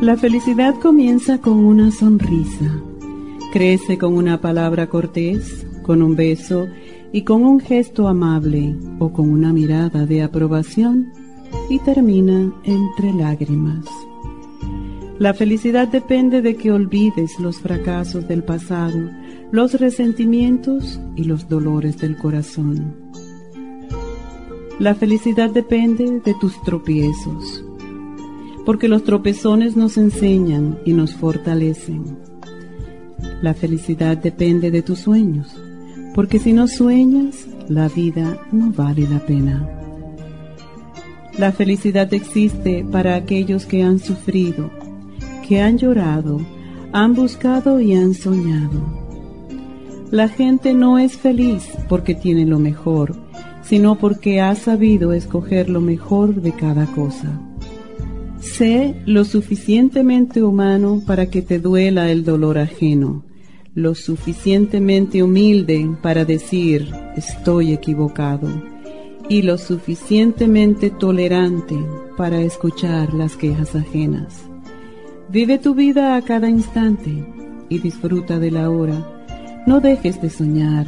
La felicidad comienza con una sonrisa, crece con una palabra cortés, con un beso y con un gesto amable o con una mirada de aprobación y termina entre lágrimas. La felicidad depende de que olvides los fracasos del pasado, los resentimientos y los dolores del corazón. La felicidad depende de tus tropiezos porque los tropezones nos enseñan y nos fortalecen. La felicidad depende de tus sueños, porque si no sueñas, la vida no vale la pena. La felicidad existe para aquellos que han sufrido, que han llorado, han buscado y han soñado. La gente no es feliz porque tiene lo mejor, sino porque ha sabido escoger lo mejor de cada cosa. Sé lo suficientemente humano para que te duela el dolor ajeno, lo suficientemente humilde para decir estoy equivocado y lo suficientemente tolerante para escuchar las quejas ajenas. Vive tu vida a cada instante y disfruta de la hora. No dejes de soñar,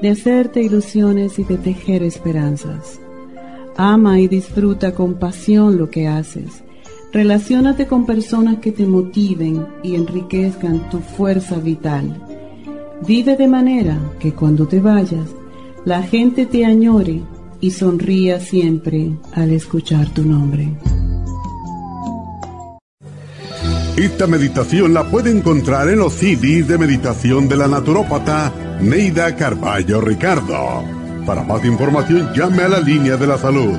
de hacerte ilusiones y de tejer esperanzas. Ama y disfruta con pasión lo que haces Relaciónate con personas que te motiven y enriquezcan tu fuerza vital. Vive de manera que cuando te vayas, la gente te añore y sonría siempre al escuchar tu nombre. Esta meditación la puede encontrar en los CDs de meditación de la naturópata Neida Carballo Ricardo. Para más información llame a la línea de la salud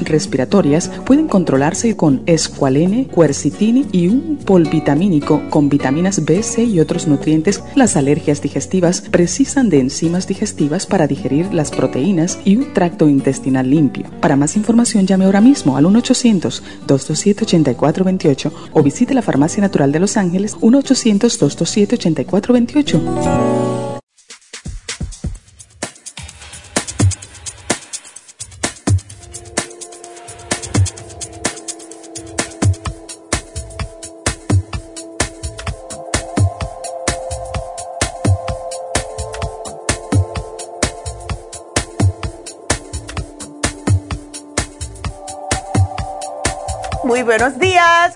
respiratorias pueden controlarse con escualene, quercitini y un polvitamínico con vitaminas B, C y otros nutrientes. Las alergias digestivas precisan de enzimas digestivas para digerir las proteínas y un tracto intestinal limpio. Para más información llame ahora mismo al 1-800-227-8428 o visite la Farmacia Natural de Los Ángeles 1-800-227-8428.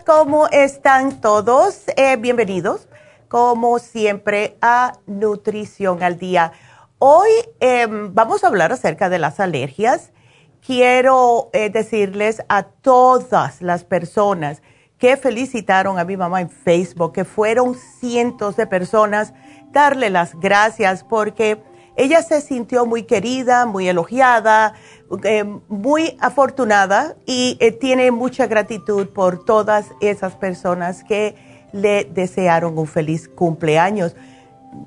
¿Cómo están todos? Eh, bienvenidos, como siempre, a Nutrición al Día. Hoy em, vamos a hablar acerca de las alergias. Quiero eh, decirles a todas las personas que felicitaron a mi mamá en Facebook, que fueron cientos de personas, darle las gracias porque ella se sintió muy querida, muy elogiada, eh, muy afortunada y eh, tiene mucha gratitud por todas esas personas que le desearon un feliz cumpleaños.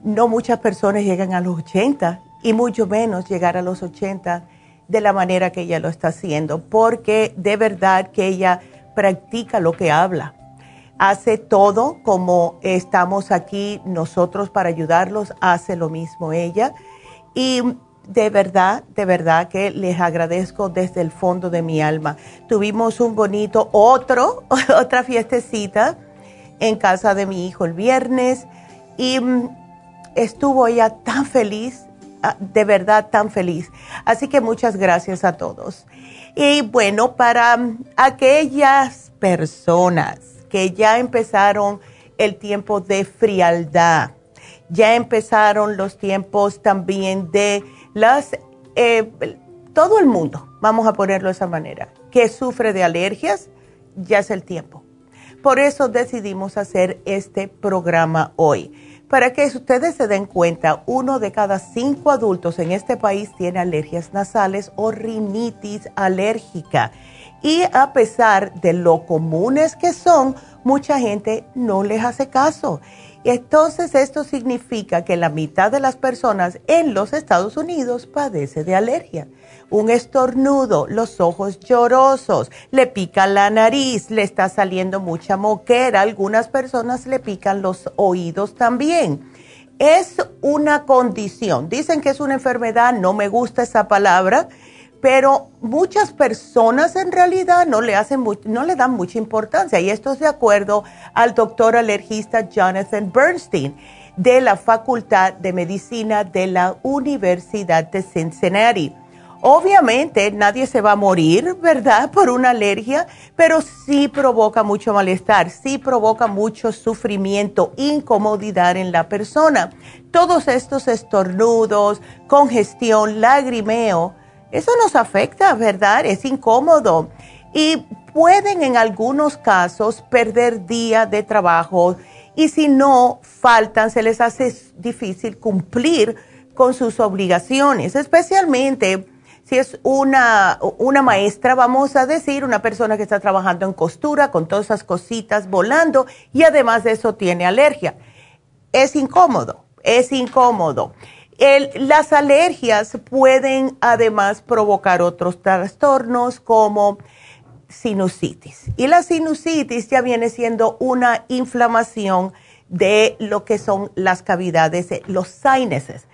No muchas personas llegan a los 80 y mucho menos llegar a los 80 de la manera que ella lo está haciendo, porque de verdad que ella practica lo que habla. Hace todo como estamos aquí nosotros para ayudarlos, hace lo mismo ella y de verdad, de verdad que les agradezco desde el fondo de mi alma. Tuvimos un bonito otro, otra fiestecita en casa de mi hijo el viernes y mm, estuvo ella tan feliz, ah, de verdad tan feliz. Así que muchas gracias a todos. Y bueno, para mm, aquellas personas que ya empezaron el tiempo de frialdad, ya empezaron los tiempos también de las, eh, todo el mundo, vamos a ponerlo de esa manera, que sufre de alergias, ya es el tiempo. Por eso decidimos hacer este programa hoy. Para que ustedes se den cuenta, uno de cada cinco adultos en este país tiene alergias nasales o rinitis alérgica. Y a pesar de lo comunes que son, mucha gente no les hace caso. Entonces esto significa que la mitad de las personas en los Estados Unidos padece de alergia. Un estornudo, los ojos llorosos, le pica la nariz, le está saliendo mucha moquera, algunas personas le pican los oídos también. Es una condición, dicen que es una enfermedad, no me gusta esa palabra, pero muchas personas en realidad no le, hacen no le dan mucha importancia y esto es de acuerdo al doctor alergista Jonathan Bernstein de la Facultad de Medicina de la Universidad de Cincinnati. Obviamente nadie se va a morir, ¿verdad? Por una alergia, pero sí provoca mucho malestar, sí provoca mucho sufrimiento, incomodidad en la persona. Todos estos estornudos, congestión, lagrimeo, eso nos afecta, ¿verdad? Es incómodo. Y pueden en algunos casos perder días de trabajo y si no faltan, se les hace difícil cumplir con sus obligaciones, especialmente si es una, una maestra, vamos a decir, una persona que está trabajando en costura con todas esas cositas volando y además de eso tiene alergia. Es incómodo, es incómodo las alergias pueden además provocar otros trastornos como sinusitis. Y la sinusitis ya viene siendo una inflamación de lo que son las cavidades, los sinuses.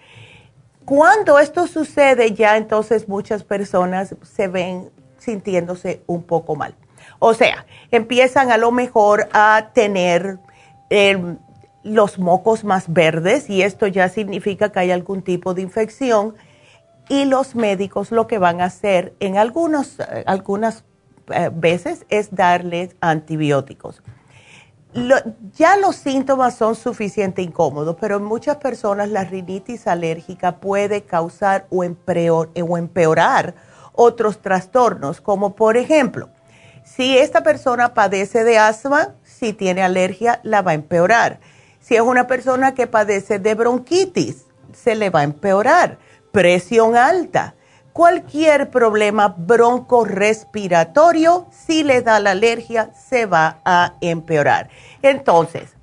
Cuando esto sucede, ya entonces muchas personas se ven sintiéndose un poco mal. O sea, empiezan a lo mejor a tener eh, los mocos más verdes y esto ya significa que hay algún tipo de infección y los médicos lo que van a hacer en algunos, eh, algunas eh, veces es darles antibióticos. ya los síntomas son suficientemente incómodos, pero en muchas personas la rinitis alérgica puede causar o, o empeorar otros trastornos, como por ejemplo, si esta persona padece de asma, si tiene alergia, la va a empeorar si es una persona que padece de bronquitis, se le va a empeorar. Presión alta. Cualquier problema broncorespiratorio, si le da la alergia, se va a empeorar. Entonces,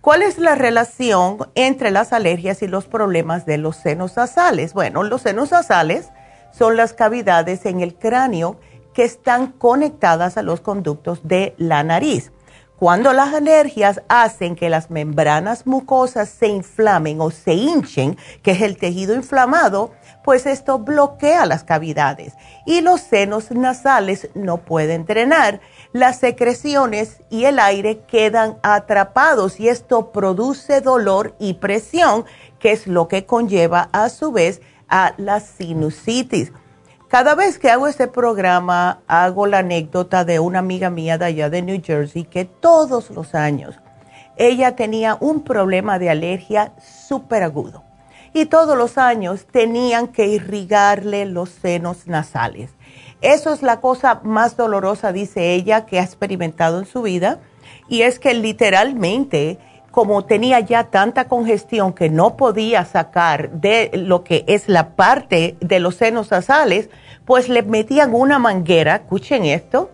¿cuál es la relación entre las alergias y los problemas de los senos nasales? Bueno, los senos nasales son las cavidades en el cráneo que están conectadas a los conductos de la nariz. Cuando las alergias hacen que las membranas mucosas se inflamen o se hinchen, que es el tejido inflamado, pues esto bloquea las cavidades y los senos nasales no pueden drenar. Las secreciones y el aire quedan atrapados y esto produce dolor y presión, que es lo que conlleva a su vez a la sinusitis. Cada vez que hago este programa, hago la anécdota de una amiga mía de allá de New Jersey que todos los años ella tenía un problema de alergia súper agudo y todos los años tenían que irrigarle los senos nasales. Eso es la cosa más dolorosa, dice ella, que ha experimentado en su vida y es que literalmente como tenía ya tanta congestión que no podía sacar de lo que es la parte de los senos nasales, pues le metían una manguera, escuchen esto,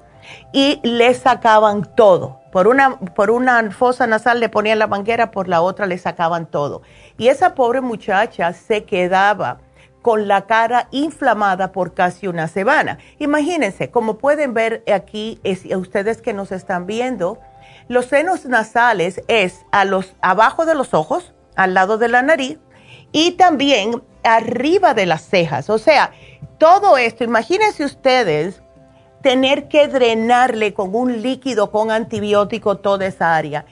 y le sacaban todo. Por una, por una fosa nasal le ponían la manguera, por la otra le sacaban todo. Y esa pobre muchacha se quedaba con la cara inflamada por casi una semana. Imagínense, como pueden ver aquí, ustedes que nos están viendo, los senos nasales es a los, abajo de los ojos, al lado de la nariz, Y también arriba de las cejas. O sea, todo esto, imagínense ustedes tener que drenarle con un líquido con antibiótico toda esa área.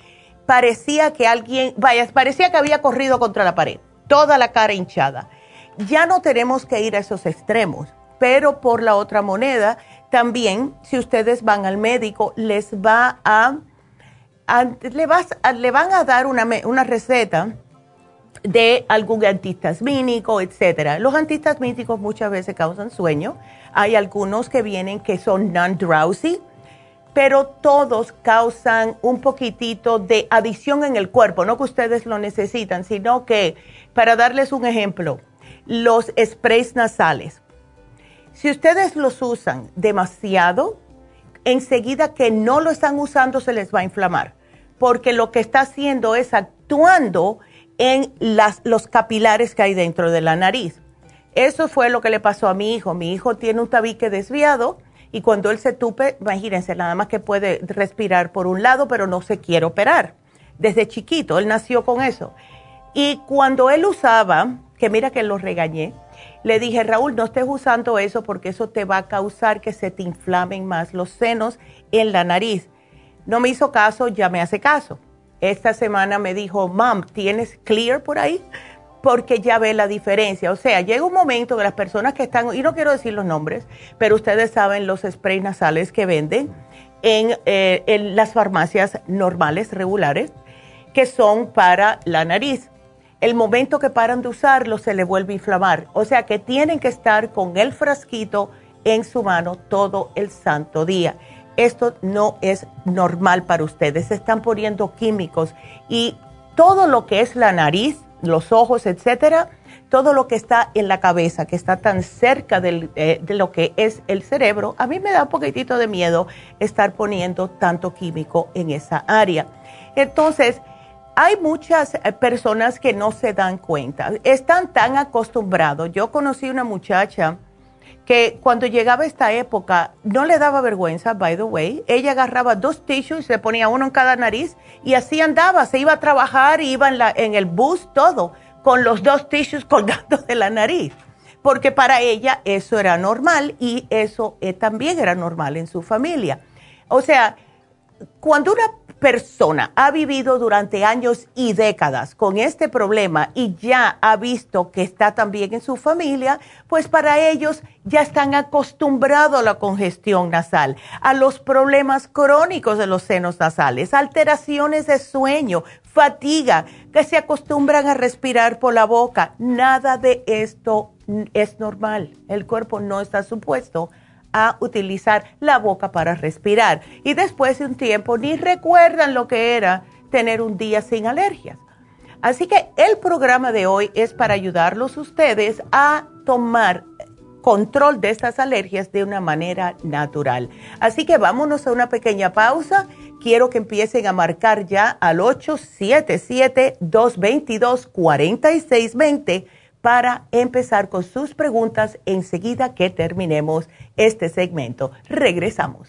Parecía que alguien, vaya, parecía que había corrido contra la pared, toda la cara hinchada. Ya no tenemos que ir a esos extremos, pero por la otra moneda, también si ustedes van al médico, les va a, le, van a dar una, una receta de algún antihistamínico, etcétera. Los antihistamínicos muchas veces causan sueño. Hay algunos que vienen que son non-drowsy, pero todos causan un poquitito de adición en el cuerpo, no que ustedes lo necesitan, sino que, para darles un ejemplo, los sprays nasales. Si ustedes los usan demasiado, enseguida que no lo están usando se les va a inflamar, porque lo que está haciendo es actuando en las, los capilares que hay dentro de la nariz. Eso fue lo que le pasó a mi hijo. Mi hijo tiene un tabique desviado y cuando él se tupe, imagínense, nada más que puede respirar por un lado, pero no se quiere operar. Desde chiquito, él nació con eso. Y cuando él usaba, que mira que lo regañé, le dije, Raúl, no estés usando eso porque eso te va a causar que se te inflamen más los senos en la nariz. No me hizo caso, ya me hace caso esta semana me dijo, Mom, ¿tienes clear por ahí? Porque ya ve la diferencia. O sea, llega un momento que las personas que están, y no quiero decir los nombres, pero ustedes saben los sprays nasales que venden en, eh, en las farmacias normales, regulares, que son para la nariz. El momento que paran de usarlo se le vuelve a inflamar. O sea que tienen que estar con el frasquito en su mano todo el santo día esto no es normal para ustedes. Se están poniendo químicos y todo lo que es la nariz, los ojos, etcétera, todo lo que está en la cabeza, que está tan cerca eh, de lo que es el cerebro, a mí me da un poquitito de miedo estar poniendo tanto químico en esa área. Entonces, hay muchas eh, personas que no se dan cuenta, están tan acostumbrados. Yo conocí una muchacha que cuando llegaba esta época no le daba vergüenza, by the way. Ella agarraba dos tissues, se ponía uno en cada nariz y así andaba. Se iba a trabajar, iba en, la, en el bus, todo, con los dos tissues colgando de la nariz. Porque para ella eso era normal y eso eh, también era normal en su familia. O sea, cuando una persona ha vivido durante años y décadas con este problema y ya ha visto que está también en su familia, pues para ellos ya están acostumbrados a la congestión nasal, a los problemas crónicos de los senos nasales, alteraciones de sueño, fatiga, que se acostumbran a respirar por la boca. Nada de esto es normal. El cuerpo no está supuesto a utilizar la boca para respirar. Y después de un tiempo ni recuerdan lo que era tener un día sin alergias. Así que el programa de hoy es para ayudarlos ustedes a tomar control de estas alergias de una manera natural. Así que vámonos a una pequeña pausa. Quiero que empiecen a marcar ya al 877-222-4620 para empezar con sus preguntas enseguida que terminemos este segmento. Regresamos.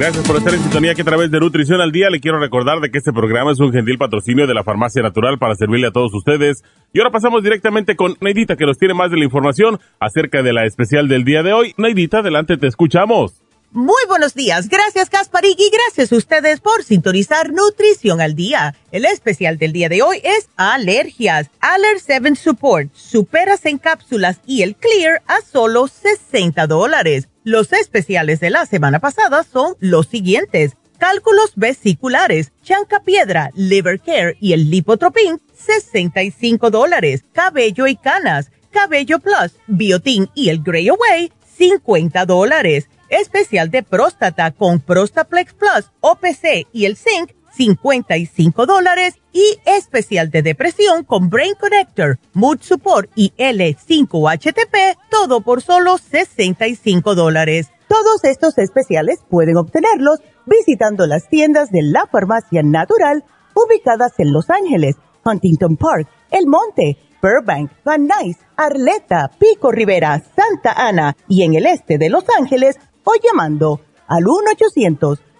Gracias por estar en sintonía que a través de Nutrición al Día le quiero recordar de que este programa es un gentil patrocinio de la Farmacia Natural para servirle a todos ustedes. Y ahora pasamos directamente con Neidita que nos tiene más de la información acerca de la especial del día de hoy. Neidita, adelante, te escuchamos. Muy buenos días, gracias Casparig y gracias a ustedes por sintonizar Nutrición al Día. El especial del día de hoy es alergias. Aller 7 Support, superas en cápsulas y el Clear a solo 60 dólares. Los especiales de la semana pasada son los siguientes. Cálculos vesiculares, chanca piedra, liver care y el lipotropin, 65 dólares. Cabello y canas, cabello plus, biotin y el Grey Away, 50 dólares. Especial de próstata con Prostaplex Plus, OPC y el Zinc, 55 dólares y especial de depresión con Brain Connector, Mood Support y L5HTP, todo por solo 65 dólares. Todos estos especiales pueden obtenerlos visitando las tiendas de la farmacia natural ubicadas en Los Ángeles, Huntington Park, El Monte, Burbank, Van Nuys, Arleta, Pico Rivera, Santa Ana y en el este de Los Ángeles o llamando al 1 800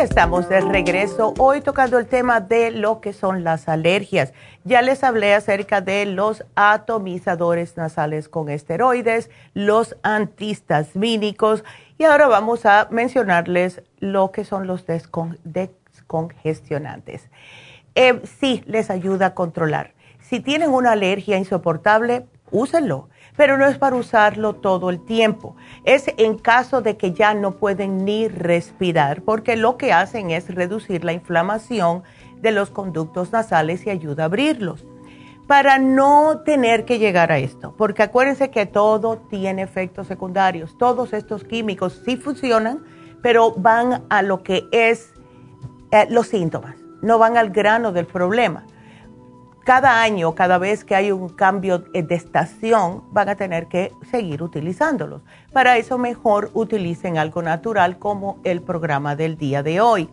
Estamos de regreso hoy tocando el tema de lo que son las alergias. Ya les hablé acerca de los atomizadores nasales con esteroides, los antihistamínicos y ahora vamos a mencionarles lo que son los descongestionantes. Eh, sí, les ayuda a controlar. Si tienen una alergia insoportable, úsenlo pero no es para usarlo todo el tiempo. Es en caso de que ya no pueden ni respirar, porque lo que hacen es reducir la inflamación de los conductos nasales y ayuda a abrirlos. Para no tener que llegar a esto, porque acuérdense que todo tiene efectos secundarios. Todos estos químicos sí funcionan, pero van a lo que es eh, los síntomas, no van al grano del problema cada año, cada vez que hay un cambio de estación, van a tener que seguir utilizándolos. Para eso mejor utilicen algo natural como el programa del día de hoy.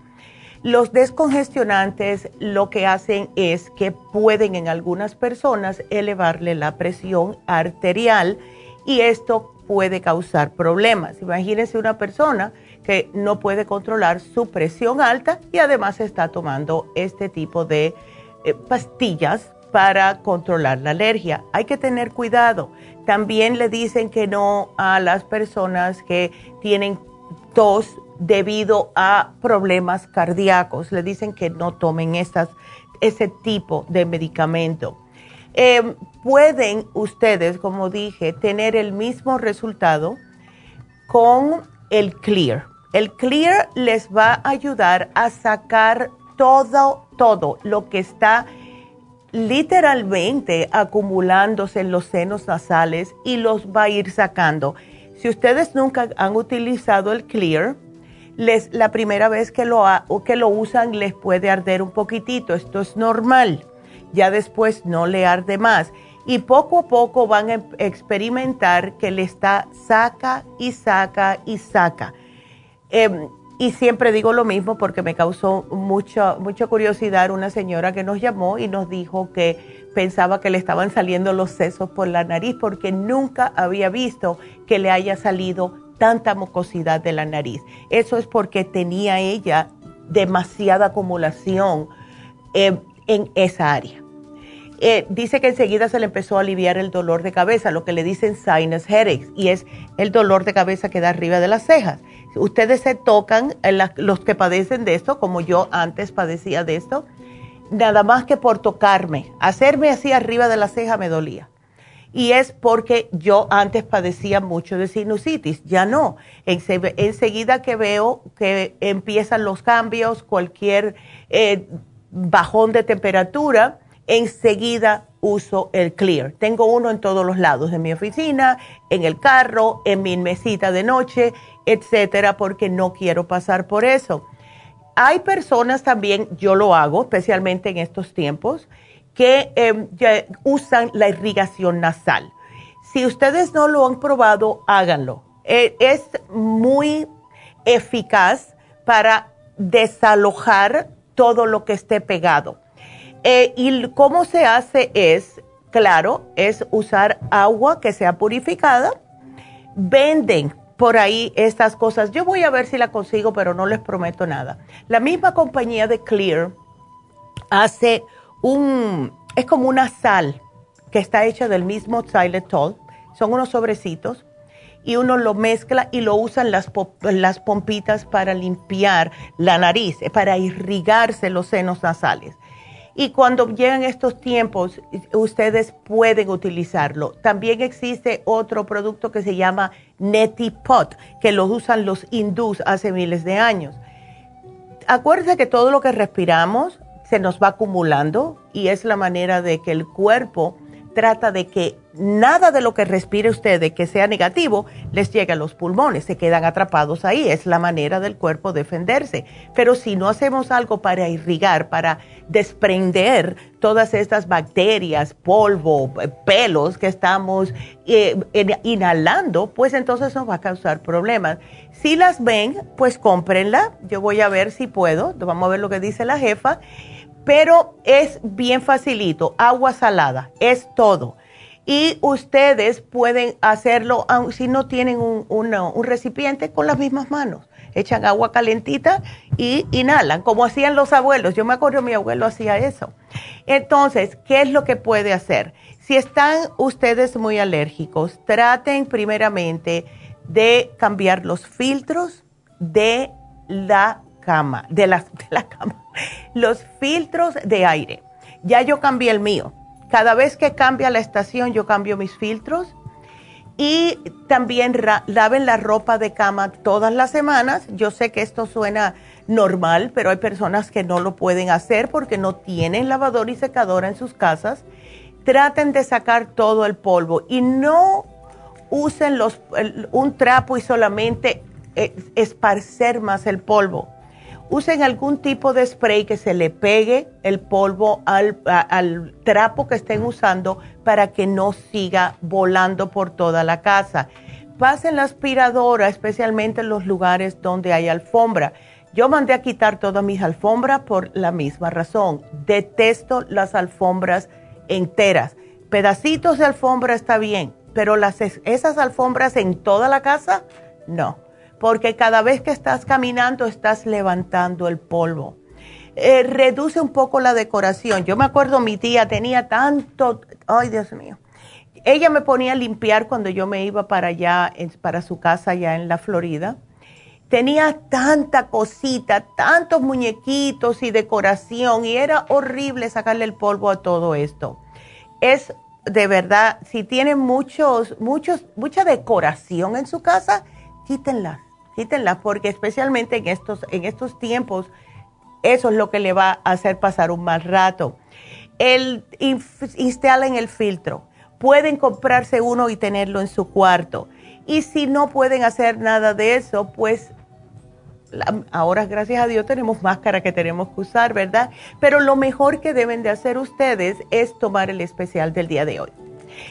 Los descongestionantes lo que hacen es que pueden en algunas personas elevarle la presión arterial y esto puede causar problemas. Imagínense una persona que no puede controlar su presión alta y además está tomando este tipo de eh, pastillas para controlar la alergia. Hay que tener cuidado. También le dicen que no a las personas que tienen tos debido a problemas cardíacos. Le dicen que no tomen ese tipo de medicamento. Em, pueden ustedes, como dije, tener el mismo resultado con el Clear. El Clear les va a ayudar a sacar todo, todo lo que está literalmente acumulándose en los senos nasales y los va a ir sacando. Si ustedes nunca han utilizado el Clear, les, la primera vez que lo, que lo usan les puede arder un poquitito. Esto es normal. Ya después no le arde más. Y poco a poco van a experimentar que le está saca y saca y saca. Em, y siempre digo lo mismo porque me causó mucha, mucha curiosidad una señora que nos llamó y nos dijo que pensaba que le estaban saliendo los sesos por la nariz porque nunca había visto que le haya salido tanta mucosidad de la nariz. Eso es porque tenía ella demasiada acumulación eh, en esa área. eh, dice que enseguida se le empezó a aliviar el dolor de cabeza, lo que le dicen sinus headaches, y es el dolor de cabeza que da arriba de las cejas. Ustedes se tocan, los que padecen de esto, como yo antes padecía de esto, nada más que por tocarme, hacerme así arriba de la ceja me dolía. Y es porque yo antes padecía mucho de sinusitis, ya no. enseguida que veo que empiezan los cambios, cualquier eh, bajón de temperatura, enseguida uso el Clear. Tengo uno en todos los lados de mi oficina, en el carro, en mi mesita de noche, etcétera, porque no quiero pasar por eso. Hay personas también, yo lo hago, especialmente en estos tiempos, que em, usan la irrigación nasal. Si ustedes no lo han probado, háganlo. E, es muy eficaz para desalojar todo lo que esté pegado. Eh, y cómo se hace es, claro, es usar agua que sea purificada. Venden por ahí estas cosas. Yo voy a ver si la consigo, pero no les prometo nada. La misma compañía de Clear hace un, es como una sal que está hecha del mismo xylitol. Son unos sobrecitos y uno lo mezcla y lo usan las, las pompitas para limpiar la nariz, para irrigarse los senos nasales. Y cuando llegan estos tiempos, ustedes pueden utilizarlo. También existe otro producto que se llama Neti Pot, que lo usan los hindús hace miles de años. Acuérdense que todo lo que respiramos se nos va acumulando y es la manera de que el cuerpo trata de que nada de lo que respire usted de que sea negativo les llegue a los pulmones, se quedan atrapados ahí, es la manera del cuerpo defenderse. Pero si no hacemos algo para irrigar, para desprender todas estas bacterias, polvo, pelos que estamos eh, inhalando, pues entonces nos va a causar problemas. Si las ven, pues cómprenla, yo voy a ver si puedo, vamos a ver lo que dice la jefa pero es bien facilito, agua salada, es todo. Y ustedes pueden hacerlo si no tienen un, recipiente con las mismas manos. Echan agua calentita y inhalan, como hacían los abuelos. Yo me acuerdo mi abuelo hacía eso. Entonces, ¿qué es lo que puede hacer? Si están ustedes muy alérgicos, traten primeramente de cambiar los filtros de la cama, de la, de la cama, los filtros de aire. Ya yo cambié el mío. Cada vez que cambia la estación, yo cambio mis filtros. Y también laven la ropa de cama todas las semanas. Yo sé que esto suena normal, pero hay personas que no lo pueden hacer porque no tienen lavador y secadora en sus casas. Traten de sacar todo el polvo y no usen los, un trapo y solamente eh, esparcer más el polvo usen algún tipo de spray que se le pegue el polvo al, trapo que estén usando para que no siga volando por toda la casa. Pasen la aspiradora, especialmente en los lugares donde hay alfombra. Yo mandé a quitar todas mis alfombras por la misma razón. Detesto las alfombras enteras. Pedacitos de alfombra está bien, pero esas alfombras en toda la casa, no porque cada vez que estás caminando estás levantando el polvo. Eh, reduce un poco la decoración. Yo me acuerdo mi tía tenía tanto, ay Dios mío, ella me ponía a limpiar cuando yo me iba para allá, para su casa allá en la Florida. Tenía tanta cosita, tantos muñequitos y decoración y era horrible sacarle el polvo a todo esto. Es de verdad, si tienen muchos, muchos, mucha decoración en su casa, quítenla quítenla porque especialmente en estos, en estos tiempos eso es lo que le va a hacer pasar un mal rato. El, instalen el filtro. Pueden comprarse uno y tenerlo en su cuarto. Y si no pueden hacer nada de eso, pues ahora gracias a Dios tenemos máscara que tenemos que usar, ¿verdad? Pero lo mejor que deben de hacer ustedes es tomar el especial del día de hoy.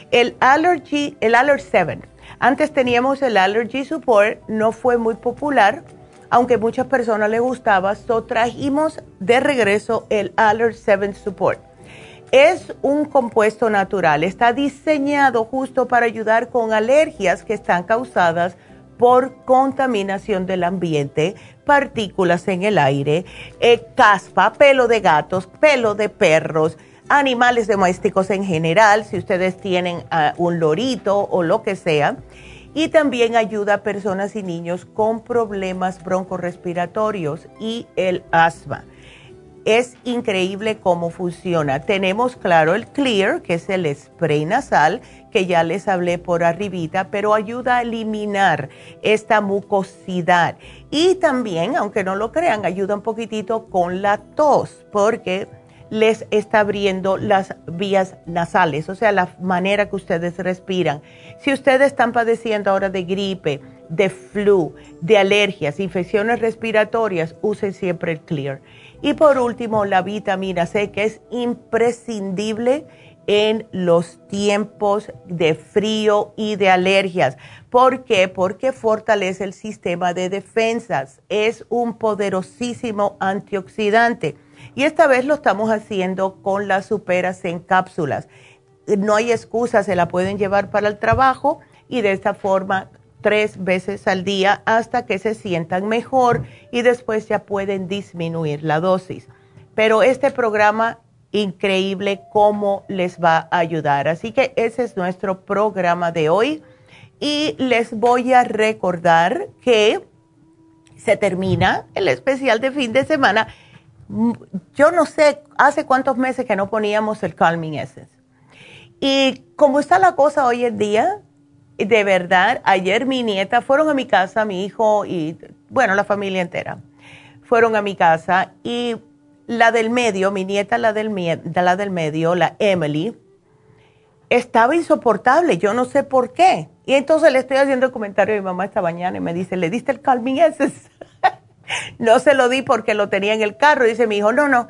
El Allergy, el Aller 7 antes teníamos el Allergy Support, no fue muy popular, aunque muchas personas les gustaba, so trajimos de regreso el Aller 7 Support. Es un compuesto natural, está diseñado justo para ayudar con alergias que están causadas por contaminación del ambiente, partículas en el aire, eh, caspa, pelo de gatos, pelo de perros, animales domésticos en general, si ustedes tienen ah, un lorito o lo que sea. Y también ayuda a personas y niños con problemas broncorespiratorios y el asma. Es increíble cómo funciona. Tenemos, claro, el Clear, que es el spray nasal, que ya les hablé por arribita, pero ayuda a eliminar esta mucosidad. Y también, aunque no lo crean, ayuda un poquitito con la tos, porque les está abriendo las vías nasales, o sea, la manera que ustedes respiran. Si ustedes están padeciendo ahora de gripe, de flu, de alergias, infecciones respiratorias, usen siempre el Clear. Y por último, la vitamina C, que es imprescindible en los tiempos de frío y de alergias. ¿Por qué? Porque fortalece el sistema de defensas. Es un poderosísimo antioxidante. Y esta vez lo estamos haciendo con las superas en cápsulas. No hay excusa, se la pueden llevar para el trabajo y de esta forma tres veces al día hasta que se sientan mejor y después ya pueden disminuir la dosis. Pero este programa, increíble cómo les va a ayudar. Así que ese es nuestro programa de hoy. Y les voy a recordar que se termina el especial de fin de semana. Yo no sé hace cuántos meses que no poníamos el Calming Essence. Y como está la cosa hoy en día, de verdad, ayer mi nieta fueron a mi casa, mi hijo y, bueno, la familia entera, fueron a mi casa y la del medio, mi nieta, la del, la del medio, la Emily, estaba insoportable, yo no sé por qué. Y entonces le estoy haciendo el comentario a mi mamá esta mañana y me dice, ¿le diste el calming ese? No se lo di porque lo tenía en el carro. Dice mi hijo, no, no,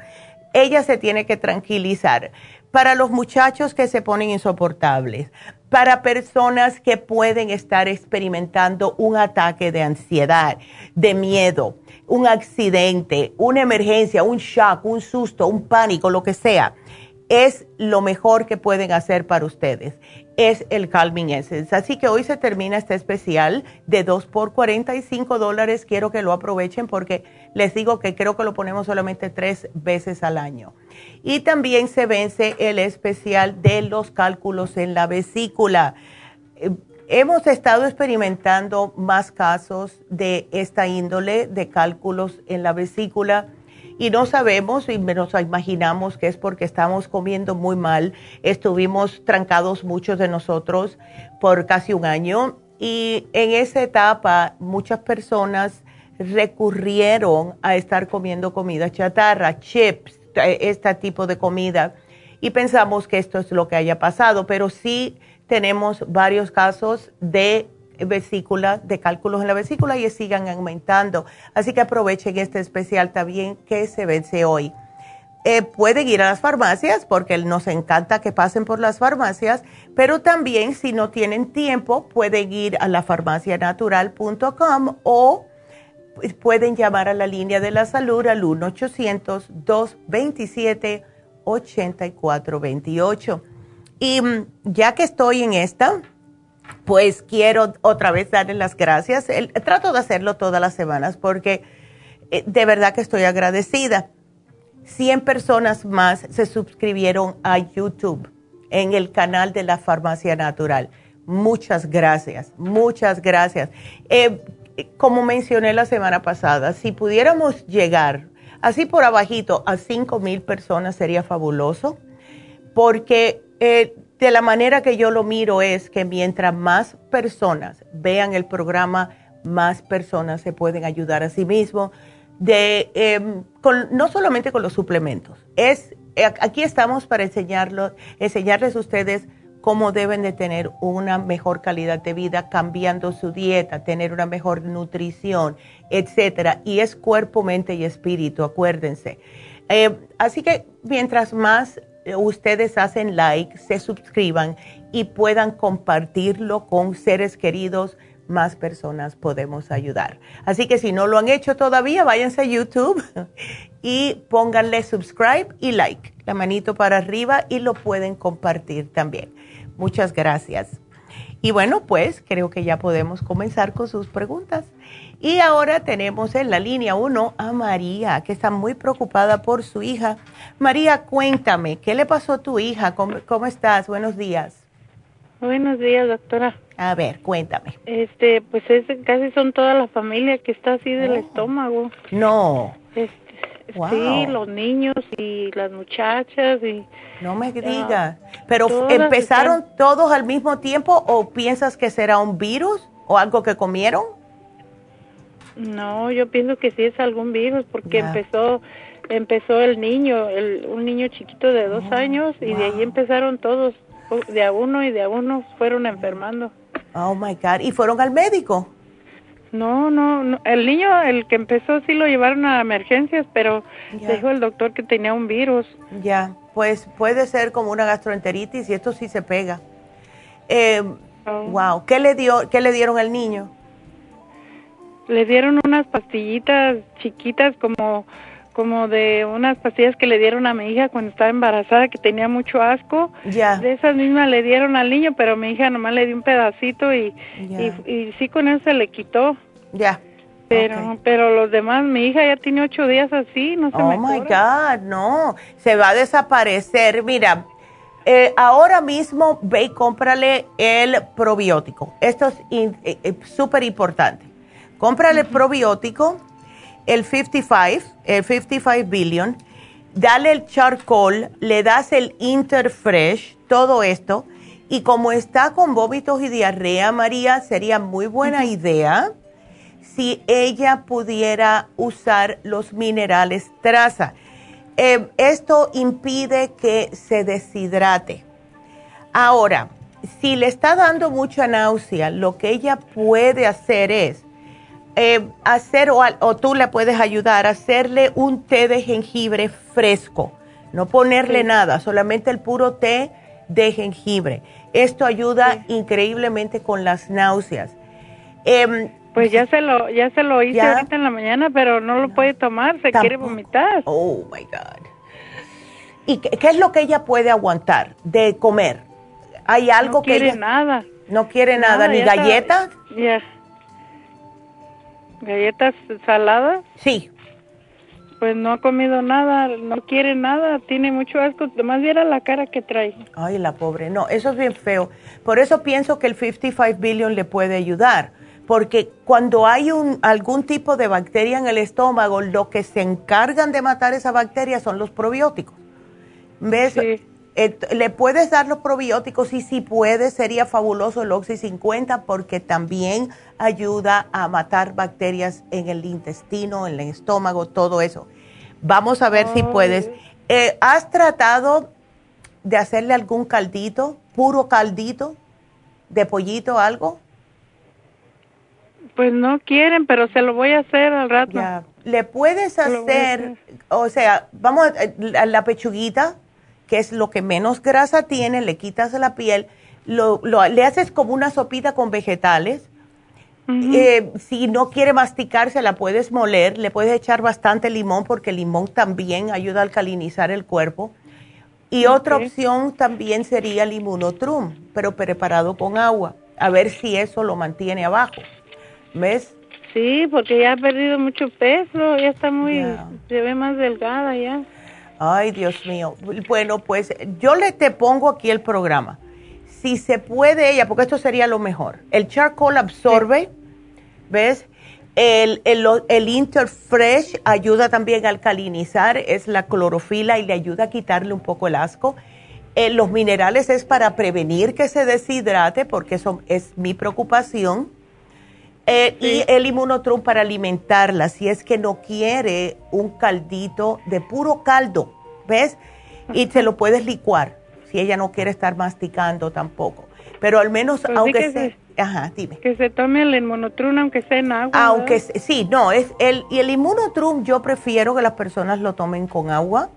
ella se tiene que tranquilizar. Para los muchachos que se ponen insoportables, para personas que pueden estar experimentando un ataque de ansiedad, de miedo, un accidente, una emergencia, un shock, un susto, un pánico, lo que sea, es lo mejor que pueden hacer para ustedes. Es el Calming Essence. Así que hoy se termina este especial de 2 por 45 dólares. Quiero que lo aprovechen porque les digo que creo que lo ponemos solamente tres veces al año. Y también se vence el especial de los cálculos en la vesícula. Eh, hemos estado experimentando más casos de esta índole de cálculos en la vesícula y no sabemos y nos imaginamos que es porque estamos comiendo muy mal. Estuvimos trancados muchos de nosotros por casi un año y en esa etapa muchas personas recurrieron a estar comiendo comida chatarra, chips, este tipo de comida y pensamos que esto es lo que haya pasado, pero sí tenemos varios casos de vesícula, de cálculos en la vesícula y sigan aumentando. Así que aprovechen este especial también que se vence hoy. Eh, pueden ir a las farmacias porque nos encanta que pasen por las farmacias, pero también si no tienen tiempo pueden ir a la farmacianatural.com o pueden llamar a la línea de la salud al 1-800-227-8428. Y mm, ya que estoy en esta, pues quiero otra vez darles las gracias. trato de hacerlo todas las semanas porque eh, de verdad que estoy agradecida. 100 personas más se suscribieron a YouTube en el canal de la Farmacia Natural. Muchas gracias, muchas gracias. Eh, como mencioné la semana pasada, si pudiéramos llegar así por abajito a 5 mil personas sería fabuloso, porque eh, de la manera que yo lo miro es que mientras más personas vean el programa, más personas se pueden ayudar a sí mismos, em, no solamente con los suplementos, es, eh, aquí estamos para enseñarlo, enseñarles a ustedes cómo deben de tener una mejor calidad de vida cambiando su dieta, tener una mejor nutrición, etcétera. Y es cuerpo, mente y espíritu, acuérdense. Eh, así que mientras más ustedes hacen like, se suscriban y puedan compartirlo con seres queridos, más personas podemos ayudar. Así que si no lo han hecho todavía, váyanse a YouTube y pónganle subscribe y like, la manito para arriba y lo pueden compartir también. Muchas gracias. Y bueno, pues creo que ya podemos comenzar con sus preguntas. Y ahora tenemos en la línea 1 a María, que está muy preocupada por su hija. María, cuéntame, ¿qué le pasó a tu hija? ¿Cómo, estás? Buenos días. Buenos días, doctora. A ver, cuéntame. Este, pues es, casi son toda la familia que está así del oh. estómago. No. Este, Sí, los niños y las muchachas y... No me digas. ¿Pero empezaron todos al mismo tiempo o piensas que será un virus o algo que comieron? No, yo pienso que sí es algún virus porque empezó empezó el niño, el, un niño chiquito de dos oh, años y de ahí empezaron todos, de a uno y de a uno fueron enfermando. Oh my God, ¿y fueron al médico? No, no, el niño, el que empezó sí lo llevaron a emergencias, pero dijo el doctor que tenía un virus. Ya, pues puede ser como una gastroenteritis y esto sí se pega. Eh, Wow. ¿qué le dio, qué le dieron al niño? Le dieron unas pastillitas chiquitas como como de unas pastillas que le dieron a mi hija cuando estaba embarazada que tenía mucho asco. Ya. De esas mismas le dieron al niño, pero mi hija nomás le dio un pedacito y, y, sí con eso se le quitó. Ya. Pero, pero los demás, mi hija ya tiene ocho días así, no se oh my God, no, se va a desaparecer. Mira, eh, ahora mismo ve y cómprale el probiótico. Esto es eh, eh, súper importante. Cómprale el probiótico, el 55, el 55 billion, dale el charcoal, le das el interfresh, todo esto. Y como está con vómitos y diarrea, María, sería muy buena idea si ella pudiera usar los minerales traza. Eh, esto impide que se deshidrate. Ahora, si le está dando mucha náusea, lo que ella puede hacer es eh, hacer, o, tú le puedes ayudar a hacerle un té de jengibre fresco. No ponerle nada, solamente el puro té de jengibre. Esto ayuda increíblemente con las náuseas. Em, pues ya se lo, ya se lo hice ahorita en la mañana, pero no lo puede tomar, se quiere vomitar. Oh my God. ¿Y qué, es lo que ella puede aguantar de comer? ¿Hay algo que ella. nada. No quiere nada, ni galletas. Ya. ¿Galletas saladas? Sí. Pues no ha comido nada, no quiere nada, tiene mucho asco, más viera la cara que trae. Ay, la pobre, no, eso es bien feo. Por eso pienso que el 55 billion le puede ayudar porque cuando hay un, algún tipo de bacteria en el estómago, lo que se encargan de matar esa bacteria son los probióticos. ¿Ves? Le puedes dar los probióticos y si puedes, sería fabuloso el Oxy 50 porque también ayuda a matar bacterias en el intestino, en el estómago, todo eso. Vamos a ver si puedes. Eh, ¿Has tratado de hacerle algún caldito, puro caldito, de pollito, algo? Pues no quieren, pero se lo voy a hacer al rato. Le puedes hacer, o sea, vamos a la pechuguita, que es lo que menos grasa tiene, le quitas la piel, lo, le haces como una sopita con vegetales. Eh, si no quiere masticarse, la puedes moler, le puedes echar bastante limón porque el limón también ayuda a alcalinizar el cuerpo. Y otra opción también sería el inmunotrum, pero preparado con agua, a ver si eso lo mantiene abajo. ¿Ves? Sí, porque ya ha perdido mucho peso, ya está muy, se ve más delgada ya. Ay, Dios mío. Bueno, pues yo le te pongo aquí el programa. Si se puede ella, porque esto sería lo mejor. El charcoal absorbe, ¿ves? El, el, el, Interfresh ayuda también a alcalinizar, es la clorofila y le ayuda a quitarle un poco el asco. Eh, los minerales es para prevenir que se deshidrate, porque eso es mi preocupación. Eh, y el inmunotrum para alimentarla, si es que no quiere un caldito de puro caldo, ¿ves? Y se lo puedes licuar, si ella no quiere estar masticando tampoco. Pero al menos, pues aunque sea... ajá, dime. Que se tome el inmunotrum aunque sea en agua. Aunque sí, no, es el, y el inmunotrum yo prefiero que las personas lo tomen con agua,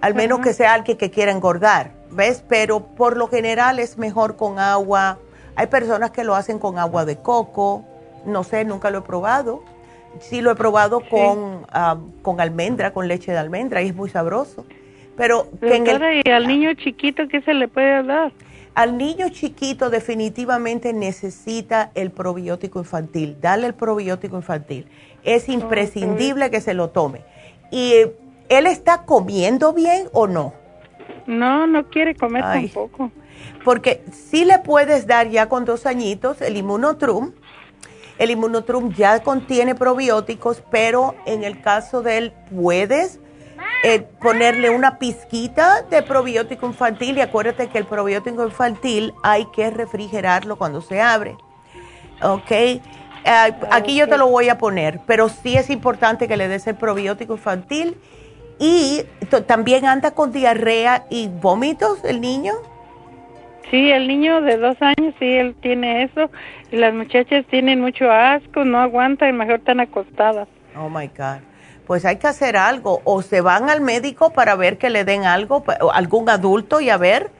al menos que sea alguien que quiera engordar, ¿ves? Pero por lo general es mejor con agua. Hay personas que lo hacen con agua de coco no sé, nunca lo he probado. Sí lo he probado con, con almendra, con leche de almendra y es muy sabroso. Pero ¿y al niño chiquito qué se le puede dar? al niño chiquito definitivamente necesita el probiótico infantil. Dale el probiótico infantil. Es imprescindible que se lo tome. ¿Y él está comiendo bien o no? No, no quiere comer tampoco. Porque sí le puedes dar ya con dos añitos el inmunotrum. El inmunotrum ya contiene probióticos, pero en el caso de él puedes eh, ponerle una pizquita de probiótico infantil y acuérdate que el probiótico infantil hay que refrigerarlo cuando se abre. ¿Ok? Eh, aquí yo te lo voy a poner, pero sí es importante que le des el probiótico infantil y también anda con diarrea y vómitos el niño. Sí, el niño de dos años, sí, él tiene eso. Y las muchachas tienen mucho asco, no aguantan, mejor están acostadas. Oh my God pues hay que hacer algo. O se van al médico para ver que le den algo, algún adulto y a ver.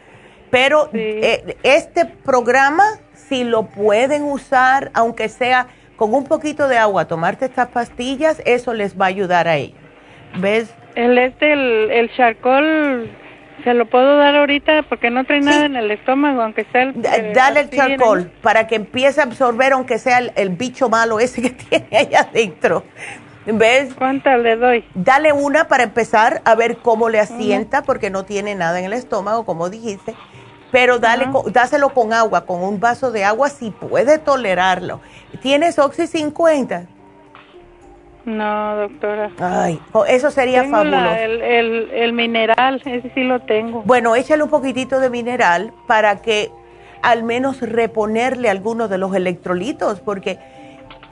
Pero eh, este programa, si lo pueden usar, aunque sea con un poquito de agua, tomarte estas pastillas, eso les va a ayudar a ellos. ¿Ves? El, este, el, el se lo puedo dar ahorita porque no trae nada en el estómago, aunque sea el... Dale el charcoal para que empiece a absorber, aunque sea el, el bicho malo ese que tiene allá adentro. ¿Ves? ¿Cuántas le doy? Dale una para empezar a ver cómo le asienta, porque no tiene nada en el estómago, como dijiste. Pero dale, dáselo con agua, con un vaso de agua, si puede tolerarlo. ¿Tienes Oxy 50? No, doctora. Ay, eso sería fabuloso. el, el, el, mineral, ese sí lo tengo. Bueno, échale un poquitito de mineral para que al menos reponerle algunos de los electrolitos, porque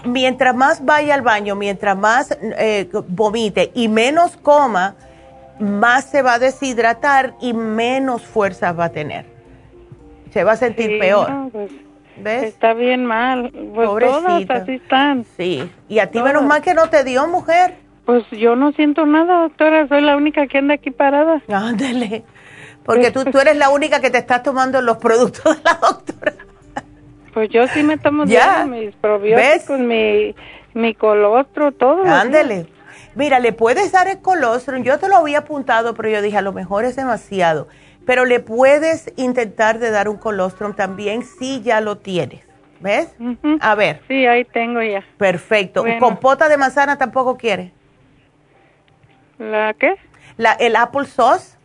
mientras más vaya al baño, mientras más eh, vomite y menos coma, más se va a deshidratar y menos fuerza va a tener. Se va a sentir peor. Pues, ¿Ves? Está bien mal. Pues todas así están. Sí. Y a ti menos mal que no te dio, mujer. Pues yo no siento nada, doctora. Soy la única que anda aquí parada. Ándale. Porque tú, tú eres la única que te estás tomando los productos de la doctora. Pues yo sí me tomo ya mis probióticos, mi, mi colostro, todo. Ándele. Mira, le puedes dar el colostro. Yo te lo había apuntado, pero yo dije, a lo mejor es demasiado. Pero le puedes intentar de dar un colostrum también si ya lo tienes. ¿Ves? A ver. Sí, ahí tengo ya. Perfecto. ¿Compota de manzana tampoco quiere? ¿La qué? La, el apple sauce.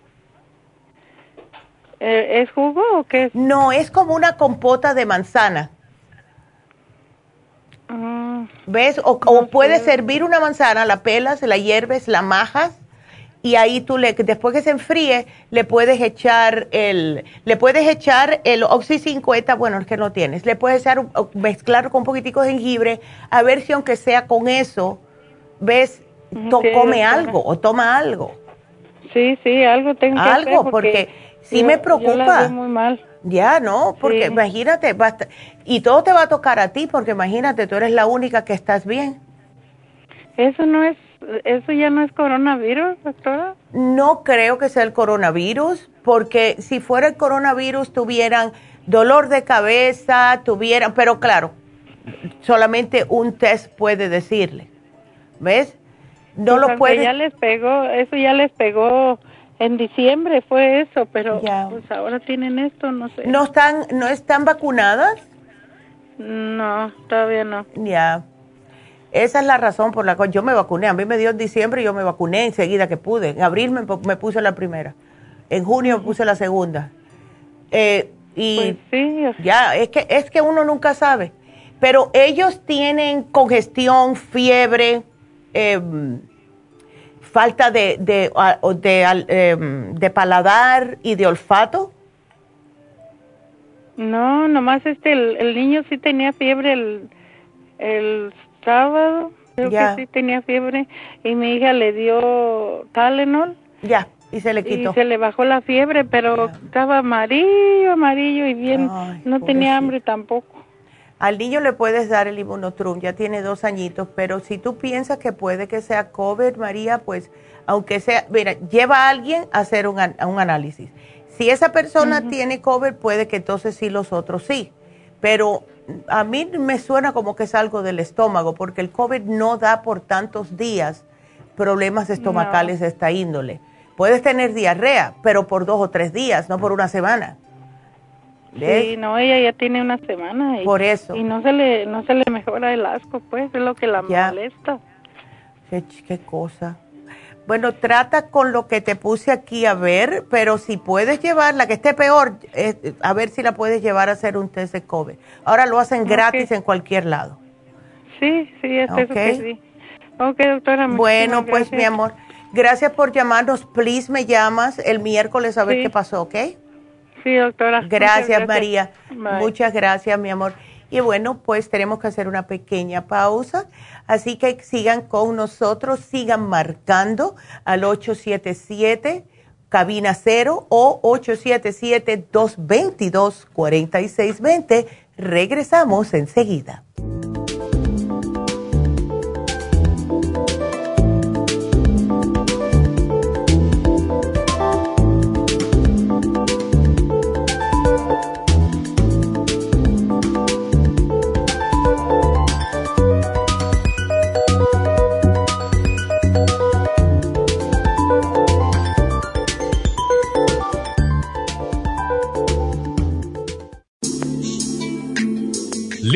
Eh, ¿Es jugo o qué? No, es como una compota de manzana. Ah. ¿Ves? O, puedes servir una manzana, la pelas, la hierves, la majas y ahí tú le después que se enfríe le puedes echar el le puedes echar el Oxy 50, bueno, es que no tienes. Le puedes echar mezclar con un poquitico de jengibre a ver si aunque sea con eso, ves, come algo o toma algo. Sí, sí, algo tengo que Algo porque sí me preocupa. muy mal. Ya, ¿no? Porque imagínate, basta, y todo te va a tocar a ti, porque imagínate, tú eres la única que estás bien. Eso no es, eso ya no es coronavirus, doctora. No creo que sea el coronavirus, porque si fuera el coronavirus tuvieran dolor de cabeza, tuvieran, pero claro, solamente un test puede decirle, ¿ves? No pues lo puede. Ya les pegó, eso ya les pegó en diciembre fue eso, pero pues ahora tienen esto, no sé. ¿No están, no están vacunadas? No, todavía no. Ya. Esa es la razón por la cual yo me vacuné. A mí me dio en diciembre y yo me vacuné enseguida que pude. En abril me, puse la primera. En junio me puse la segunda. Eh, y pues sí. ya, es que, es que uno nunca sabe. Pero ellos tienen congestión, fiebre, eh, falta de, de, em, de, paladar y de olfato? No, nomás este, el, niño sí tenía fiebre el, el sábado, creo que sí tenía fiebre, y mi hija le dio Talenol. Ya, y se le quitó. Y se le bajó la fiebre, pero estaba amarillo, amarillo y bien, no tenía hambre tampoco. Al niño le puedes dar el inmunotrum, ya tiene dos añitos, pero si tú piensas que puede que sea COVID, María, pues aunque sea, mira, lleva a alguien a hacer un, análisis. Si esa persona tiene COVID, puede que entonces sí los otros sí. Pero a mí me suena como que es algo del estómago, porque el COVID no da por tantos días problemas estomacales de esta índole. Puedes tener diarrea, pero por dos o tres días, no por una semana. Sí, no, ella ya tiene una semana. Y, Por eso. Y no se le, no se le mejora el asco, pues, es lo que la Ya. molesta. Qué, qué cosa. Bueno, trata con lo que te puse aquí a ver, pero si puedes llevarla, que esté peor, eh, a ver si la puedes llevar a hacer un test de COVID. Ahora lo hacen gratis en cualquier lado. Sí, sí, es eso Ok. que sí. Ok, doctora. Bueno, pues mi gracias. amor, gracias por llamarnos. Please me llamas el miércoles a ver Sí. qué pasó, ¿ok? Sí, doctora. Muchas Gracias, María. Bye. Muchas gracias, mi amor. Y bueno, pues tenemos que hacer una pequeña pausa. Así que sigan con nosotros, sigan marcando al 877 cabina 0 o 877-222-4620. Regresamos enseguida.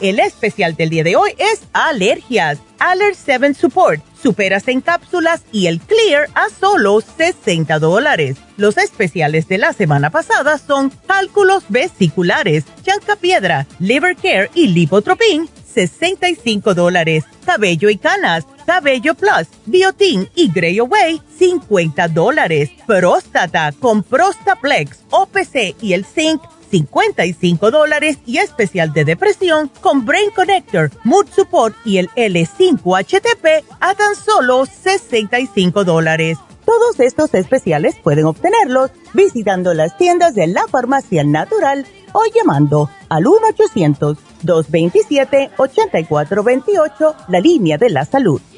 El especial del día de hoy es alergias. Aller 7 Support, superas en cápsulas y el Clear a solo 60 dólares. Los especiales de la semana pasada son cálculos vesiculares, piedra, liver care y lipotropin, 65 dólares. Cabello y canas, cabello plus, biotin y Grey Away, 50 dólares. Próstata con Prostaplex, OPC y el Zinc, 55 dólares y especial de depresión con Brain Connector, Mood Support y el L5HTP a tan solo 65 dólares. Todos estos especiales pueden obtenerlos visitando las tiendas de la farmacia natural o llamando al 1-800-227-8428, la línea de la salud.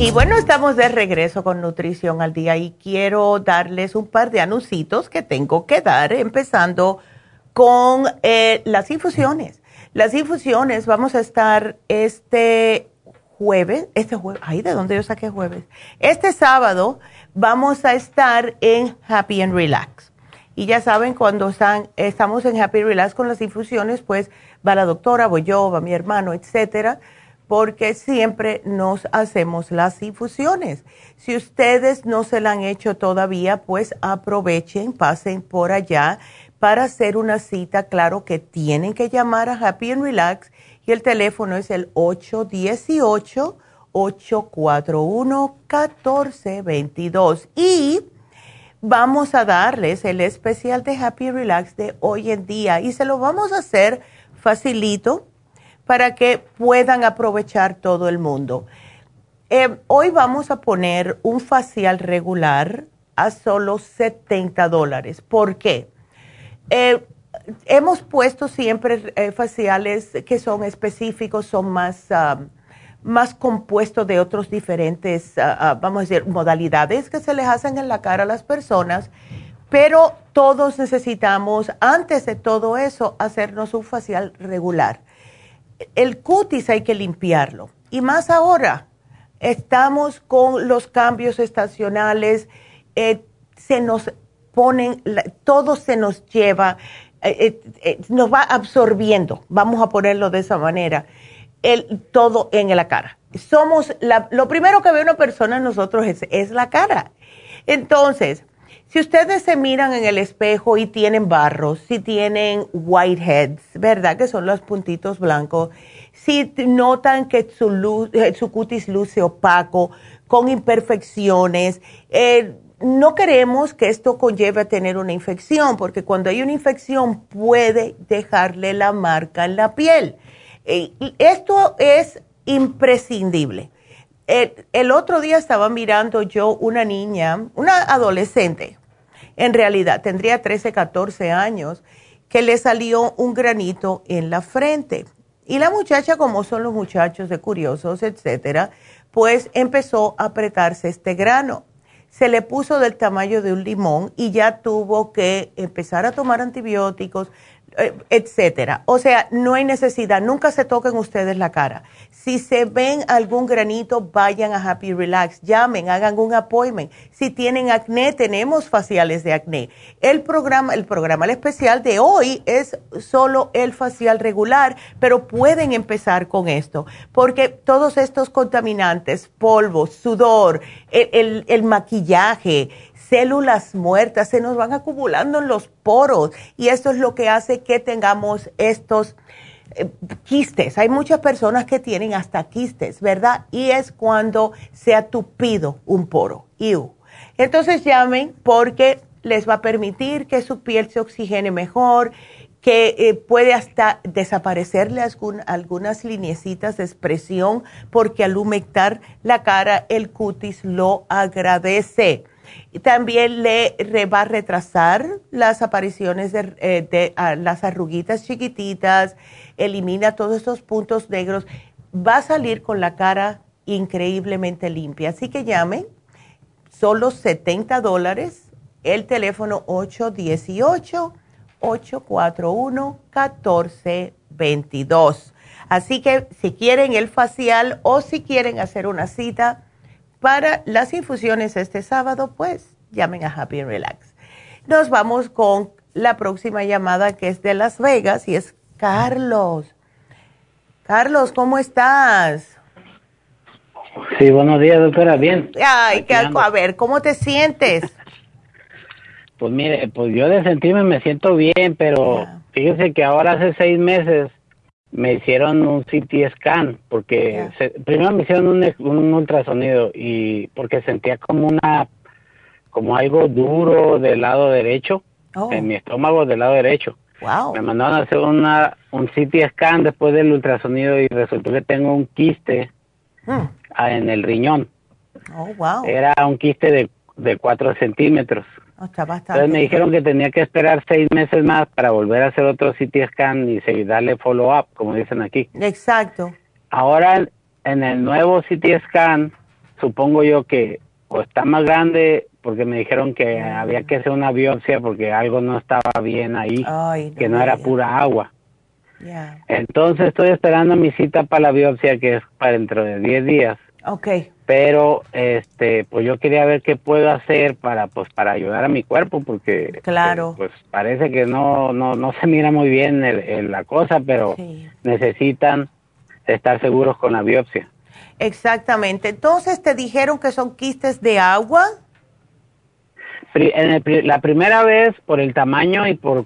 Y bueno, estamos de regreso con Nutrición al Día y quiero darles un par de anuncios que tengo que dar, empezando con eh, las infusiones. Las infusiones vamos a estar este jueves, este jueves, ay, ¿de dónde yo saqué jueves? Este sábado vamos a estar en Happy and Relax. Y ya saben, cuando están, estamos en Happy Relax con las infusiones, pues va la doctora, voy yo, va mi hermano, etcétera porque siempre nos hacemos las infusiones. Si ustedes no se la han hecho todavía, pues aprovechen, pasen por allá para hacer una cita. Claro que tienen que llamar a Happy and Relax y el teléfono es el 818-841-1422. Y vamos a darles el especial de Happy Relax de hoy en día y se lo vamos a hacer facilito para que puedan aprovechar todo el mundo. Eh, hoy vamos a poner un facial regular a solo 70 dólares. ¿Por qué? Eh, hemos puesto siempre eh, faciales que son específicos, son más, más compuestos de otros diferentes, ah, ah, vamos a decir, modalidades que se les hacen en la cara a las personas, pero todos necesitamos, antes de todo eso, hacernos un facial regular. El cutis hay que limpiarlo, y más ahora, estamos con los cambios estacionales, eh, se nos ponen, todo se nos lleva eh, eh, nos va absorbiendo, vamos a ponerlo de esa manera, el, todo en la cara. Somos, lo primero que ve una persona en nosotros es, es la cara. Entonces, si ustedes se miran en el espejo y tienen barros, si tienen whiteheads, ¿verdad? Que son los puntitos blancos, si notan que su, luz, su cutis luce opaco, con imperfecciones, eh, no queremos que esto conlleve a tener una infección, porque cuando hay una infección puede dejarle la marca en la piel. Eh, esto es imprescindible. El, otro día estaba mirando yo una niña, una adolescente, en realidad tendría 13, 14 años, que le salió un granito en la frente. Y la muchacha, como son los muchachos de curiosos, etcétera, pues empezó a apretarse este grano se le puso del tamaño de un limón y ya tuvo que empezar a tomar antibióticos, etcétera. O sea, no hay necesidad, nunca se toquen ustedes la cara. Si se ven algún granito, vayan a Happy Relax, llamen, hagan un appointment. Si tienen acné, tenemos faciales de acné. El programa, el programa especial de hoy es solo el facial regular, pero pueden empezar con esto, porque todos estos contaminantes, polvo, sudor, el, el maquillaje, células muertas se nos van acumulando en los poros y esto es lo que hace que tengamos estos eh, quistes. Hay muchas personas que tienen hasta quistes, ¿verdad? Y es cuando se ha tupido un poro. Entonces llamen porque les va a permitir que su piel se oxigene mejor, que eh, puede hasta desaparecerle algunas lineecitas de expresión porque al humectar la cara el cutis lo agradece. También le va a retrasar las apariciones de, eh, las arruguitas chiquititas, elimina todos esos puntos negros. Va a salir con la cara increíblemente limpia. Así que llame, solo 70 dólares, el teléfono 818-841-1422. Así que si quieren el facial o si quieren hacer una cita, para las infusiones este sábado, pues llamen a Happy Relax. Nos vamos con la próxima llamada que es de Las Vegas y es Carlos. Carlos, ¿cómo estás? Sí, buenos días, doctora. Bien. Ay, a ver, ¿cómo te sientes? Pues mire, pues yo de sentirme me siento bien, pero fíjese que ahora hace seis meses me hicieron un CT scan porque primero me hicieron un, ultrasonido y porque sentía como una como algo duro del lado derecho oh. en mi estómago del lado derecho. Me mandaron a hacer una un CT scan después del ultrasonido y resultó que tengo un quiste hmm. en el riñón. Oh, wow. Era un quiste de, de 4 centímetros. Entonces me dijeron que tenía que esperar seis meses más para volver a hacer otro CT scan y seguir darle follow-up, como dicen aquí. Exacto. Ahora, en el nuevo CT scan, supongo yo que o está más grande porque me dijeron que había que hacer una biopsia porque algo no estaba bien ahí, que no era pura agua. Entonces estoy esperando mi cita para la biopsia que es para dentro de 10 días. Okay pero este pues yo quería ver qué puedo hacer para pues para ayudar a mi cuerpo porque claro. pues, parece que no no no se mira muy bien la cosa pero necesitan estar seguros con la biopsia. Exactamente. Entonces te dijeron que son quistes de agua en la primera vez por el tamaño y por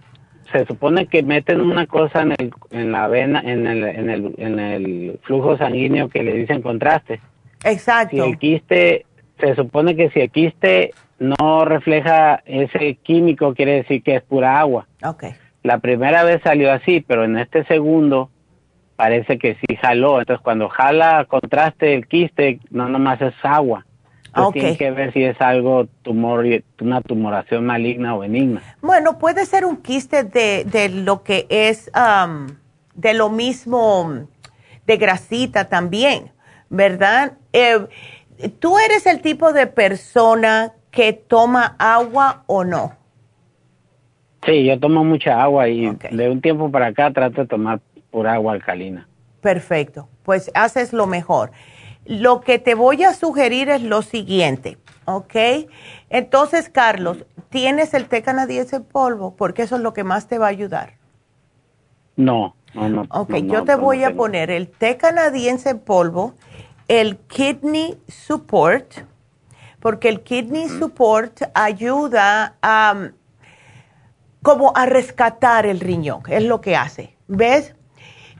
se supone que meten una cosa en, el, en la vena en el, en el en el flujo sanguíneo que le dicen contraste Exacto. Si el quiste, se supone que si el quiste no refleja ese químico, quiere decir que es pura agua. Okay. La primera vez salió así, pero en este segundo parece que sí jaló. Entonces, cuando jala contraste el quiste, no nomás es agua. pues tiene que ver si es algo tumor, una tumoración maligna o benigna. Bueno, puede ser un quiste de, de lo que es de lo mismo de grasita también, ¿verdad? Eh, ¿Tú eres el tipo de persona que toma agua o no? Sí, yo tomo mucha agua y de un tiempo para acá trato de tomar pura agua alcalina. Perfecto, pues haces lo mejor. Lo que te voy a sugerir es lo siguiente, ¿ok? Entonces, Carlos, ¿tienes el té canadiense en polvo? Porque eso es lo que más te va a ayudar. No, no, no. Ok, yo te voy a poner el té canadiense en polvo, el Kidney Support, porque el Kidney Support ayuda a como a rescatar el riñón, es lo que hace. ¿Ves?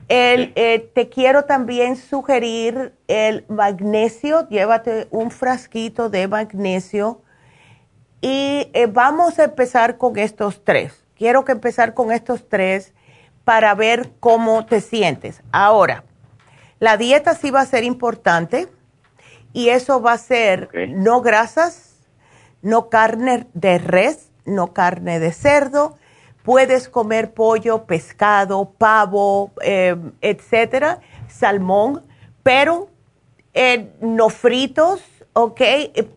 El, eh, te quiero también sugerir el magnesio, llévate un frasquito de magnesio y eh, vamos a empezar con estos tres. Quiero que empezar con estos tres para ver cómo te sientes. Ahora, la dieta sí va a ser importante y eso va a ser no grasas, no carne de res, no carne de cerdo. Puedes comer pollo, pescado, pavo, eh, etcétera, salmón, pero eh, no fritos, ¿ok?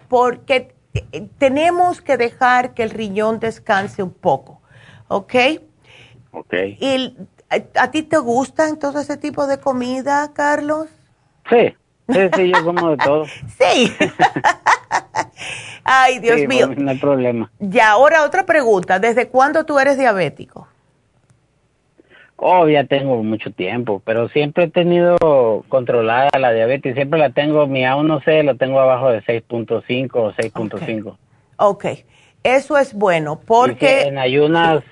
Porque tenemos que dejar que el riñón descanse un poco, ¿ok? Ok. ¿Y a, ti te gusta entonces ese tipo de comida, Carlos? Sí, sí, sí, yo como de todo. sí. Ay, Dios mío. No hay problema. Ya, ahora otra pregunta. ¿Desde cuándo tú eres diabético? Oh, ya tengo mucho tiempo, pero siempre he tenido controlada la diabetes. Siempre la tengo, mi A1C lo tengo abajo de 6.5 o 6.5. ok, eso es bueno porque... en ayunas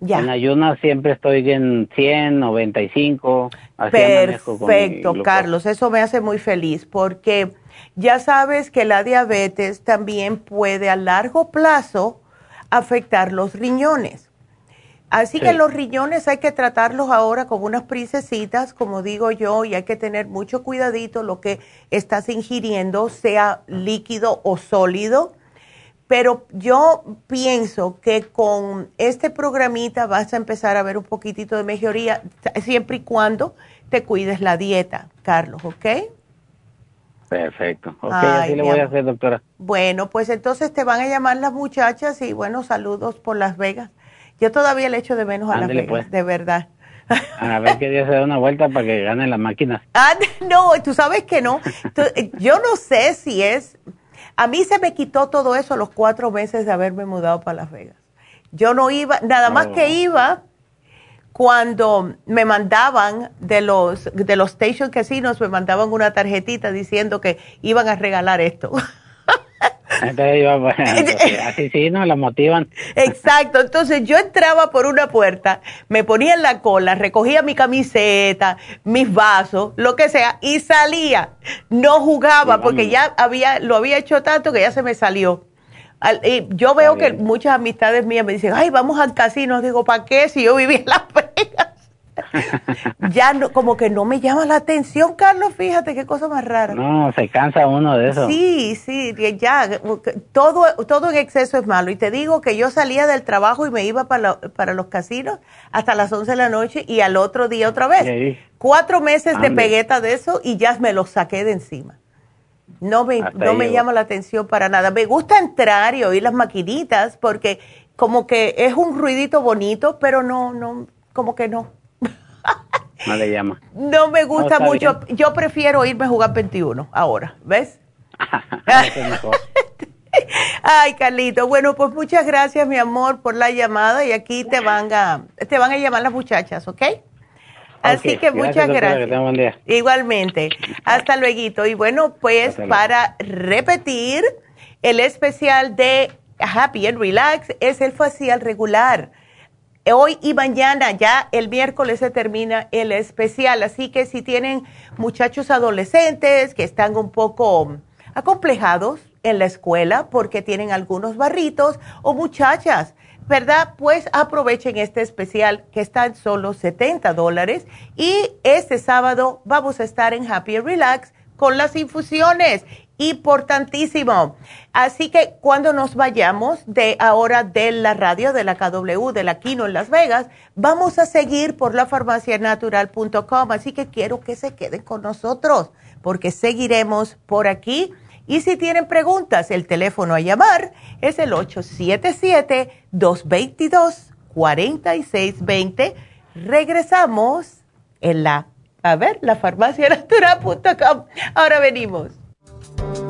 en ayunas siempre estoy en 100, 95. Así Perfecto, Carlos. Eso me hace muy feliz porque ya sabes que la diabetes también puede a largo plazo afectar los riñones. Así que los riñones hay que tratarlos ahora como unas princesitas, como digo yo, y hay que tener mucho cuidadito lo que estás ingiriendo, sea líquido o sólido pero yo pienso que con este programita vas a empezar a ver un poquitito de mejoría, siempre y cuando te cuides la dieta, Carlos, ¿ok? Perfecto. Ok, así le voy a hacer, doctora. Bueno, pues entonces te van a llamar las muchachas y bueno, saludos por Las Vegas. Yo todavía le echo de menos a Las Vegas, pues. de verdad. A ver qué día se da una vuelta para que gane la máquina. Ah, no, tú sabes que no. Yo no sé si es a mí se me quitó todo eso los cuatro meses de haberme mudado para Las Vegas. Yo no iba, nada más que iba cuando me mandaban de los, de los station casinos, me mandaban una tarjetita diciendo que iban a regalar esto. Entonces así sí, ¿no? La motivan. Exacto, entonces yo entraba por una puerta, me ponía en la cola, recogía mi camiseta, mis vasos, lo que sea, y salía. No jugaba porque ya había, lo había hecho tanto que ya se me salió. Y yo veo que muchas amistades mías me dicen, ay, vamos al casino. Digo, ¿para qué si yo vivía en Las Vegas? Ya no, como que no me llama la atención, Carlos, fíjate qué cosa más rara. No, se cansa uno de eso. Sí, sí, ya, todo, todo en exceso es malo. Y te digo que yo salía del trabajo y me iba para, para los casinos hasta las 11 de la noche y al otro día otra vez. Cuatro meses de pegueta de eso y ya me los saqué de encima. No me, no me llama la atención para nada. Me gusta entrar y oír las maquinitas porque como que es un ruidito bonito, pero no, no, como que no. No le llama. No me gusta mucho. Yo prefiero irme a jugar 21 ahora, ¿ves? Ay, Carlito. Bueno, pues muchas gracias, mi amor, por la llamada y aquí te van a te van a llamar las muchachas, ¿ok? Así que muchas gracias. Igualmente. Hasta luego. Y bueno, pues para repetir, el especial de Happy and Relax es el facial regular hoy y mañana, ya el miércoles se termina el especial. Así que si tienen muchachos adolescentes que están un poco acomplejados en la escuela porque tienen algunos barritos o muchachas, ¿verdad? Pues aprovechen este especial que está en solo 70 dólares. Y este sábado vamos a estar en Happy Relax con las infusiones importantísimo. Así que cuando nos vayamos de ahora de la radio, de la KW, de la Kino en Las Vegas, vamos a seguir por la farmacianatural.com. Así que quiero que se queden con nosotros porque seguiremos por aquí. Y si tienen preguntas, el teléfono a llamar es el 877-222-4620. Regresamos en la, a ver, la farmacianatural.com. Ahora venimos. you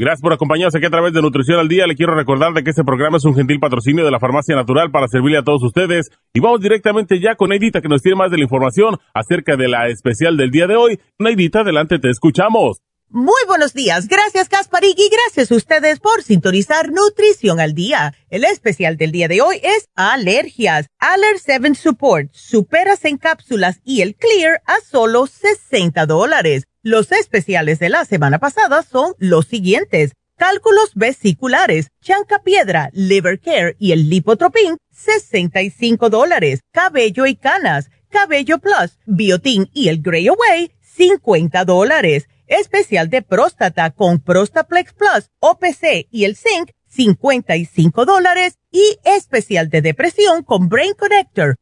Gracias por acompañarnos aquí a través de Nutrición al Día. Le quiero recordar de que este programa es un gentil patrocinio de la Farmacia Natural para servirle a todos ustedes. Y vamos directamente ya con Neidita que nos tiene más de la información acerca de la especial del día de hoy. Neidita, adelante, te escuchamos. Muy buenos días, gracias Gasparig y gracias a ustedes por sintonizar Nutrición al Día. El especial del día de hoy es alergias. Aller 7 Support, superas en cápsulas y el Clear a solo 60 dólares. Los especiales de la semana pasada son los siguientes. Cálculos vesiculares, chanca piedra, liver care y el lipotropin, 65 dólares. Cabello y canas, cabello plus, biotin y el Grey Away, 50 dólares especial de próstata con Prostaplex Plus, OPC y el Zinc, 55 dólares y especial de depresión con Brain Connector,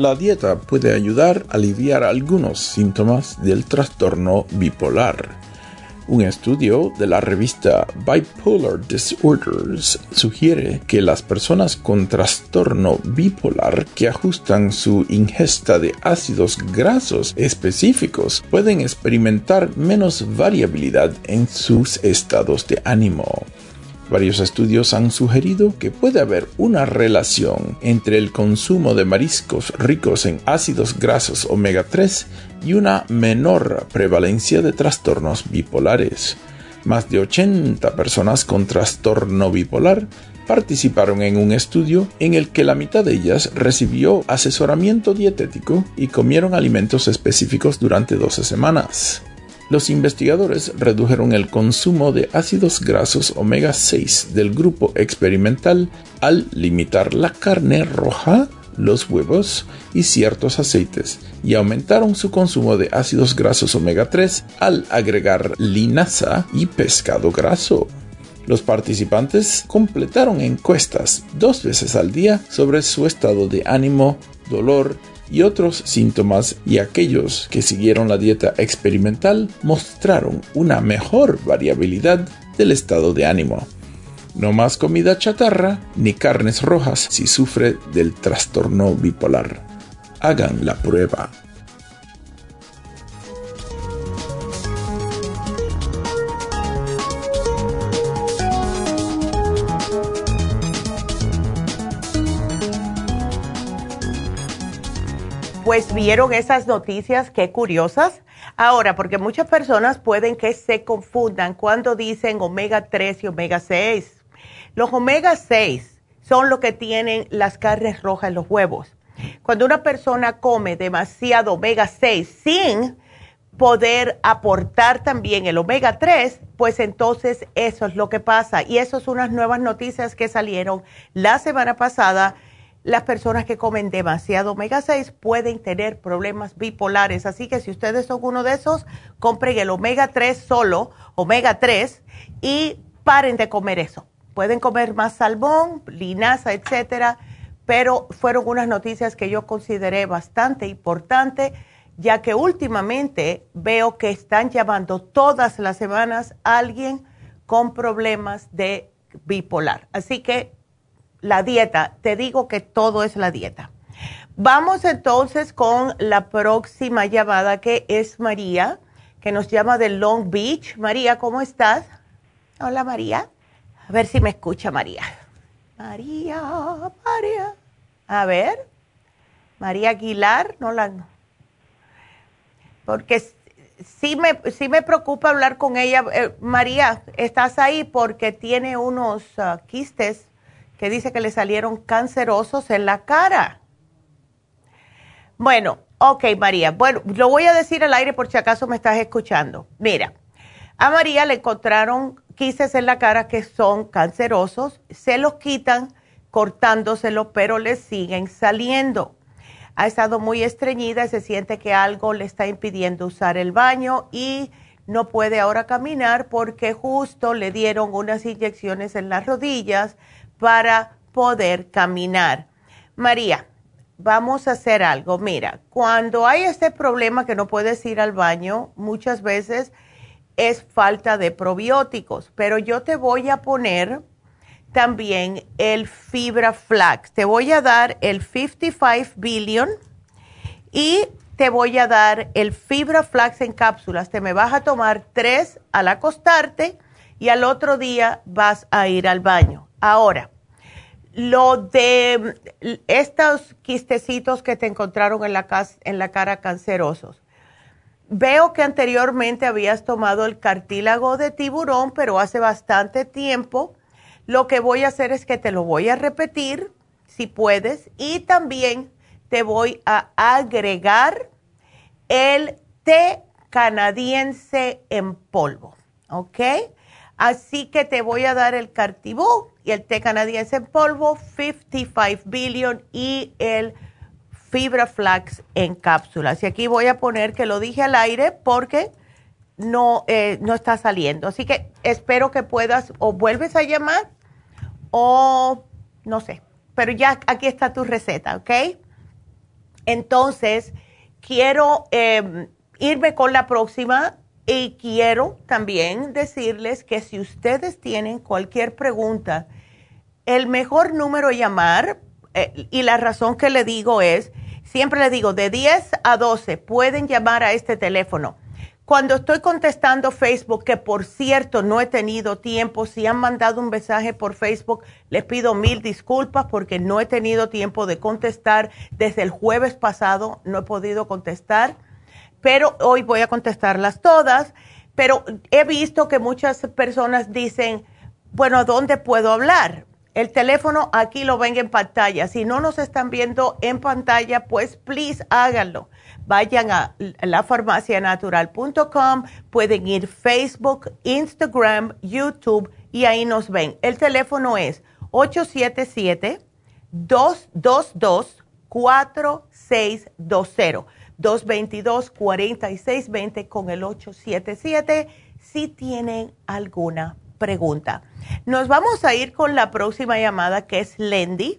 La dieta puede ayudar a aliviar algunos síntomas del trastorno bipolar. Un estudio de la revista Bipolar Disorders sugiere que las personas con trastorno bipolar que ajustan su ingesta de ácidos grasos específicos pueden experimentar menos variabilidad en sus estados de ánimo. Varios estudios han sugerido que puede haber una relación entre el consumo de mariscos ricos en ácidos grasos omega 3 y una menor prevalencia de trastornos bipolares. Más de 80 personas con trastorno bipolar participaron en un estudio en el que la mitad de ellas recibió asesoramiento dietético y comieron alimentos específicos durante 12 semanas los investigadores redujeron el consumo de ácidos grasos omega 6 del grupo experimental al limitar la carne roja, los huevos y ciertos aceites y aumentaron su consumo de ácidos grasos omega 3 al agregar linaza y pescado graso. Los participantes completaron encuestas dos veces al día sobre su estado de ánimo, dolor y otros síntomas y aquellos que siguieron la dieta experimental mostraron una mejor variabilidad del estado de ánimo. No más comida chatarra ni carnes rojas si sufre del trastorno bipolar. Hagan la prueba. Pues vieron esas noticias, qué curiosas. Ahora, porque muchas personas pueden que se confundan cuando dicen omega 3 y omega 6. Los omega 6 son lo que tienen las carnes rojas en los huevos. Cuando una persona come demasiado omega 6 sin poder aportar también el omega 3, pues entonces eso es lo que pasa. Y eso son unas nuevas noticias que salieron la semana pasada las personas que comen demasiado omega 6 pueden tener problemas bipolares. Así que si ustedes son uno de esos, compren el omega 3 solo, omega 3, y paren de comer eso. Pueden comer más salmón, linaza, etcétera, pero fueron unas noticias que yo consideré bastante importantes, ya que últimamente veo que están llamando todas las semanas a alguien con problemas de bipolar. Así que la dieta, te digo que todo es la dieta. Vamos entonces con la próxima llamada que es María, que nos llama de Long Beach. María, ¿cómo estás? Hola María. A ver si me escucha María. María, María. A ver. María Aguilar, no la... Porque sí me, sí me preocupa hablar con ella. Eh, María, estás ahí porque tiene unos ah, quistes que dice que le salieron cancerosos en la cara. Bueno, ok, María. Bueno, lo voy a decir al aire por si acaso me estás escuchando. Mira, a María le encontraron quistes en la cara que son cancerosos, se los quitan cortándoselo, pero le siguen saliendo. Ha estado muy estreñida, se siente que algo le está impidiendo usar el baño y no puede ahora caminar porque justo le dieron unas inyecciones en las rodillas para poder caminar. María, vamos a hacer algo. Mira, cuando hay este problema que no puedes ir al baño, muchas veces es falta de probióticos, pero yo te voy a poner también el fibra flax. Te voy a dar el 55 billion y te voy a dar el fibra flax en cápsulas. Te me vas a tomar tres al acostarte y al otro día vas a ir al baño. Ahora, lo de estos quistecitos que te encontraron en la, en la cara cancerosos. Veo que anteriormente habías tomado el cartílago de tiburón, pero hace bastante tiempo. Lo que voy a hacer es que te lo voy a repetir, si puedes, y también te voy a agregar el té canadiense en polvo, ¿ok? Así que te voy a dar el cartibú el té canadiense en polvo, 55 billion y el fibra flax en cápsulas. Y aquí voy a poner que lo dije al aire porque no, eh, no está saliendo. Así que espero que puedas o vuelves a llamar o no sé. Pero ya aquí está tu receta, ¿ok? Entonces, quiero em, irme con la próxima y quiero también decirles que si ustedes tienen cualquier pregunta, el mejor número a llamar, eh, y la razón que le digo es, siempre le digo, de 10 a 12 pueden llamar a este teléfono. cuando estoy contestando Facebook, que por cierto no he tenido tiempo, si han mandado un mensaje por Facebook, les pido mil disculpas porque no he tenido tiempo de contestar. Desde el jueves pasado no he podido contestar, pero hoy voy a contestarlas todas. Pero he visto que muchas personas dicen, bueno, ¿dónde puedo hablar? El teléfono aquí lo ven en pantalla. Si no nos están viendo en pantalla, pues please háganlo. Vayan a lafarmacianatural.com, pueden ir Facebook, Instagram, YouTube y ahí nos ven. El teléfono es 877-222-4620. 222-4620 con el 877 si tienen alguna pregunta. Nos vamos a ir con la próxima llamada que es Lendy.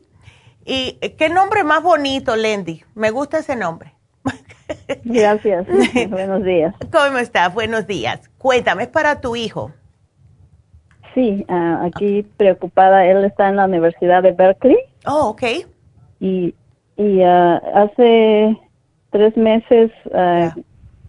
¿Y qué nombre más bonito, Lendy? Me gusta ese nombre. Gracias. Buenos días. ¿Cómo estás? Buenos días. Cuéntame, ¿es para tu hijo? Sí, ah, aquí preocupada. Él está en la Universidad de Berkeley. Oh, ok. Y, y ah, hace tres meses ah,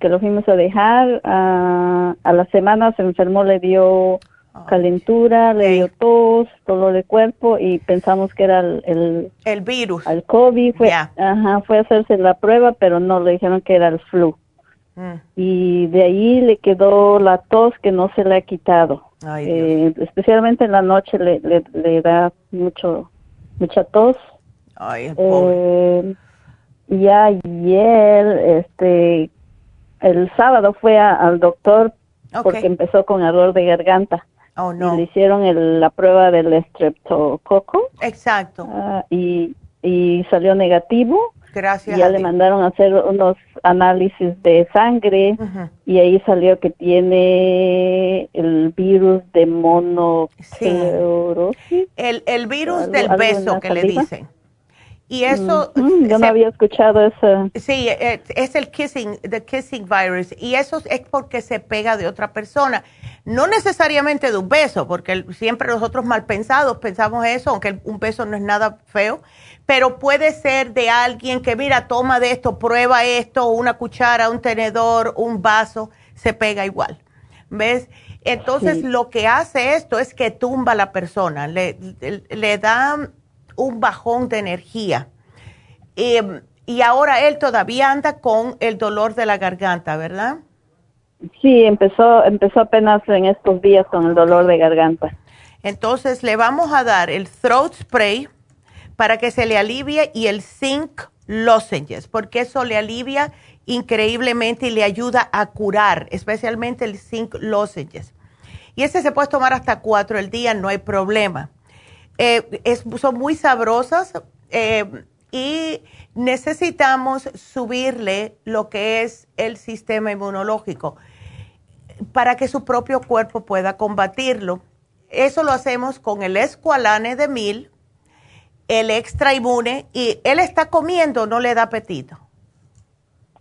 que lo fuimos a dejar, a la semana se enfermó, le dio calentura, le dio tos, dolor de cuerpo y pensamos que era el, el, virus. El COVID. Fue, ajá, fue a hacerse la prueba, pero no, le dijeron que era el flu. Mm. Y de ahí le quedó la tos que no se le ha quitado. eh, especialmente en la noche le, le, da mucho mucha tos. Ay, eh, y ayer, este, el sábado fue al doctor porque empezó con error de garganta. Oh, no. le hicieron la prueba del estreptococo. Exacto. Ah, y, y salió negativo. Gracias. Y ya le mandaron a hacer unos análisis de sangre y ahí salió que tiene el virus de mono. El, el virus del beso que le dicen. Y eso... Mm, yo no había escuchado eso. Sí, eh, es el kissing, the kissing virus. Y eso es porque se pega de otra persona. No necesariamente de un beso, porque siempre nosotros mal pensados pensamos eso, aunque un beso no es nada feo. Pero puede ser de alguien que, mira, toma de esto, prueba esto, una cuchara, un tenedor, un vaso, se pega igual. ¿Ves? Entonces lo que hace esto es que tumba a la persona, le, le da un bajón de energía. Em, y ahora él todavía anda con el dolor de la garganta, ¿verdad? Sí, empezó, empezó apenas en estos días con el dolor de garganta. Entonces le vamos a dar el throat spray para que se le alivie y el zinc lozenges, porque eso le alivia increíblemente y le ayuda a curar, especialmente el zinc lozenges. Y ese se puede tomar hasta cuatro el día, no hay problema. Eh, es, son muy sabrosas eh, y necesitamos subirle lo que es el sistema inmunológico para que su propio cuerpo pueda combatirlo. Eso lo hacemos con el escualane de mil, el extra inmune y él está comiendo, no le da apetito.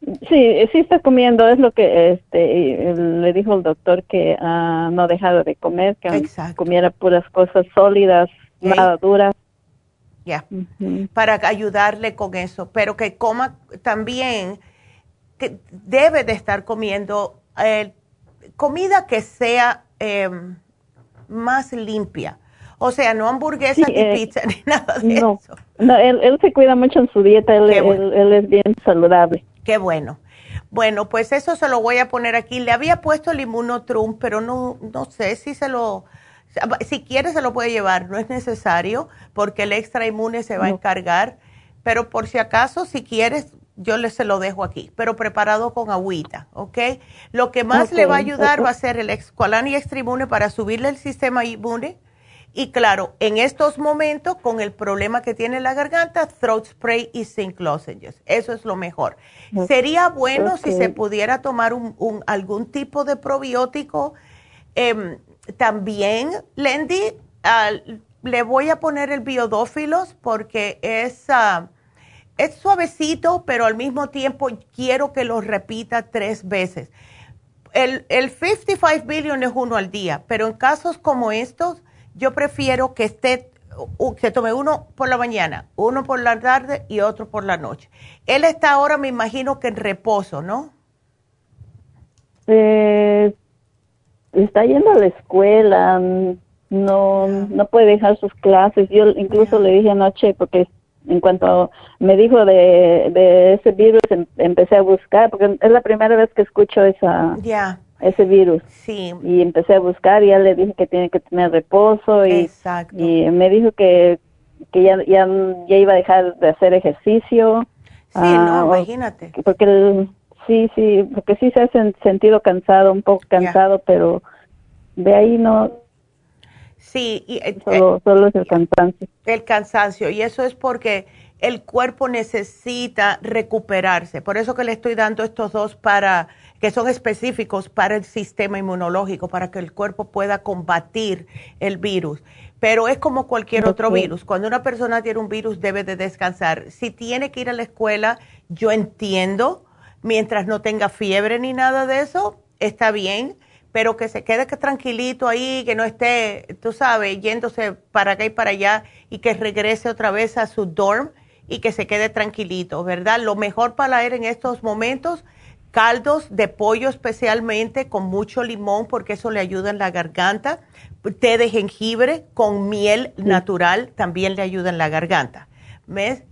Sí, sí está comiendo, es lo que este, le dijo el doctor que ha no dejado de comer, que comiera puras cosas sólidas, dura. Ya, para ayudarle con eso, pero que coma también, que debe de estar comiendo eh, comida que sea em, más limpia. O sea, no hamburguesa ni eh, pizza ni nada de eso. No, él, él, se cuida mucho en su dieta, él, él, es bien saludable. Qué bueno. Bueno, pues eso se lo voy a poner aquí. Le había puesto el inmunotrum, pero no, no sé si se lo si quiere se lo puede llevar, no es necesario porque el extra inmune se va a encargar, pero por si acaso, si quieres, yo le se lo dejo aquí, pero preparado con agüita, ¿ok? Lo que más le va a ayudar va a ser el Exqualan y extra inmune para subirle el sistema inmune. Y claro, en estos momentos, con el problema que tiene la garganta, throat spray y zinc lozenges. Eso es lo mejor. Sería bueno si se pudiera tomar un, algún tipo de probiótico. Eh, también, Lendy, le voy a poner el biodófilos porque es, ah, es suavecito, pero al mismo tiempo quiero que lo repita tres veces. El, el 55 billion es uno al día, pero en casos como estos, yo prefiero que esté se tome uno por la mañana, uno por la tarde y otro por la noche. Él está ahora, me imagino que en reposo, ¿no? Eh, está yendo a la escuela, no, no puede dejar sus clases. Yo incluso le dije anoche, porque en cuanto me dijo de, de ese virus, em, empecé a buscar, porque es la primera vez que escucho esa, ese virus. Sí. Y empecé a buscar y ya le dije que tiene que tener reposo y, y me dijo que, que ya, ya, ya iba a dejar de hacer ejercicio. Sí, no, ah, imagínate. Porque el, sí, sí, porque sí se ha sentido cansado, un poco cansado, pero de ahí no. Sí, y, eh, solo, solo es el cansancio. El cansancio, y eso es porque el cuerpo necesita recuperarse. Por eso que le estoy dando estos dos para que son específicos para el sistema inmunológico, para que el cuerpo pueda combatir el virus. Pero es como cualquier otro virus. Cuando una persona tiene un virus debe de descansar. Si tiene que ir a la escuela, yo entiendo, mientras no tenga fiebre ni nada de eso, está bien, pero que se quede tranquilito ahí, que no esté, tú sabes, yéndose para acá y para allá y que regrese otra vez a su dorm y que se quede tranquilito, ¿verdad? Lo mejor para él en estos momentos caldos de pollo especialmente con mucho limón porque eso le ayuda en la garganta. Té de jengibre con miel natural también le ayuda en la garganta. ¿Ves?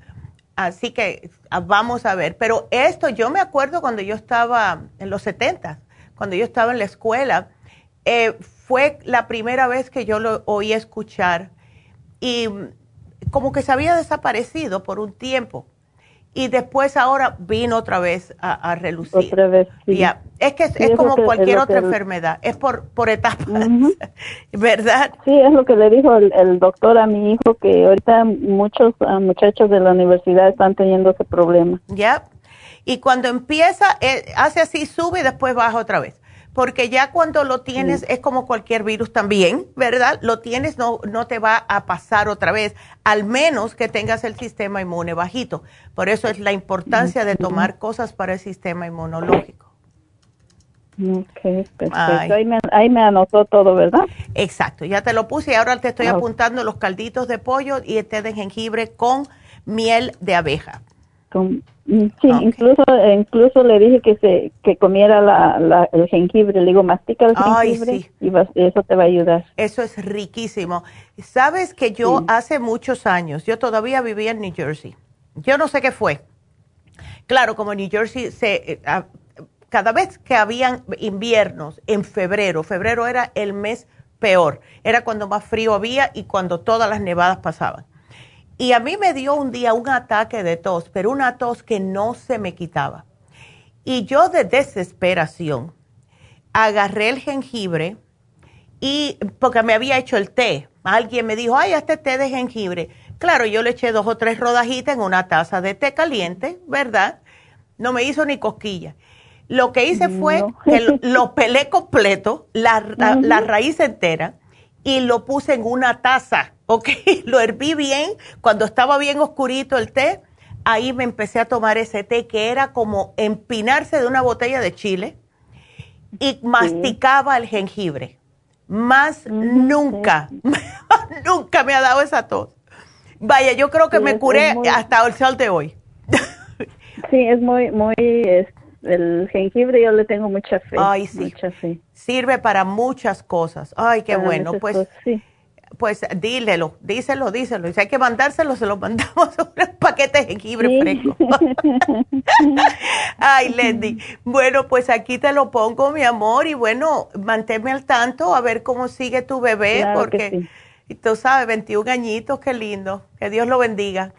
Así que vamos a ver. Pero esto yo me acuerdo cuando yo estaba en los 70, cuando yo estaba en la escuela, eh, fue la primera vez que yo lo oí escuchar y mm, como que se había desaparecido por un tiempo y después ahora vino otra vez a, relucir. Otra vez, sí. Es que es, como cualquier otra enfermedad, es por, por etapas, ¿verdad? Sí, es lo que le dijo el, doctor a mi hijo, que ahorita muchos ah, muchachos de la universidad están teniendo ese problema. Ya, y cuando empieza, eh, hace así, sube y después baja otra vez porque ya cuando lo tienes es como cualquier virus también, ¿verdad? Lo tienes, no, no te va a pasar otra vez, al menos que tengas el sistema inmune bajito. Por eso es la importancia de tomar cosas para el sistema inmunológico. Ok, perfecto. Ahí me, ahí me, anotó todo, ¿verdad? Exacto, ya te lo puse y ahora te estoy apuntando los calditos de pollo y el té de jengibre con miel de abeja. Con, mm, sí, incluso incluso le dije que se que comiera la, el jengibre, le digo, mastica el jengibre y eso te va a ayudar. Eso es riquísimo. Sabes que yo hace muchos años, yo todavía vivía en New Jersey. Yo no sé qué fue. Claro, como New Jersey se eh, cada vez que habían inviernos en febrero, febrero era el mes peor, era cuando más frío había y cuando todas las nevadas pasaban. Y a mí me dio un día un ataque de tos, pero una tos que no se me quitaba. Y yo de desesperación agarré el jengibre y porque me había hecho el té. Alguien me dijo, ay, este té de jengibre. Claro, yo le eché dos o tres rodajitas en una taza de té caliente, ¿verdad? No me hizo ni cosquilla. Lo que hice fue que lo, pelé completo, la, la raíz entera, y lo puse en una taza ok, lo herví bien, cuando estaba bien oscurito el té, ahí me empecé a tomar ese té que era como empinarse de una botella de chile y masticaba el jengibre. Más nunca, nunca me ha dado esa tos. Vaya, yo creo que me curé hasta el sol de hoy. sí, es muy, muy, el jengibre yo le tengo mucha fe. Ay, sí. Mucha fe. Sirve para muchas cosas. Ay, qué bueno. Pues sí pues dílelo, díselo, díselo. Y si hay que mandárselo, se lo mandamos un paquete de jengibre fresco. Ay, Lendy. Bueno, pues aquí te lo pongo, mi amor, y bueno, manténme al tanto a ver cómo sigue tu bebé, porque tú sabes, 21 añitos, qué lindo. Que Dios lo bendiga.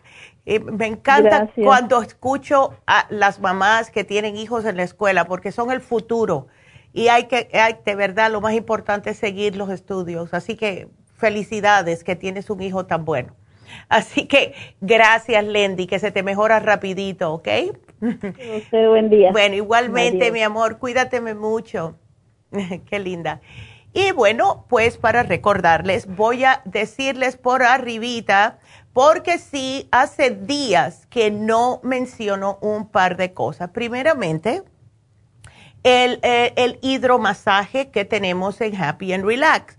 Y me encanta cuando escucho a las mamás que tienen hijos en la escuela, porque son el futuro. Y hay que, hay, de verdad, lo más importante es seguir los estudios. Así que felicidades que tienes un hijo tan bueno. Así que gracias, Lendy, que se te mejora rapidito, ¿ok? buen día. Bueno, igualmente, mi amor, cuídateme mucho. Qué linda. Y bueno, pues para recordarles, voy a decirles por arribita, porque sí, hace días que no menciono un par de cosas. Primeramente, el, eh, hidromasaje que tenemos en Happy and Relax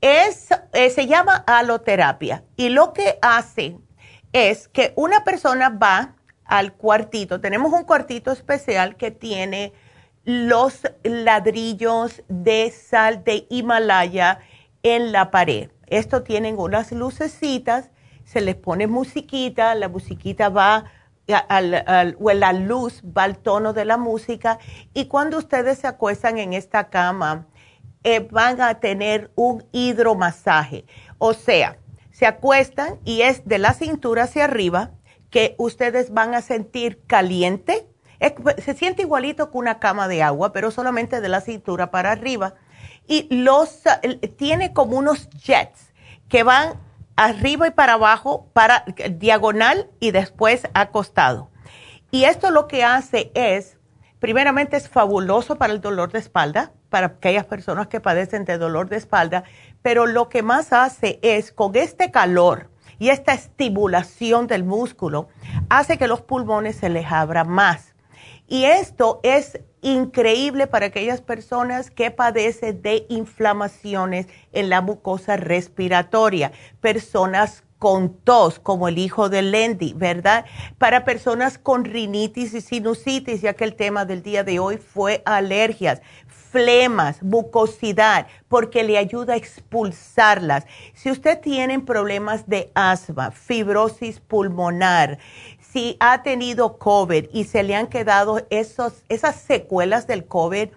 es, eh, se llama aloterapia y lo que hace es que una persona va al cuartito, tenemos un cuartito especial que tiene los ladrillos de sal de Himalaya en la pared. Esto tienen unas lucecitas, se les pone musiquita, la musiquita va al, o la luz va al tono de la música y cuando ustedes se acuestan en esta cama eh, van a tener un hidromasaje. O sea, se acuestan y es de la cintura hacia arriba que ustedes van a sentir caliente se siente igualito que una cama de agua, pero solamente de la cintura para arriba. Y los tiene como unos jets que van arriba y para abajo, para diagonal y después acostado. Y esto lo que hace es, primeramente es fabuloso para el dolor de espalda, para aquellas personas que padecen de dolor de espalda, pero lo que más hace es con este calor y esta estimulación del músculo, hace que los pulmones se les abran más. Y esto es increíble para aquellas personas que padecen de inflamaciones en la mucosa respiratoria, personas con tos, como el hijo de Lendy, ¿verdad? Para personas con rinitis y sinusitis, ya que el tema del día de hoy fue alergias, flemas, mucosidad, porque le ayuda a expulsarlas. Si usted tiene problemas de asma, fibrosis pulmonar, si ha tenido COVID y se le han quedado esos, esas secuelas del COVID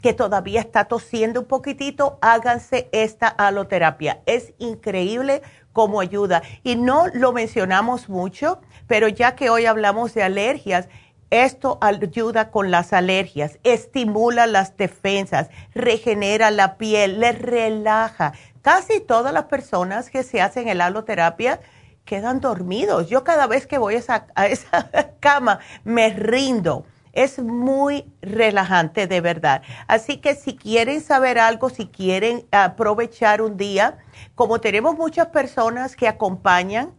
que todavía está tosiendo un poquitito, háganse esta aloterapia. Es increíble cómo ayuda. Y no lo mencionamos mucho, pero ya que hoy hablamos de alergias, esto ayuda con las alergias, estimula las defensas, regenera la piel, le relaja. Casi todas las personas que se hacen el aloterapia, quedan dormidos. Yo cada vez que voy a esa, cama me rindo. Es muy relajante de verdad. Así que si quieren saber algo, si quieren aprovechar un día, como tenemos muchas personas que acompañan,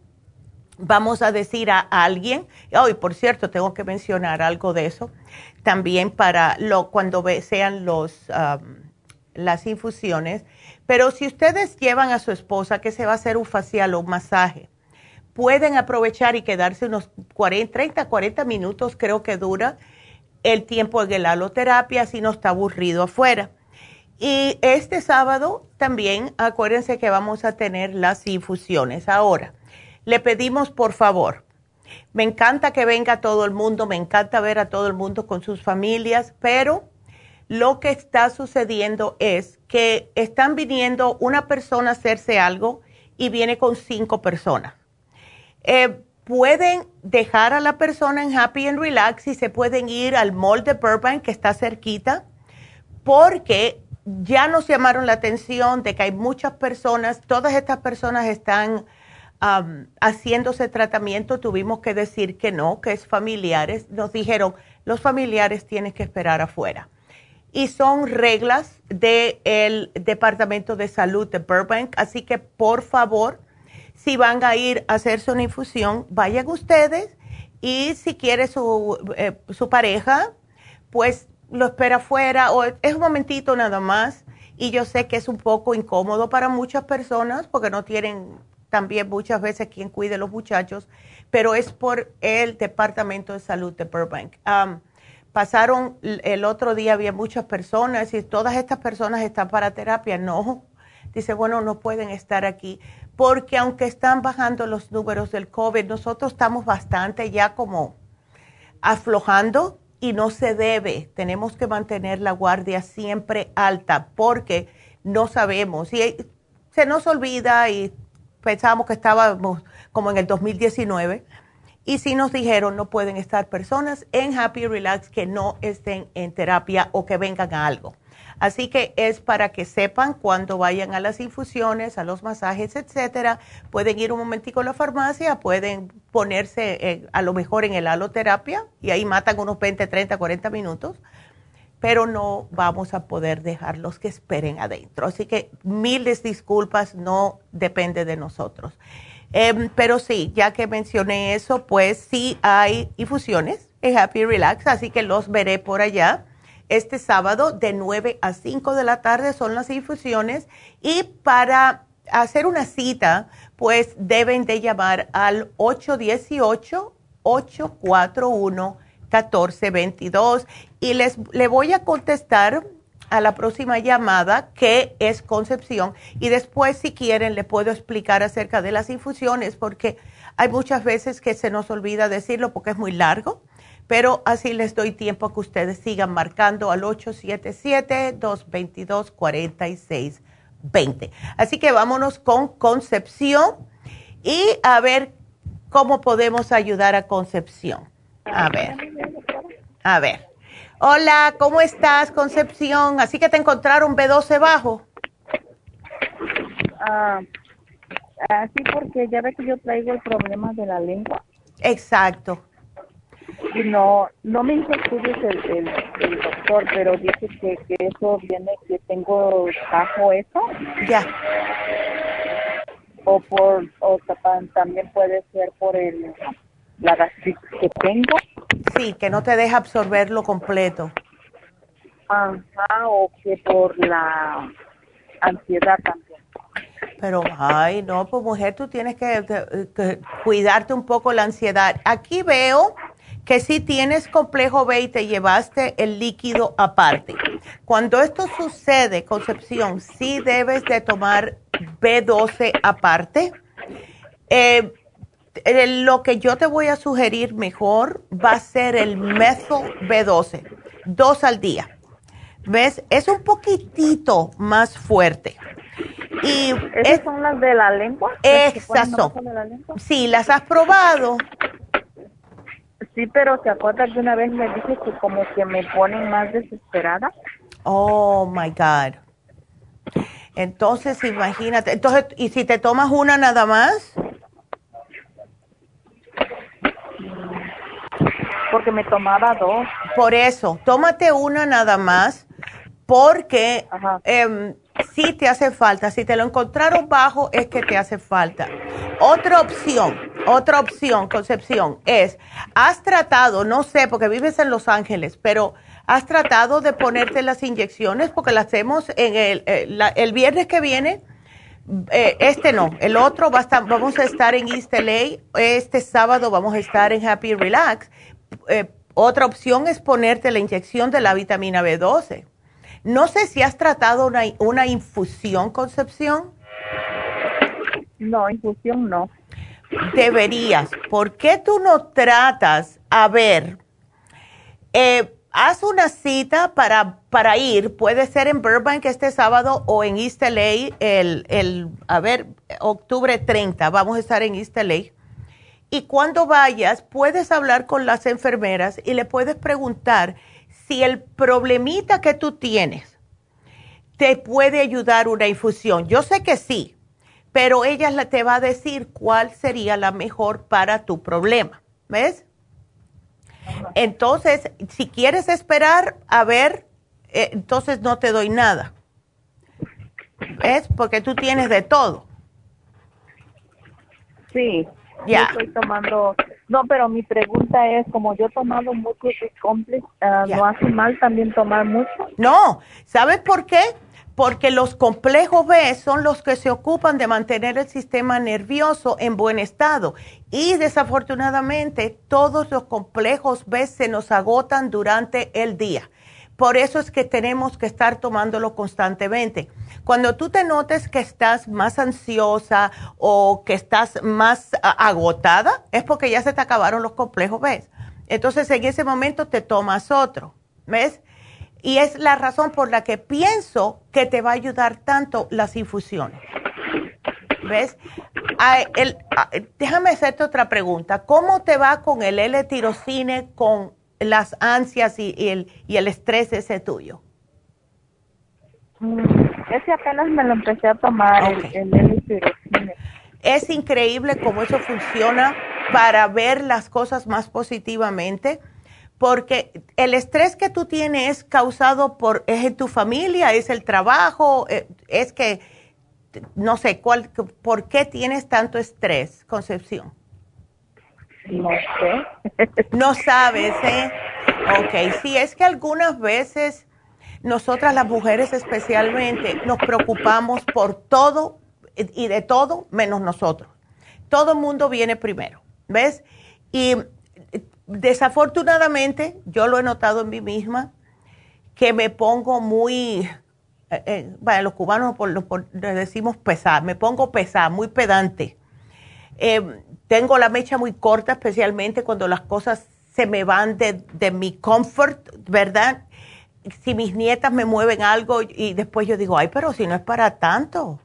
vamos a decir a alguien, hoy por cierto tengo que mencionar algo de eso, también para lo, cuando sean los, las infusiones, pero si ustedes llevan a su esposa que se va a hacer un facial o un masaje, pueden aprovechar y quedarse unos 40, 30, 40 minutos, creo que dura el tiempo de la aloterapia, si no está aburrido afuera. Y este sábado también acuérdense que vamos a tener las infusiones. Ahora, le pedimos por favor, me encanta que venga todo el mundo, me encanta ver a todo el mundo con sus familias, pero lo que está sucediendo es que están viniendo una persona a hacerse algo y viene con cinco personas. Eh, pueden dejar a la persona en Happy and Relax y se pueden ir al mall de Burbank que está cerquita, porque ya nos llamaron la atención de que hay muchas personas, todas estas personas están haciéndose tratamiento, tuvimos que decir que no, que es familiares. Nos dijeron, los familiares tienen que esperar afuera. Y son reglas del Departamento de Salud de Burbank, así que por favor, si van a ir a hacerse una infusión, vayan ustedes y si quiere su, eh, su pareja, pues lo espera afuera o es un momentito nada más. Y yo sé que es un poco incómodo para muchas personas porque no tienen también muchas veces quien cuide a los muchachos, pero es por el Departamento de Salud de Burbank. pasaron el otro día, había muchas personas y todas estas personas están para terapia. No, dice, bueno, no pueden estar aquí porque aunque están bajando los números del COVID, nosotros estamos bastante ya como aflojando y no se debe. Tenemos que mantener la guardia siempre alta porque no sabemos. Y se nos olvida y pensábamos que estábamos como en el 2019. Y si nos dijeron no pueden estar personas en Happy Relax que no estén en terapia o que vengan a algo. Así que es para que sepan cuando vayan a las infusiones, a los masajes, etcétera, pueden ir un momentico a la farmacia, pueden ponerse eh, a lo mejor en el aloterapia y ahí matan unos 20, 30, 40 minutos, pero no vamos a poder dejarlos que esperen adentro. Así que miles disculpas, no depende de nosotros. Em, pero sí, ya que mencioné eso, pues sí hay infusiones en Happy Relax, así que los veré por allá este sábado de 9 a 5 de la tarde son las infusiones. Y para hacer una cita, pues deben de llamar al 818-841. 1422 y les le voy a contestar a la próxima llamada qué es concepción. Y después si quieren le puedo explicar acerca de las infusiones porque hay muchas veces que se nos olvida decirlo porque es muy largo, pero así les doy tiempo a que ustedes sigan marcando al 877-222-4620. Así que vámonos con concepción y a ver cómo podemos ayudar a concepción. A ver. A ver. Hola, ¿cómo estás, Concepción? Así que te encontraron B12 bajo. Ah, así porque ya ves que yo traigo el problema de la lengua. Exacto. No, no me hizo estudios el, el, doctor, pero dice que, que, eso viene, que tengo bajo eso. Ya. O por, o también puede ser por el la gastritis que tengo. Sí, que no te deja absorberlo completo. Ajá, o que por la ansiedad también. Pero, ay, no, pues mujer, tú tienes que, cuidarte un poco la ansiedad. Aquí veo que si tienes complejo B y te llevaste el líquido aparte. Cuando esto sucede, Concepción, sí debes de tomar B12 aparte. Eh, lo que yo te voy a sugerir mejor va a ser el Methyl B12, dos al día. ¿Ves? Es un poquitito más fuerte. Y ¿Esas son las de la lengua? Esas son. Sí, las has probado. Sí, pero ¿se acuerda que una vez me dije que como que me ponen más desesperada? Oh, my God. Entonces, imagínate. Entonces, ¿y si te tomas una nada más? Porque me tomaba dos. Por eso, tómate una nada más, porque eh, sí te hace falta. Si te lo encontraron bajo, es que te hace falta. Otra opción, otra opción, Concepción, es, has tratado, no sé, porque vives en Los Ángeles, pero has tratado de ponerte las inyecciones, porque las hacemos en el, eh, el viernes que viene. Eh, este no, el otro va a estar, vamos a estar en East LA, este sábado vamos a estar en Happy Relax eh, otra opción es ponerte la inyección de la vitamina B12. No sé si has tratado una, una infusión, Concepción. No, infusión no. Deberías. ¿Por qué tú no tratas, a ver, eh, haz una cita para, para ir, puede ser en Burbank este sábado o en East LA el, el, a ver, octubre 30, vamos a estar en East LA y cuando vayas, puedes hablar con las enfermeras y le puedes preguntar si el problemita que tú tienes te puede ayudar una infusión. Yo sé que sí, pero ella te va a decir cuál sería la mejor para tu problema. ¿Ves? Entonces, si quieres esperar a ver, eh, entonces no te doy nada. ¿Ves? Porque tú tienes de todo. Sí, ya. estoy tomando, no, pero mi pregunta es, como yo he tomado mucho complex, uh, ¿no hace mal también tomar mucho? No, ¿sabes por qué? Porque los complejos B son los que se ocupan de mantener el sistema nervioso en buen estado. Y desafortunadamente todos los complejos B se nos agotan durante el día. Por eso es que tenemos que estar tomándolo constantemente. Cuando tú te notes que estás más ansiosa o que estás más agotada, es porque ya se te acabaron los complejos, ¿ves? Entonces en ese momento te tomas otro, ¿ves? Y es la razón por la que pienso que te va a ayudar tanto las infusiones. ¿Ves? déjame hacerte otra pregunta. ¿Cómo te va con el L-tirocine, con las ansias y, el, y el estrés ese tuyo? Mm, ese apenas me lo empecé a tomar, el, Es increíble cómo eso funciona para ver las cosas más positivamente, porque el estrés que tú tienes es causado por, es en tu familia, es el trabajo, eh, es que, no sé, cuál, ¿por qué tienes tanto estrés, Concepción? No sé. no sabes, ¿eh? Ok, sí, es que algunas veces nosotras las mujeres especialmente nos preocupamos por todo y de todo menos nosotros. Todo el mundo viene primero, ¿ves? Y desafortunadamente, yo lo he notado en mí misma, que me pongo muy, eh, eh, bueno, los cubanos le decimos pesar, me pongo pesar, muy pedante. Eh, tengo la mecha muy corta, especialmente cuando las cosas se me van de, de mi comfort, ¿verdad? Si mis nietas me mueven algo y después yo digo, ay, pero si no es para tanto.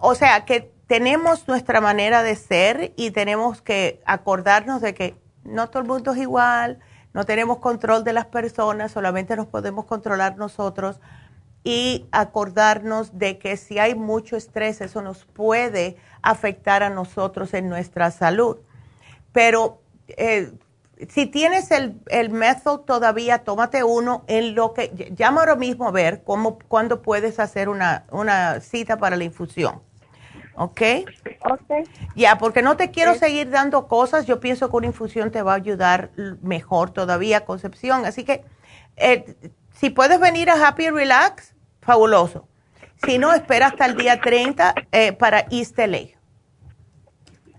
O sea, que tenemos nuestra manera de ser y tenemos que acordarnos de que no todo el mundo es igual, no tenemos control de las personas, solamente nos podemos controlar nosotros y acordarnos de que si hay mucho estrés, eso nos puede afectar a nosotros en nuestra salud. Pero eh, si tienes el, el método todavía, tómate uno en lo que, llama ahora mismo a ver cómo, cuándo puedes hacer una, una cita para la infusión. ¿Ok? Ok. Ya, porque no te quiero seguir dando cosas. Yo pienso que una infusión te va a ayudar mejor todavía, Concepción. Así que, eh, si puedes venir a Happy Relax, fabuloso. Si no, espera hasta el día 30 eh, para East LA.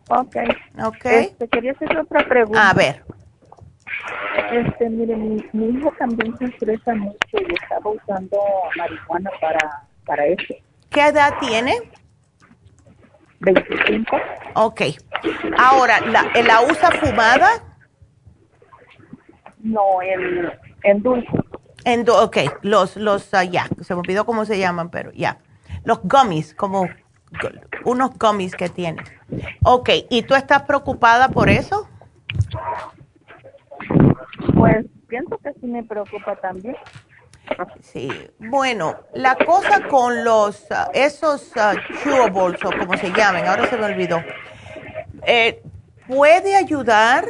Ok. Ok. Este, quería hacer otra pregunta. A ver. Este, mire, mi, mi hijo también se estresa mucho y estaba usando marihuana para, para eso. ¿Qué edad tiene? 25. Ok. Ahora, ¿la, ¿la usa fumada? No, en, en dulce. En du- ok, los, los, ah, ya, se me olvidó cómo se llaman, pero ya. Los gummies, como unos gummies que tiene. Ok, ¿y tú estás preocupada por eso? Pues pienso que sí me preocupa también. Sí, bueno, la cosa con los, ah, esos ah, chewables o como se llamen, ahora se me olvidó, eh, puede ayudar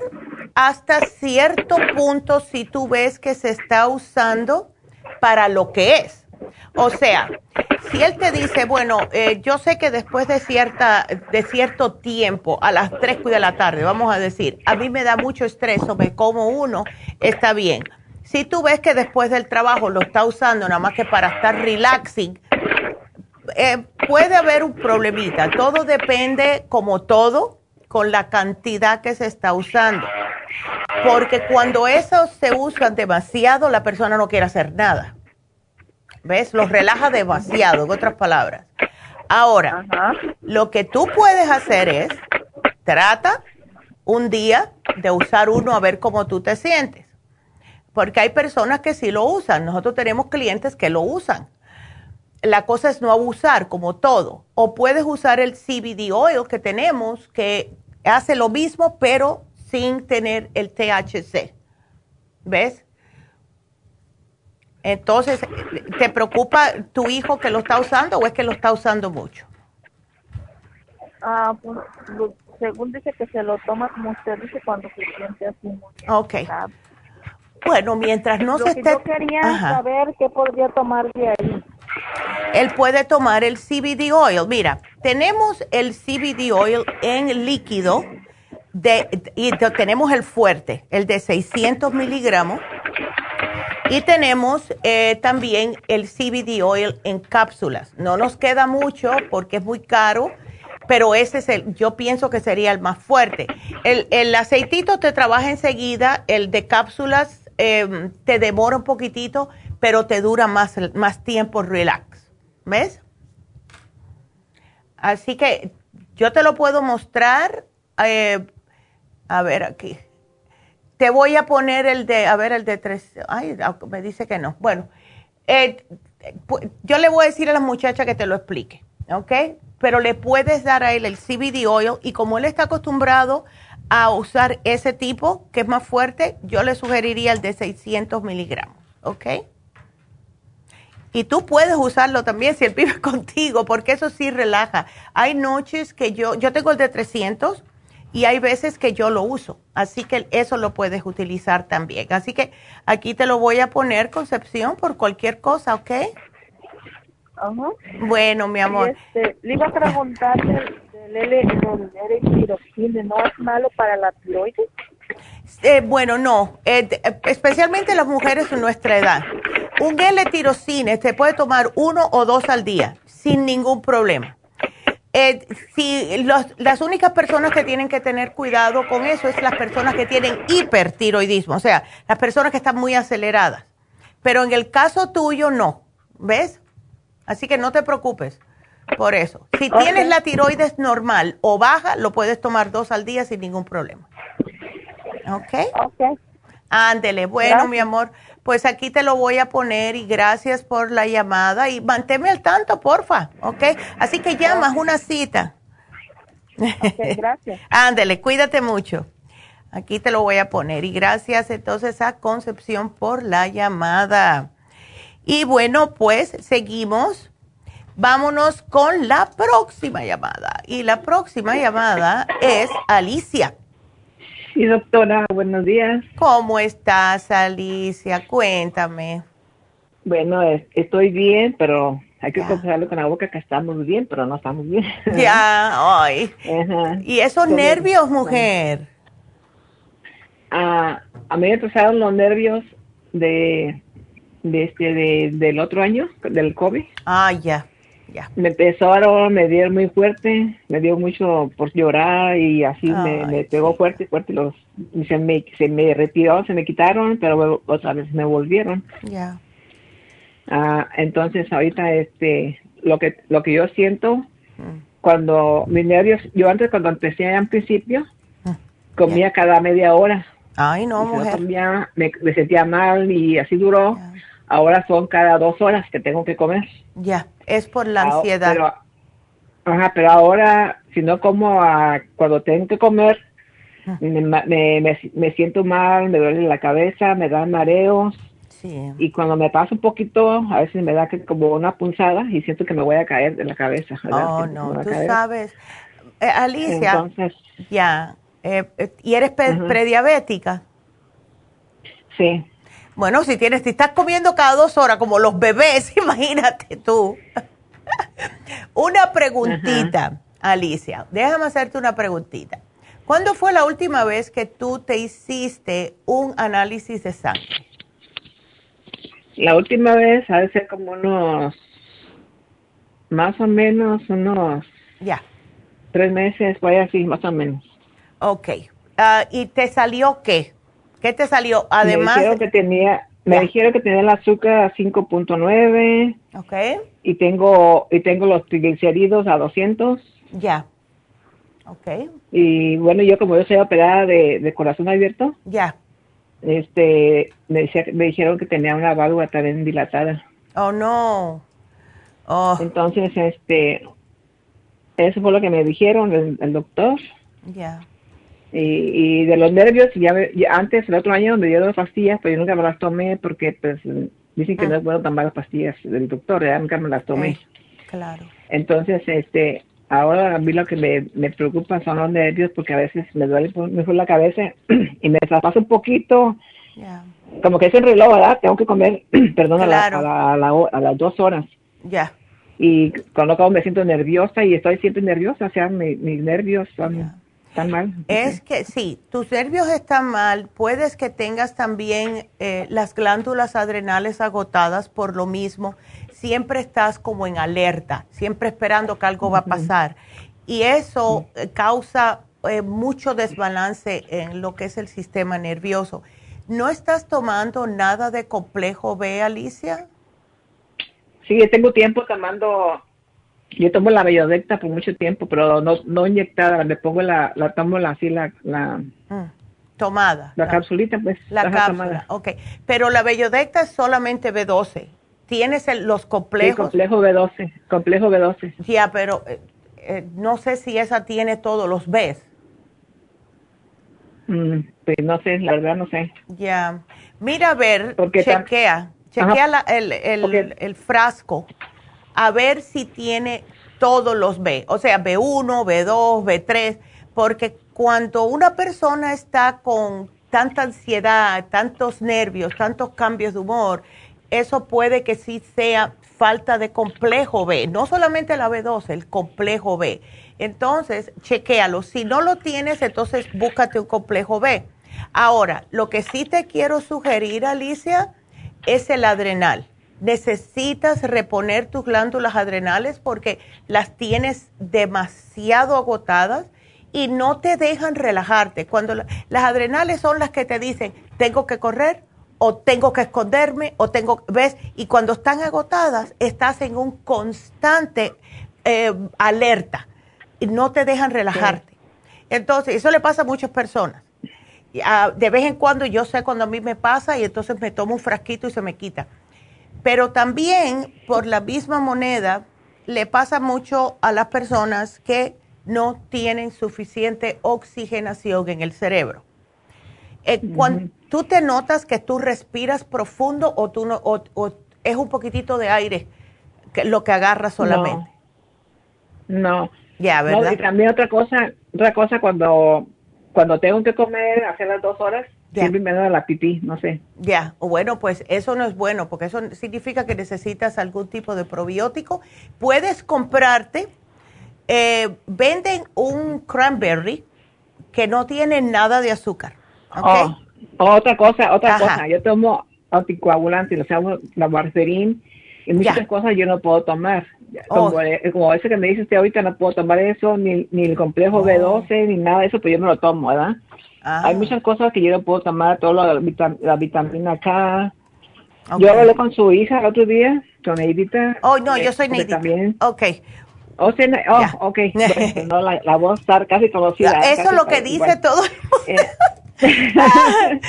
hasta cierto punto si tú ves que se está usando para lo que es. O sea, si él te dice, bueno, eh, yo sé que después de, cierta, de cierto tiempo, a las 3 de la tarde, vamos a decir, a mí me da mucho estrés o me como uno, está bien. Si tú ves que después del trabajo lo está usando nada más que para estar relaxing, eh, puede haber un problemita. Todo depende, como todo, con la cantidad que se está usando. Porque cuando esos se usan demasiado, la persona no quiere hacer nada. ¿Ves? Los relaja demasiado, en otras palabras. Ahora, lo que tú puedes hacer es, trata un día de usar uno a ver cómo tú te sientes. Porque hay personas que sí lo usan. Nosotros tenemos clientes que lo usan. La cosa es no abusar, como todo. O puedes usar el CBD oil que tenemos, que hace lo mismo, pero sin tener el THC. ¿Ves? Entonces, ¿te preocupa tu hijo que lo está usando o es que lo está usando mucho? Ah, pues lo- según dice que se lo toma como usted dice cuando se siente así muy Ok. Bueno, mientras no Lo se que esté... yo quería Ajá. saber qué podría tomar de ahí. él puede tomar el CBD oil. Mira, tenemos el CBD oil en líquido de, y te- tenemos el fuerte, el de 600 miligramos. Y tenemos eh, también el CBD oil en cápsulas. No nos queda mucho porque es muy caro, pero ese es el, yo pienso que sería el más fuerte. El, aceitito te trabaja enseguida, el de cápsulas eh, te demora un poquitito, pero te dura más, más tiempo relax. ¿Ves? Así que yo te lo puedo mostrar. eh, a ver aquí. Te voy a poner el de, a ver, el de tres. Ay, me dice que no. Bueno, eh, yo le voy a decir a la muchacha que te lo explique, ¿ok? Pero le puedes dar a él el CBD oil y como él está acostumbrado a usar ese tipo, que es más fuerte, yo le sugeriría el de 600 miligramos, ¿ok? Y tú puedes usarlo también si él vive contigo, porque eso sí relaja. Hay noches que yo, yo tengo el de 300 y hay veces que yo lo uso, así que eso lo puedes utilizar también. Así que aquí te lo voy a poner, Concepción, por cualquier cosa, ¿ok? Ajá. Bueno, mi amor. Este, le iba a preguntar del, del L, del L-tiroxine, ¿no es malo para la tiroides? Eh, bueno, no, eh, especialmente las mujeres de nuestra edad. Un L-tirocine te puede tomar uno o dos al día sin ningún problema. Eh, si las únicas personas que tienen que tener cuidado con eso es las personas que tienen hipertiroidismo, o sea, las personas que están muy aceleradas. Pero en el caso tuyo no, ¿ves? Así que no te preocupes por eso. Si tienes la tiroides normal o baja, lo puedes tomar dos al día sin ningún problema. ¿Ok? Ok. Ándele, bueno, mi amor, pues aquí te lo voy a poner y gracias por la llamada y manténme al tanto, porfa, ¿ok? Así que llamas una cita. Ok, gracias. Ándele, cuídate mucho. Aquí te lo voy a poner y gracias entonces a Concepción por la llamada. Y bueno, pues seguimos. Vámonos con la próxima llamada. Y la próxima llamada es Alicia. Sí, doctora, buenos días. ¿Cómo estás, Alicia? Cuéntame. Bueno, estoy bien, pero hay que confesarlo con la boca que estamos bien, pero no estamos bien. Ya, ay. ¿Y esos nervios, mujer? a mí me empezaron los nervios de, de este, de, del otro año, del COVID. Ah, ya. Me empezaron, me dieron muy fuerte, me dio mucho por llorar y así me, pegó fuerte, fuerte. Los, se, me, se me retiró, se me quitaron, pero otra vez me volvieron. Ya. Ah, entonces ahorita este, lo que, lo que yo siento mm. cuando mis nervios, yo antes cuando empecé en principio, mm. comía cada media hora. Ay, no, mujer. me, sentía mal y así duró. Ahora son cada dos horas que tengo que comer. Ya, es por la ansiedad. Pero, ajá, pero ahora, si no como cuando tengo que comer, ah. me, siento mal, me duele la cabeza, me dan mareos. Sí. Y cuando me pasa un poquito, a veces me da que como una punzada y siento que me voy a caer de la cabeza. Oh, no, tú sabes. Eh, Alicia, Entonces, ya. Eh, eh, ¿Y eres prediabética? Sí. Bueno, si tienes, si estás comiendo cada dos horas como los bebés, imagínate tú. una preguntita, Alicia. Déjame hacerte una preguntita. ¿Cuándo fue la última vez que tú te hiciste un análisis de sangre? La última vez, ha de ser como unos, más o menos unos... Ya. Tres meses, vaya así, más o menos. Ok. Ah, ¿Y te salió qué? ¿Qué te salió? Además. Me dijeron que tenía, me dijeron que tenía el azúcar a 5.9. Ok. Y tengo, y tengo los triglicéridos a 200. Ya. Ok. Y bueno, yo como yo soy operada de, corazón abierto. Ya. Este, me, me dijeron que tenía una válvula también dilatada. Oh, no. Oh. Entonces, este, eso fue lo que me dijeron el, el doctor. Ya. Y, de los nervios, ya, antes, el otro año me dieron pastillas, pero yo nunca me las tomé porque pues dicen que no es bueno tomar las pastillas del doctor, ya nunca me las tomé. claro. Entonces, este, ahora a mí lo que me, me preocupa son los nervios porque a veces me duele mejor la cabeza y me pasa un poquito. Como que es un reloj, ¿verdad? Tengo que comer, perdón, a, la, a, las dos horas. Ya. Y cuando acabo me siento nerviosa y estoy siempre nerviosa, o sea, mis nervios son están mal. Es que sí, tus nervios están mal, puedes que tengas también eh, las glándulas adrenales agotadas por lo mismo, siempre estás como en alerta, siempre esperando que algo va a pasar. Y eso eh, causa eh, mucho desbalance en lo que es el sistema nervioso. ¿No estás tomando nada de complejo B, Alicia? Sí, tengo tiempo tomando yo tomo la bellodecta por mucho tiempo, pero no, no inyectada, me pongo la, la tomo la, así la, la mm, tomada. La, capsulita, pues. La cápsula, ok. Pero la bellodecta es solamente B12. ¿Tienes los complejos? Sí, complejo B12, complejo B12. Ya, pero eh, eh, no sé si esa tiene todos los Bs. Mm, pues no sé, la verdad no sé. Ya. Mira, a ver, chequea, chequea el, el, el frasco a ver si tiene todos los B, o sea, B1, B2, B3, porque cuando una persona está con tanta ansiedad, tantos nervios, tantos cambios de humor, eso puede que sí sea falta de complejo B, no solamente la B2, el complejo B. Entonces, chequéalo. Si no lo tienes, entonces búscate un complejo B. Ahora, lo que sí te quiero sugerir, Alicia, es el adrenal. Necesitas reponer tus glándulas adrenales porque las tienes demasiado agotadas y no te dejan relajarte. Cuando las adrenales son las que te dicen, tengo que correr o tengo que esconderme o tengo, ¿ves? Y cuando están agotadas, estás en un constante eh, alerta y no te dejan relajarte. Entonces, eso le pasa a muchas personas. de vez en cuando yo sé cuando a mí me pasa y entonces me tomo un frasquito y se me quita. Pero también, por la misma moneda, le pasa mucho a las personas que no tienen suficiente oxigenación en el cerebro. Eh, cuando tú te notas que tú respiras profundo o, tú no, o, es un poquitito de aire que, lo que agarra solamente. No. Ya, ¿verdad? y también otra cosa, otra cosa cuando, cuando tengo que comer, hacer las dos horas, siempre me da la pipí, no sé. Ya, bueno, pues eso no es bueno, porque eso significa que necesitas algún tipo de probiótico. Puedes comprarte eh, venden un cranberry que no tiene nada de azúcar. Oh, otra cosa, otra cosa. Yo tomo anticoagulante, o sea, la warfarin y muchas cosas yo no puedo tomar. Oh. Como, eh, como, ese que me dice usted ahorita, no puedo tomar eso, ni, ni el complejo oh. B12, ni nada de eso, pues yo no lo tomo, ¿verdad? Ah. Hay muchas cosas que yo no puedo tomar, todo la, la vitamina K. Yo hablé con su hija el otro día, con Neidita. Oh, no, yo soy Neidita. También. Ok. Oh, sí, oh ok. no, la, la, voz está casi conocida. Eso es lo que dice todo. Eh. okay.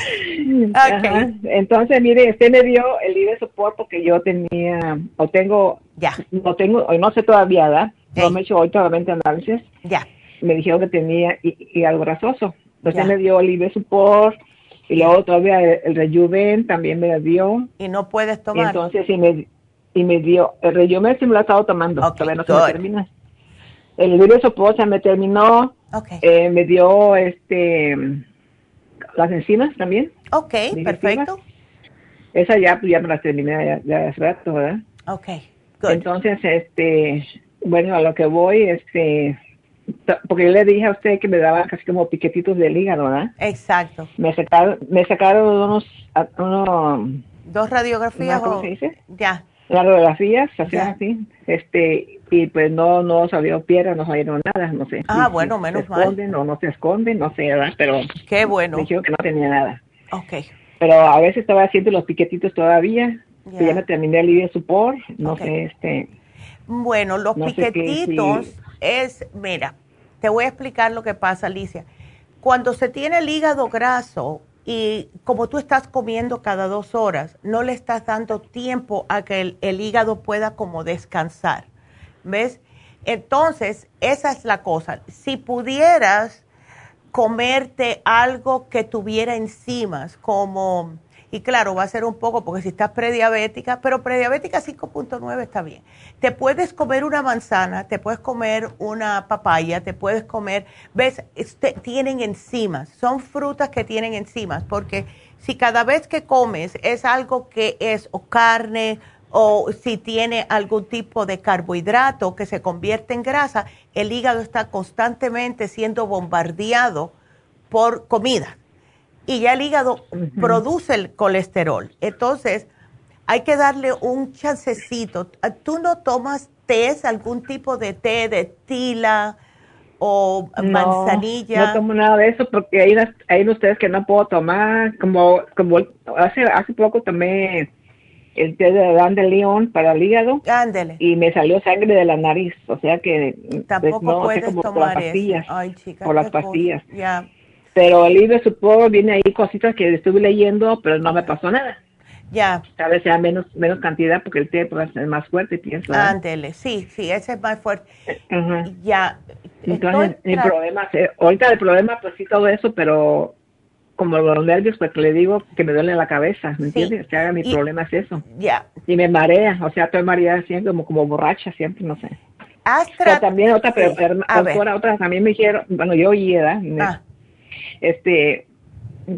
Entonces, mire, usted me dio el de soporte porque yo tenía, o tengo, ya. no tengo, no sé todavía, ¿verdad? No me he hecho hoy todavía análisis. Ya. Me dijeron que tenía y, algo grasoso. Entonces me dio el de support y luego todavía el, Rejuven también me dio. Y no puedes tomar. entonces, sí me, y me dio, el Rejuven sí me lo ha estado tomando, todavía no se me termina. El virus se me terminó, eh, me dio este las enzimas también. Ok, perfecto. Esa ya, pues, ya me las terminé ya, ya hace rato, ¿verdad? Ok, good. Entonces, este, bueno, a lo que voy, este, porque yo le dije a usted que me daba casi como piquetitos del hígado, ¿verdad? Exacto. Me sacaron, me sacaron unos, unos dos radiografías. ¿Cómo se dice? Ya las radiografías así, este, y pues no, no salió piedra, no salieron nada, no sé. Ah, bueno, menos se esconden o no se esconden, no sé, ¿verdad? Pero. Qué bueno. Me dijeron que no tenía nada. Ok. Pero a veces estaba haciendo los piquetitos todavía, que ya me terminé el de support, no sé, este. Bueno, los piquetitos es, mira, te voy a explicar lo que pasa, Alicia. Cuando se tiene el hígado graso, y como tú estás comiendo cada dos horas, no le estás dando tiempo a que el, hígado pueda como descansar. ¿Ves? Entonces, esa es la cosa. Si pudieras comerte algo que tuviera enzimas, como y claro, va a ser un poco, porque si estás prediabética, pero prediabética 5.9 está bien. Te puedes comer una manzana, te puedes comer una papaya, te puedes comer, ves, este, tienen enzimas, son frutas que tienen enzimas, porque si cada vez que comes es algo que es o carne, o si tiene algún tipo de carbohidrato que se convierte en grasa, el hígado está constantemente siendo bombardeado por comida y ya el hígado produce el colesterol. Entonces, hay que darle un chancecito. ¿Tú no tomas té, algún tipo de té de tila o manzanilla? No tomo nada de eso porque hay, hay ustedes que no puedo tomar. Como, como hace, hace poco tomé el té de Dan de León para el hígado. Ándele. Y me salió sangre de la nariz. O sea que. Pues, Tampoco puedes tomar las pastillas. Ay, chica, por las pastillas. Ya. Pero el libro supongo viene ahí cositas que estuve leyendo, pero no me pasó nada. Ya. Tal vez sea menos menos cantidad porque el té ser más fuerte, pienso. Ándele, sí, sí, ese es más fuerte. Ya. Entonces, el problema, ahorita el problema, pues sí, todo eso, pero como los nervios, pues le digo que me duele la cabeza, ¿me entiendes? O sea, mi problema es eso. Ya. Y me marea, o sea, estoy mareada siempre, como, como borracha siempre, no sé. Astra. Pero también otra, pero, otra, también me dijeron, bueno, yo oí, ¿verdad? Ah este,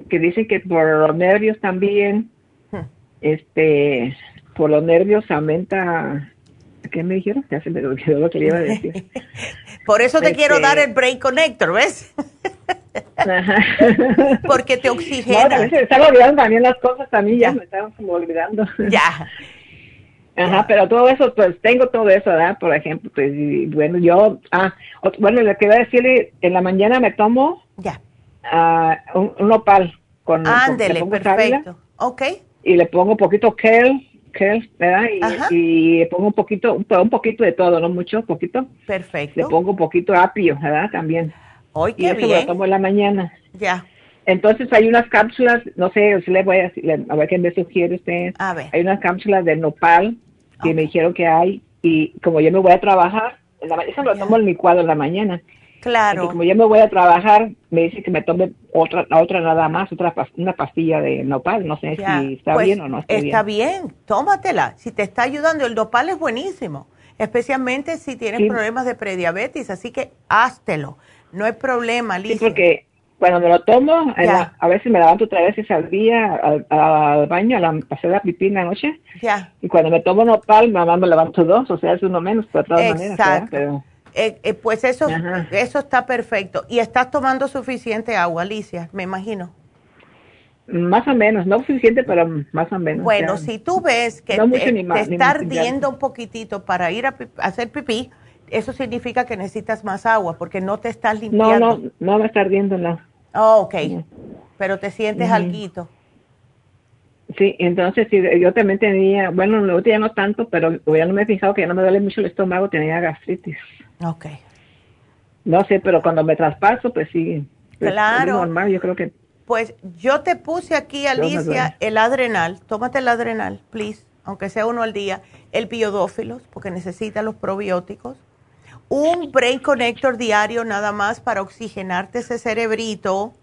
que dice que por los nervios también, hmm. este, por los nervios aumenta, ¿qué me dijeron? Ya se me olvidó lo que le iba a decir. por eso te quiero dar el Brain Connector, ¿ves? Porque te oxigena. No, se están olvidando también las cosas, también ya, me estaban como olvidando. Ya. Ajá, pero todo eso, pues tengo todo eso, ¿verdad? Por ejemplo, pues, y, bueno, yo, ah, bueno, le quería decirle, en la mañana me tomo ya. Ah, un, un nopal con, Ándele, perfecto. Ok, y le pongo un poquito kale, kale, ¿verdad? Y, y le pongo un poquito, un, un poquito de todo, no mucho, poquito. perfecto. Le pongo un poquito de apio, ¿verdad? También. Hoy y qué eso bien. lo tomo en la mañana. Ya. Entonces hay unas cápsulas, no sé, si le voy a decir, a ver qué me sugiere usted. A ver. Hay unas cápsulas de nopal que me dijeron que hay y como yo me voy a trabajar, en la ma- eso lo tomo en mi cuadro en la mañana. Claro. Y como yo me voy a trabajar, me dice que me tome otra, la otra nada más, otra una pastilla de nopal, no sé Ya. si está Pues, bien o no está, Está bien. bien, tómatela. Si te está ayudando, el dopal es buenísimo, especialmente si tienes Sí. problemas de prediabetes, así que háztelo. No hay problema, Sí, Alicia. porque cuando me lo tomo, Ya. la- a veces me levanto tres veces al día al, al baño, a la, hacer la pipí en la noche, Ya, y cuando me tomo nopal, mamá me levanto dos, o sea, es uno menos, pero de todas maneras, ¿verdad? exacto. Pero, Eh, eh, pues eso, Ajá. eso está perfecto. Y estás tomando suficiente agua, Alicia, me imagino. más o menos, no suficiente, pero más o menos. Bueno, o sea, si tú ves que no te, está ardiendo un poquitito para ir a, a hacer pipí, eso significa que necesitas más agua porque no te estás No, limpiando. no, no me está ardiendo, no. Oh, ok, pero te sientes Ujú. alguito. Sí, entonces sí, yo también tenía, bueno, no, ya no tanto, pero ya no me he fijado que ya no me duele mucho el estómago, tenía gastritis. Ok. No sé, pero cuando me traspaso, pues sí. pues, Claro. es normal, yo creo que Pues yo te puse aquí. Alicia, el adrenal. Tómate el adrenal, please, aunque sea uno al día. El biodófilos, porque necesita los probióticos. Un Brain Connector diario nada más para oxigenarte ese cerebrito,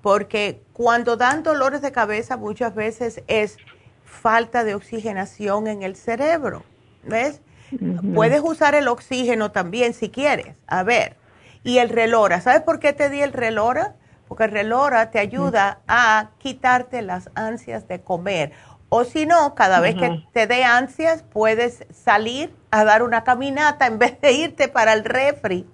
porque cuando dan dolores de cabeza muchas veces es falta de oxigenación en el cerebro. ¿Ves? Puedes usar el oxígeno también si quieres. A ver. Y el relora. ¿Sabes por qué te di el relora? Porque el relora te ayuda a quitarte las ansias de comer. O si no, cada vez que te dé ansias, puedes salir a dar una caminata en vez de irte para el refri.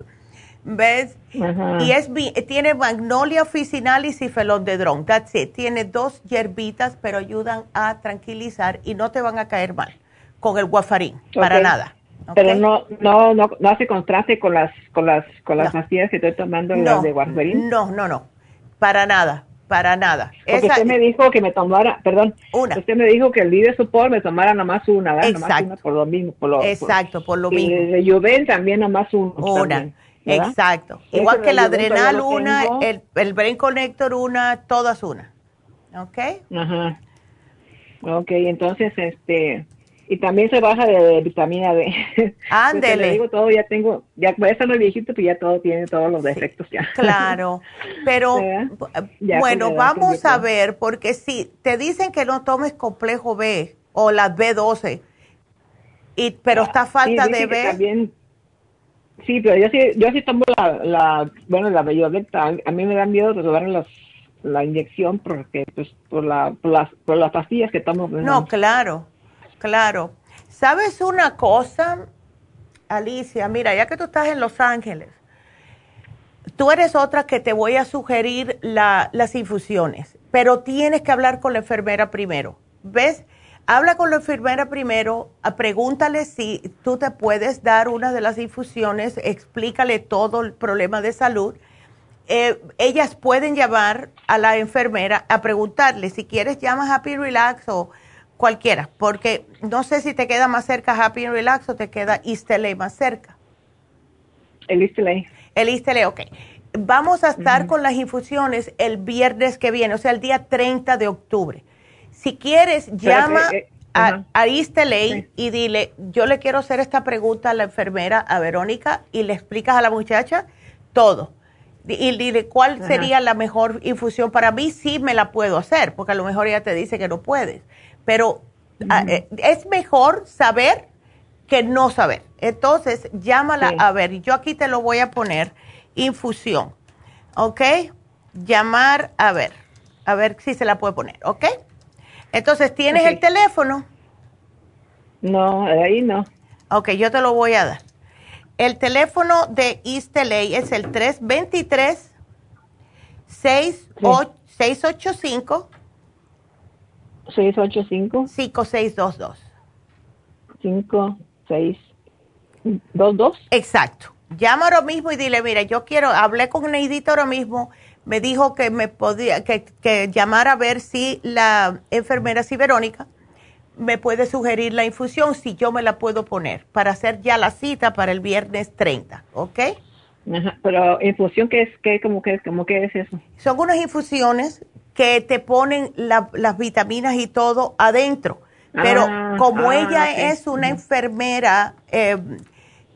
¿Ves? Y es tiene magnolia officinalis y felondedrón. That's it. Tiene dos hierbitas, pero ayudan a tranquilizar y no te van a caer mal con el guafarín, para nada. Pero no, no, no, no hace contraste con las, con las, con las No. pastillas que estoy tomando, No, las de warfarín. no, no, no. Para nada, para nada. Porque Esa- usted me dijo que me tomara, perdón, Una. usted me dijo que el líder support me tomara nomás una, ¿verdad? Nomás Exacto. una por lo mismo. Por lo, Exacto, por lo y mismo. de Juven también nomás uno. Una. Exacto. Igual que todavía adrenal una, tengo. el, el brain connector una, todas una. ¿Ok? Ajá. Ok, entonces, este, y también se baja de, vitamina D. Ándele. Le digo todo, ya tengo, ya voy a estar muy viejito, pues ya todo tiene todos los defectos ya. Claro, pero bueno, vamos a ver, porque si te dicen que no tomes complejo B o las B12, y, pero está falta Ah, Sí, dice de B, También, sí, pero yo sí, yo sí tomo la, la bueno, la bellodecta. A mí me da miedo tomar las, la inyección porque, pues, por, la, por, las, por las pastillas que tomo. pues, no, claro, claro. ¿Sabes una cosa, Alicia? Mira, ya que tú estás en Los Ángeles, tú eres otra que te voy a sugerir la- las infusiones, pero tienes que hablar con la enfermera primero. ¿Ves? Habla con la enfermera primero, a- pregúntale si tú te puedes dar una de las infusiones, explícale todo el problema de salud. Eh, ellas pueden llamar a la enfermera a preguntarle si quieres llama Happy Relax o cualquiera, porque no sé si te queda más cerca Happy Relax o te queda East LA más cerca. El Isteley. El Istele, ok. Vamos a estar con las infusiones el viernes que viene, o sea, el día 30 de octubre. Si quieres, llama eh, a, Istele y dile, yo le quiero hacer esta pregunta a la enfermera, a Verónica, y le explicas a la muchacha todo. Y dile, ¿cuál Ajá. sería la mejor infusión para mí? Sí me la puedo hacer, porque a lo mejor ella te dice que no puedes. Pero ah, eh, es mejor saber que no saber. Entonces, llámala Sí. a ver. Yo aquí te lo voy a poner, infusión. ¿Ok? Llamar a ver. A ver si se la puede poner. ¿Ok? Entonces, ¿tienes el teléfono? No, ahí no. Ok, yo te lo voy a dar. El teléfono de East LA es el 323 685 685 5622. 5, 6, 2, 2. Exacto. Llama ahora mismo y dile, mira, yo quiero, hablé con Neidita ahora mismo, me dijo que me podía, que, que llamara a ver si la enfermera, si Verónica, me puede sugerir la infusión, si yo me la puedo poner, para hacer ya la cita para el viernes 30, ¿ok? Ajá, pero infusión, ¿qué es, qué, cómo, qué, cómo, qué es eso? Son unas infusiones que te ponen la, las vitaminas y todo adentro. Pero Ah, como ah, ella es una enfermera eh,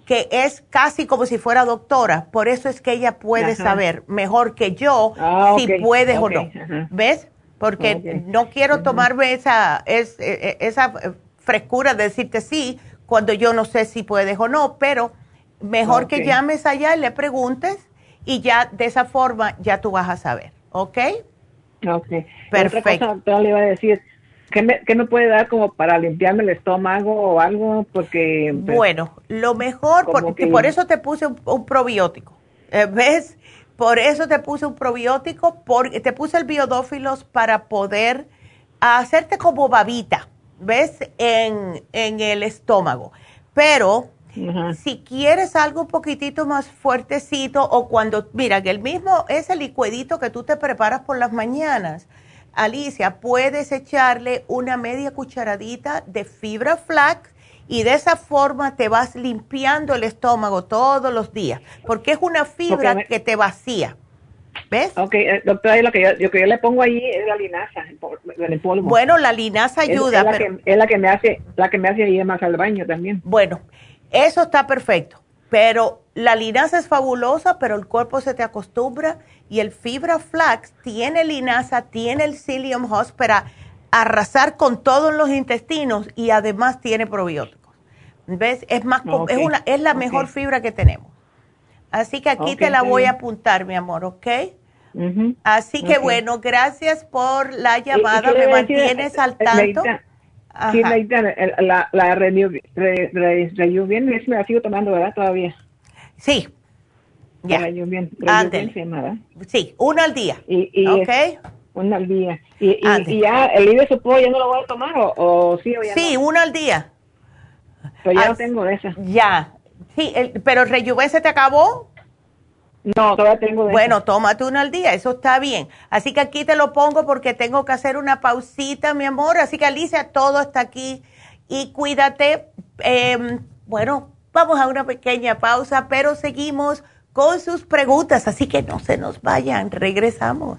que es casi como si fuera doctora, por eso es que ella puede Ajá. saber mejor que yo Ah, si puedes o no. ajá. ¿Ves? Porque no quiero tomarme esa, es, eh, eh, esa eh, frescura de decirte sí cuando yo no sé si puedes o no, pero mejor que llames allá y le preguntes y ya de esa forma ya tú vas a saber, ¿ok? Ok. Perfecto. Otra cosa, doctora, le iba a decir, ¿qué me, ¿qué me puede dar como para limpiarme el estómago o algo? Porque... pues, Bueno, lo mejor, porque que- por eso te puse un, un probiótico. Eh, ¿Ves? Por eso te puse un probiótico, porque te puse el biodófilos para poder hacerte como babita, ¿ves? En, en el estómago. Pero si quieres algo un poquitito más fuertecito o cuando, mira, que el mismo, ese licuidito que tú te preparas por las mañanas, Alicia, puedes echarle una media cucharadita de fibra flax y de esa forma te vas limpiando el estómago todos los días, porque es una fibra que te vacía. ¿Ves? Ok, eh, doctora, lo que, yo, lo que yo le pongo ahí es la linaza, en en polvo. Bueno, la linaza Es- ayuda, es, la pero- que, es la que me hace, la que me hace ir más al baño también. Bueno, eso está perfecto, pero la linaza es fabulosa, pero el cuerpo se te acostumbra y el fibra flax tiene linaza, tiene el psyllium husk para arrasar con todos los intestinos y además tiene probióticos. ¿Ves? Es más, es una, es la mejor fibra que tenemos. Así que aquí te la voy a apuntar, mi amor, ¿ok? Así que bueno, gracias por la ¿Y- y llamada, me mantienes al Eh, tanto. Ajá. El- la, la re, re, Rejuven, esa me la sigo tomando, ¿verdad? Todavía. Sí. Ya. La Rejuven, Ándele. Rejuven se llama, ¿verdad? Sí, una al día. Y, y ¿Ok? es- una al día. Y, y, y ya, el supo, ya no lo voy a tomar, o, o sí, o ya Sí, no? una al día. Pero ya Ah, no tengo de esa. Ya. Sí, el- pero el rejuven se te acabó. No, todavía tengo de Bueno, tómate una al día, eso está bien. Así que aquí te lo pongo porque tengo que hacer una pausita, mi amor. Así que Alicia, todo está aquí. Y cuídate. Eh, bueno, vamos a una pequeña pausa, pero seguimos con sus preguntas. Así que no se nos vayan, regresamos.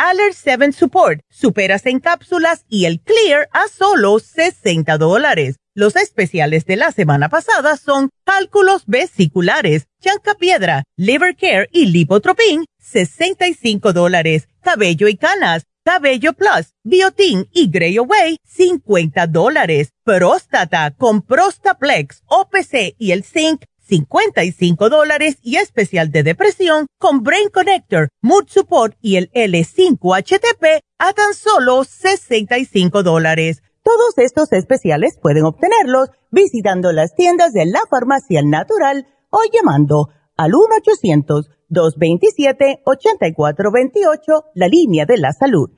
Aller 7 Support, superas en cápsulas y el Clear a solo 60 dólares. Los especiales de la semana pasada son cálculos vesiculares, piedra, liver care y lipotropin, 65 dólares. Cabello y canas, cabello plus, biotin y Grey Away, 50 dólares. Próstata con Prostaplex, OPC y el zinc, 55 dólares y especial de depresión con Brain Connector, Mood Support y el L5HTP a tan solo 65 dólares. Todos estos especiales pueden obtenerlos visitando las tiendas de la farmacia natural o llamando al 1-800-227-8428, la línea de la salud.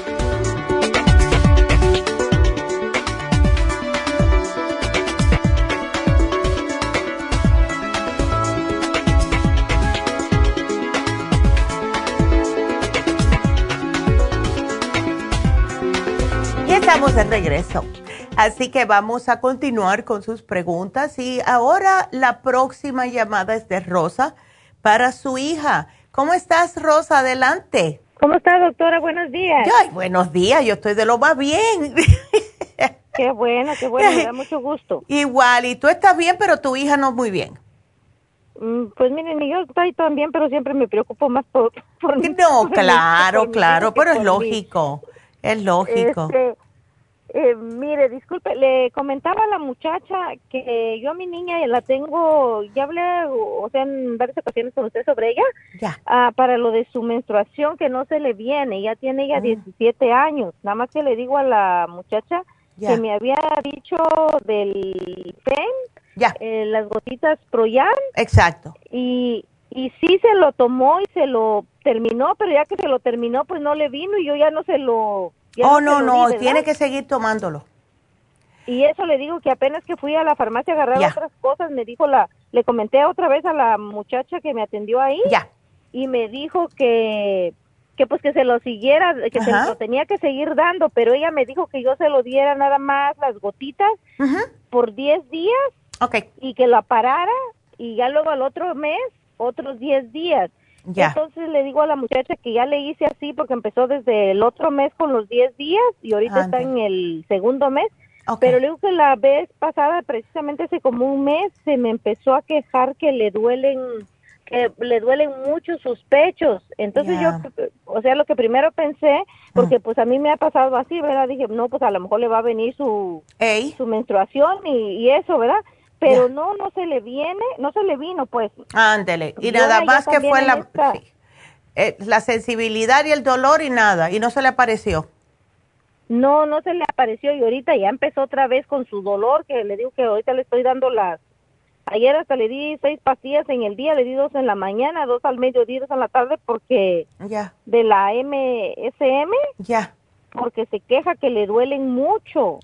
Estamos de regreso. Así que vamos a continuar con sus preguntas y ahora la próxima llamada es de Rosa para su hija. ¿Cómo estás, Rosa? Adelante. ¿Cómo está, doctora? Buenos días. Ay, buenos días, yo estoy de lo más bien. Qué bueno, qué bueno, me da mucho gusto. Igual, y tú estás bien, pero tu hija no muy bien. Mm, pues miren, yo estoy también, pero siempre me preocupo más por... por no, claro, claro, pero es lógico, es lógico. Este, eh, mire, disculpe, le comentaba a la muchacha que yo a mi niña la tengo, ya hablé, o sea, en varias ocasiones con usted sobre ella, ah, para lo de su menstruación que no se le viene, ya tiene ya 17 ah. años, nada más que le digo a la muchacha que me había dicho del PEN, eh, las gotitas Proyan. Exacto. Y, y sí se lo tomó y se lo terminó, pero ya que se lo terminó, pues no le vino y yo ya no se lo oh, no, no, tiene que seguir tomándolo. Y eso le digo que apenas que fui a la farmacia a agarrar otras cosas, me dijo la, le comenté otra vez a la muchacha que me atendió ahí. Ya. Y me dijo que, que pues que se lo siguiera, que se lo tenía que seguir dando, pero ella me dijo que yo se lo diera nada más las gotitas por 10 días. Okay. Y que la parara y ya luego al otro mes otros 10 días. Entonces le digo a la muchacha que ya le hice así porque empezó desde el otro mes con los 10 días y ahorita está en el segundo mes. Pero le digo que la vez pasada, precisamente hace como un mes, se me empezó a quejar que le duelen que le duelen mucho sus pechos. Entonces yo, o sea, lo que primero pensé, porque pues a mí me ha pasado así, ¿verdad? Dije, no, pues a lo mejor le va a venir su, su menstruación y, y eso, ¿verdad? Pero no, no se le viene, no se le vino, pues. Ándele, y nada más que fue la, eh, la sensibilidad y el dolor y nada, y no se le apareció. No, no se le apareció y ahorita ya empezó otra vez con su dolor, que le digo que ahorita le estoy dando las, ayer hasta le di seis pastillas en el día, le di dos en la mañana, dos al mediodía, dos en la tarde, porque ya. de la MSM, ya. porque se queja que le duelen mucho.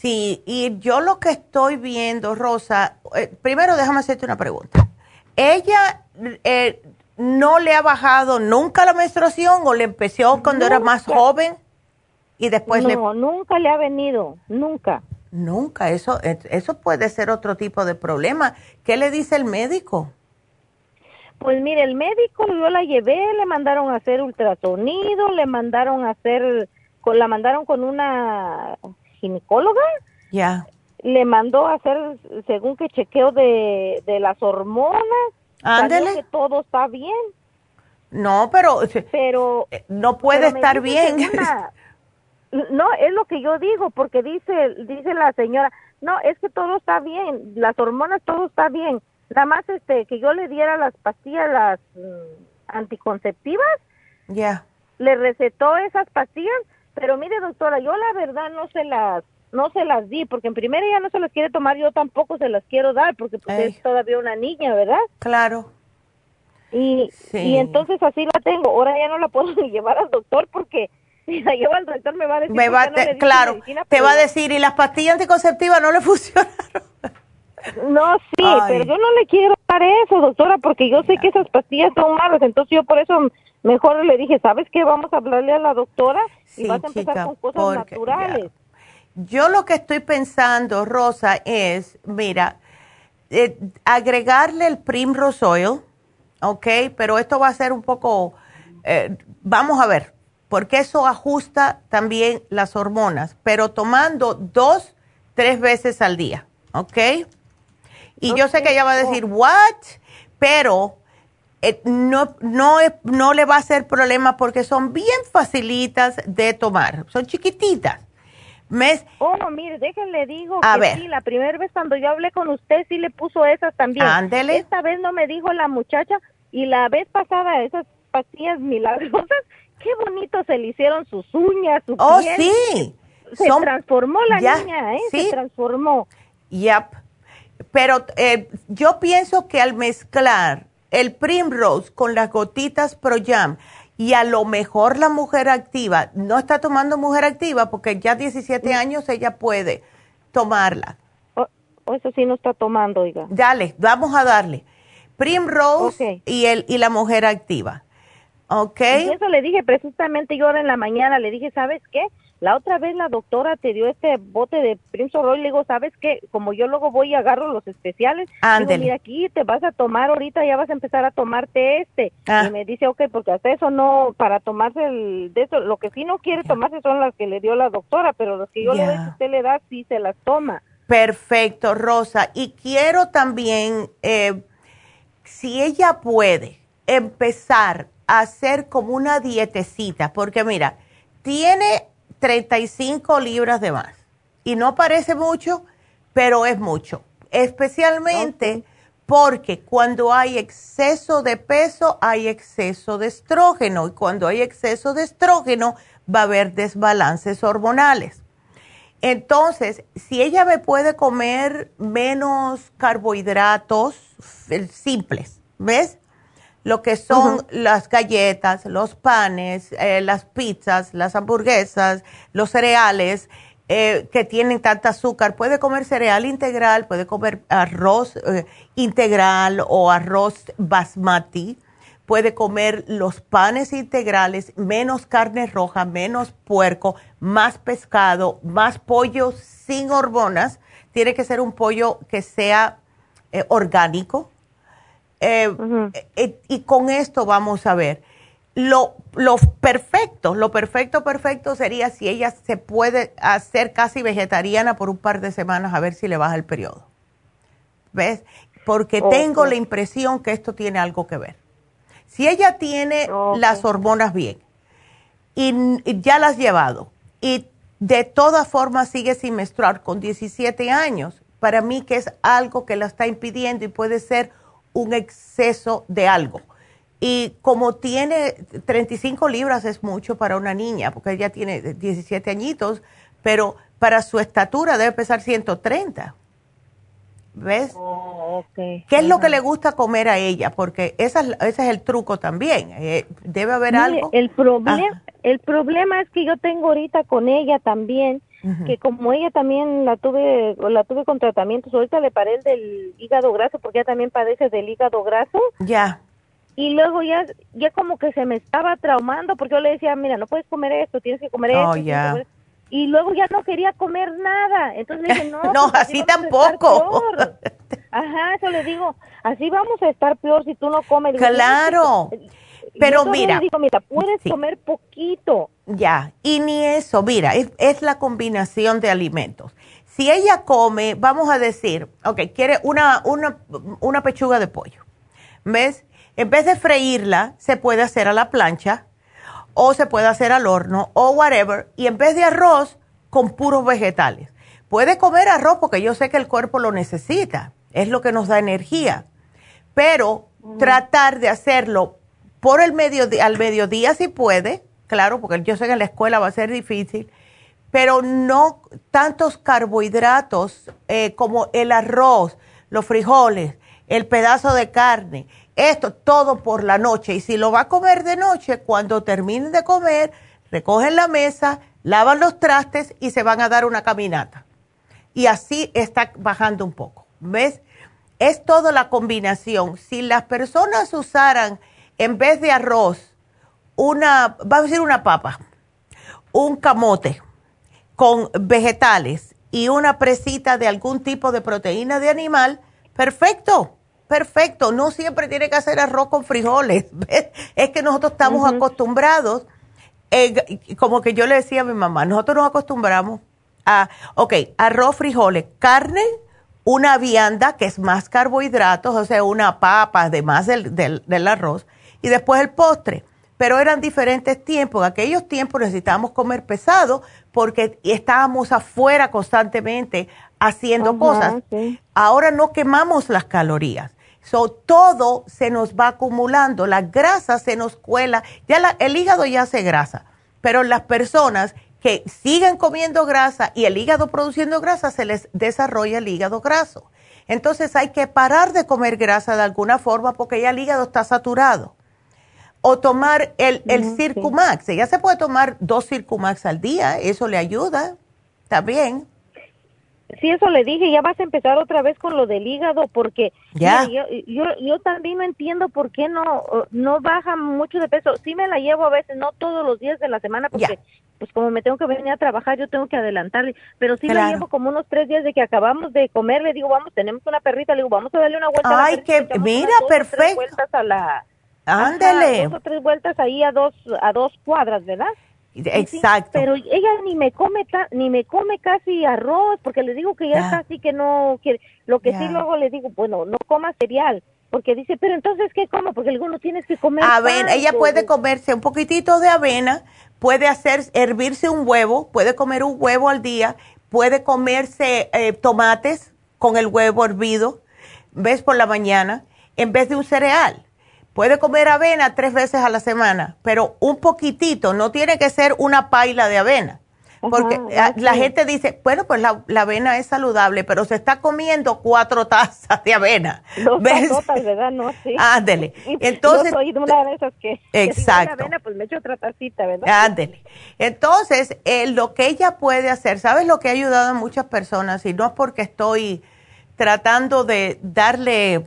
Sí, y yo lo que estoy viendo, Rosa, eh, primero déjame hacerte una pregunta. ¿Ella eh, no le ha bajado nunca la menstruación o le empezó cuando era más joven y después no, le... Nunca le ha venido, nunca. Nunca, eso, eso puede ser otro tipo de problema. ¿Qué le dice el médico? Pues mire, el médico yo la llevé, le mandaron a hacer ultrasonido, le mandaron a hacer, la mandaron con una ginecóloga. Ya. Le mandó a hacer, según que chequeo de, de las hormonas. Ándele. que todo está bien. No, pero, pero eh, no puede estar bien. no, es lo que yo digo, porque dice, dice la señora, no, es que todo está bien, las hormonas, todo está bien. Nada más este, que yo le diera las pastillas, las mm, anticonceptivas. Ya. Le recetó esas pastillas pero mire, doctora, yo la verdad no se las no se las di porque en primera ella no se las quiere tomar, yo tampoco se las quiero dar porque pues, es todavía una niña, ¿verdad? Claro. Y, y entonces así la tengo. Ahora ya no la puedo ni llevar al doctor porque si la llevo al doctor me va a decir. Me va, claro, te va a decir, ¿y las pastillas anticonceptivas no le funcionaron? No, sí, pero yo no le quiero dar eso, doctora, porque yo sé que esas pastillas son malas, entonces yo por eso mejor le dije, ¿sabes qué? Vamos a hablarle a la doctora y vas a empezar con cosas naturales. Yo lo que estoy pensando, Rosa, es, mira, eh, agregarle el Primrose Oil, ¿ok? Pero esto va a ser un poco, eh, vamos a ver, porque eso ajusta también las hormonas, pero tomando dos, tres veces al día, ¿ok? Y yo sé que ella va a decir, ¿what? Pero eh, no, no, no le va a hacer problema porque son bien facilitas de tomar, son chiquititas. Mes. Oh, mire, déjenle digo que sí, la primera vez cuando yo hablé con usted sí le puso esas también. Ándele. Esta vez no me dijo la muchacha y la vez pasada esas pastillas milagrosas, qué bonito se le hicieron sus uñas, su oh, sí. Se transformó la niña, ¿eh? Se transformó. Yep. Pero eh, yo pienso que al mezclar el Primrose con las gotitas Pro Jam y a lo mejor la mujer activa no está tomando mujer activa porque ya 17 años ella puede tomarla. O, eso sí no está tomando, oiga. Dale, vamos a darle. Primrose y, el, y la mujer activa. ¿Ok? Y eso le dije precisamente yo ahora en la mañana, le dije, ¿sabes qué? La otra vez la doctora te dio este bote de Prince Roy, le digo, ¿sabes qué? Como yo luego voy y agarro los especiales, digo, mira aquí te vas a tomar ahorita, ya vas a empezar a tomarte este. Ah. Y me dice, ok, porque hasta eso no, para tomarse el, de eso, lo que sí no quiere tomarse son las que le dio la doctora, pero los que yo le doy que usted le da, sí se las toma. Perfecto, Rosa. Y quiero también, eh, si ella puede empezar a hacer como una dietecita, porque mira, tiene 35 libras de más. Y no parece mucho, pero es mucho. Especialmente porque cuando hay exceso de peso, hay exceso de estrógeno. Y cuando hay exceso de estrógeno, va a haber desbalances hormonales. Entonces, si ella me puede comer menos carbohidratos simples, ¿ves? Lo que son las galletas, los panes, eh, las pizzas, las hamburguesas, los cereales eh, que tienen tanta azúcar. Puede comer cereal integral, puede comer arroz eh, integral o arroz basmati. Puede comer los panes integrales, menos carne roja, menos puerco, más pescado, más pollo sin hormonas. Tiene que ser un pollo que sea orgánico, eh, eh, y con esto vamos a ver. Lo, lo perfecto, lo perfecto, perfecto sería si ella se puede hacer casi vegetariana por un par de semanas a ver si le baja el periodo. ¿Ves? Porque tengo la impresión que esto tiene algo que ver. Si ella tiene las hormonas bien y, y ya las has llevado y de todas formas sigue sin menstruar con 17 años, para mí que es algo que la está impidiendo y puede ser un exceso de algo. Y como tiene 35 libras es mucho para una niña, porque ella tiene 17 añitos, pero para su estatura debe pesar 130. ¿Ves? Oh, ¿Qué es lo que le gusta comer a ella? Porque esa, ese es el truco también. Eh, debe haber algo. El, problema el problema es que yo tengo ahorita con ella también que como ella también la tuve la tuve con tratamientos, ahorita le paré el del hígado graso porque ella también padece del hígado graso. Ya. Y luego ya ya como que se me estaba traumando porque yo le decía, mira, no puedes comer esto, tienes que comer oh, esto. Y luego ya no quería comer nada. Entonces le dije, no, no pues así, tampoco. Ajá, eso le digo, así vamos a estar peor si tú no comes. Claro. Pero mira, digo, mira, puedes comer poquito. Ya, y ni eso, mira, es, la combinación de alimentos. Si ella come, vamos a decir, ok, quiere una, una, una pechuga de pollo, ¿ves? En vez de freírla, se puede hacer a la plancha o se puede hacer al horno o whatever, y en vez de arroz, con puros vegetales. Puede comer arroz porque yo sé que el cuerpo lo necesita, es lo que nos da energía, pero tratar de hacerlo por el mediodía, al mediodía si puede, claro, porque yo sé que en la escuela va a ser difícil, pero no tantos carbohidratos eh, como el arroz, los frijoles, el pedazo de carne, esto todo por la noche. Y si lo va a comer de noche, cuando termine de comer, recogen la mesa, lavan los trastes y se van a dar una caminata. Y así está bajando un poco. ¿Ves? Es toda la combinación. Si las personas usaran en vez de arroz una, va a decir una papa, un camote con vegetales y una presita de algún tipo de proteína de animal, perfecto, perfecto. No siempre tiene que hacer arroz con frijoles. Es que nosotros estamos acostumbrados, como que yo le decía a mi mamá, nosotros nos acostumbramos a, ok, arroz, frijoles, carne, una vianda que es más carbohidratos, o sea, una papa además del, del, del arroz, y después el postre pero eran diferentes tiempos. En aquellos tiempos necesitábamos comer pesado porque estábamos afuera constantemente haciendo cosas. Ahora no quemamos las calorías. So, todo se nos va acumulando, la grasa se nos cuela, ya el hígado ya hace grasa, pero las personas que siguen comiendo grasa y el hígado produciendo grasa, se les desarrolla el hígado graso. Entonces hay que parar de comer grasa de alguna forma porque ya el hígado está saturado o tomar el, el Circumax. Ya se puede tomar dos Circumax al día, eso le ayuda también. Sí, eso le dije, ya vas a empezar otra vez con lo del hígado, porque yo, yo, yo, también no entiendo por qué no, no baja mucho de peso. Sí me la llevo a veces, no todos los días de la semana, porque pues como me tengo que venir a trabajar, yo tengo que adelantarle, pero sí la llevo como unos tres días de que acabamos de comer, le digo, vamos, tenemos una perrita, le digo, vamos a darle una vuelta. Ay, que, mira, perfecto. vueltas a la, Ándele. dos o tres vueltas ahí a dos, a dos cuadras, ¿verdad? Exacto. pero ella ni me come ni me come casi arroz porque le digo que ya está así que no quiere. Lo que sí luego le digo, bueno, no coma cereal. Porque dice, pero entonces, ¿qué como? Porque algunos tienes que comer. Avena, ella puede comerse un poquitito de avena, puede hacer, hervirse un huevo, puede comer un huevo al día, puede comerse eh, tomates con el huevo hervido, ves por la mañana, en vez de un cereal Puede comer avena tres veces a la semana, pero un poquitito, no tiene que ser una paila de avena. Porque la gente dice, bueno, pues la, avena es saludable, pero se está comiendo cuatro tazas de avena. Dos tazas, ¿verdad? No, sí. Ándele. Entonces, Yo soy de una de esas que, exacto. Que avena, pues me echo otra tacita, ¿verdad? Ándele. Entonces, eh, lo que ella puede hacer, ¿sabes lo que ha ayudado a muchas personas? Y no es porque estoy tratando de darle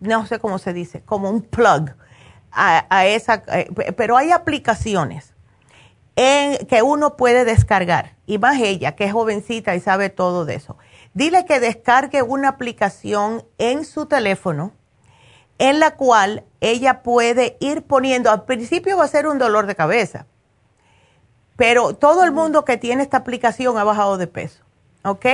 no sé cómo se dice, como un plug a, esa, eh, pero hay aplicaciones en, que uno puede descargar, y más ella, que es jovencita y sabe todo de eso. Dile que descargue una aplicación en su teléfono en la cual ella puede ir poniendo, al principio va a ser un dolor de cabeza, pero todo el mundo que tiene esta aplicación ha bajado de peso, ¿ok?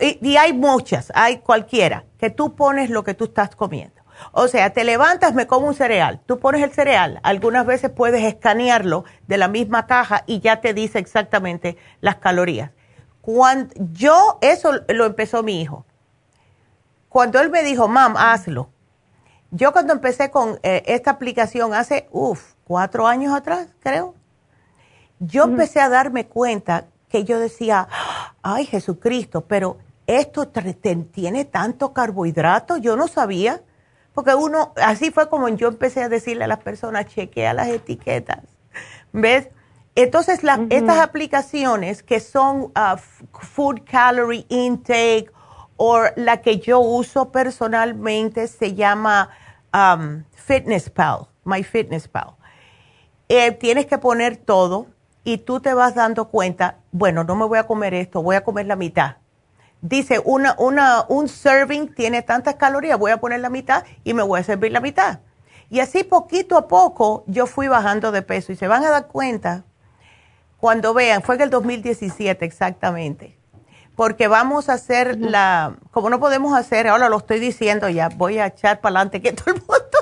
Y, hay muchas, hay cualquiera, que tú pones lo que tú estás comiendo. O sea, te levantas, me como un cereal, tú pones el cereal, algunas veces puedes escanearlo de la misma caja y ya te dice exactamente las calorías. Cuando yo, eso lo empezó mi hijo. Cuando él me dijo, mam, hazlo. Yo cuando empecé con eh, esta aplicación hace, uff, cuatro años atrás, creo, yo empecé a darme cuenta que yo decía, ay Jesucristo, pero esto tiene tanto carbohidrato, yo no sabía, porque uno, así fue como yo empecé a decirle a las personas, chequea las etiquetas, ¿ves? Entonces, estas aplicaciones que son uh, Food Calorie Intake o la que yo uso personalmente se llama um, Fitness Pal, My Fitness Pal. Eh, tienes que poner todo y tú te vas dando cuenta, bueno, no me voy a comer esto, voy a comer la mitad. Dice, una, una, un serving tiene tantas calorías, voy a poner la mitad y me voy a servir la mitad. Y así poquito a poco yo fui bajando de peso y se van a dar cuenta cuando vean, fue en el 2017 exactamente, porque vamos a hacer la, como no podemos hacer, ahora lo estoy diciendo ya, voy a echar para adelante que todo el mundo,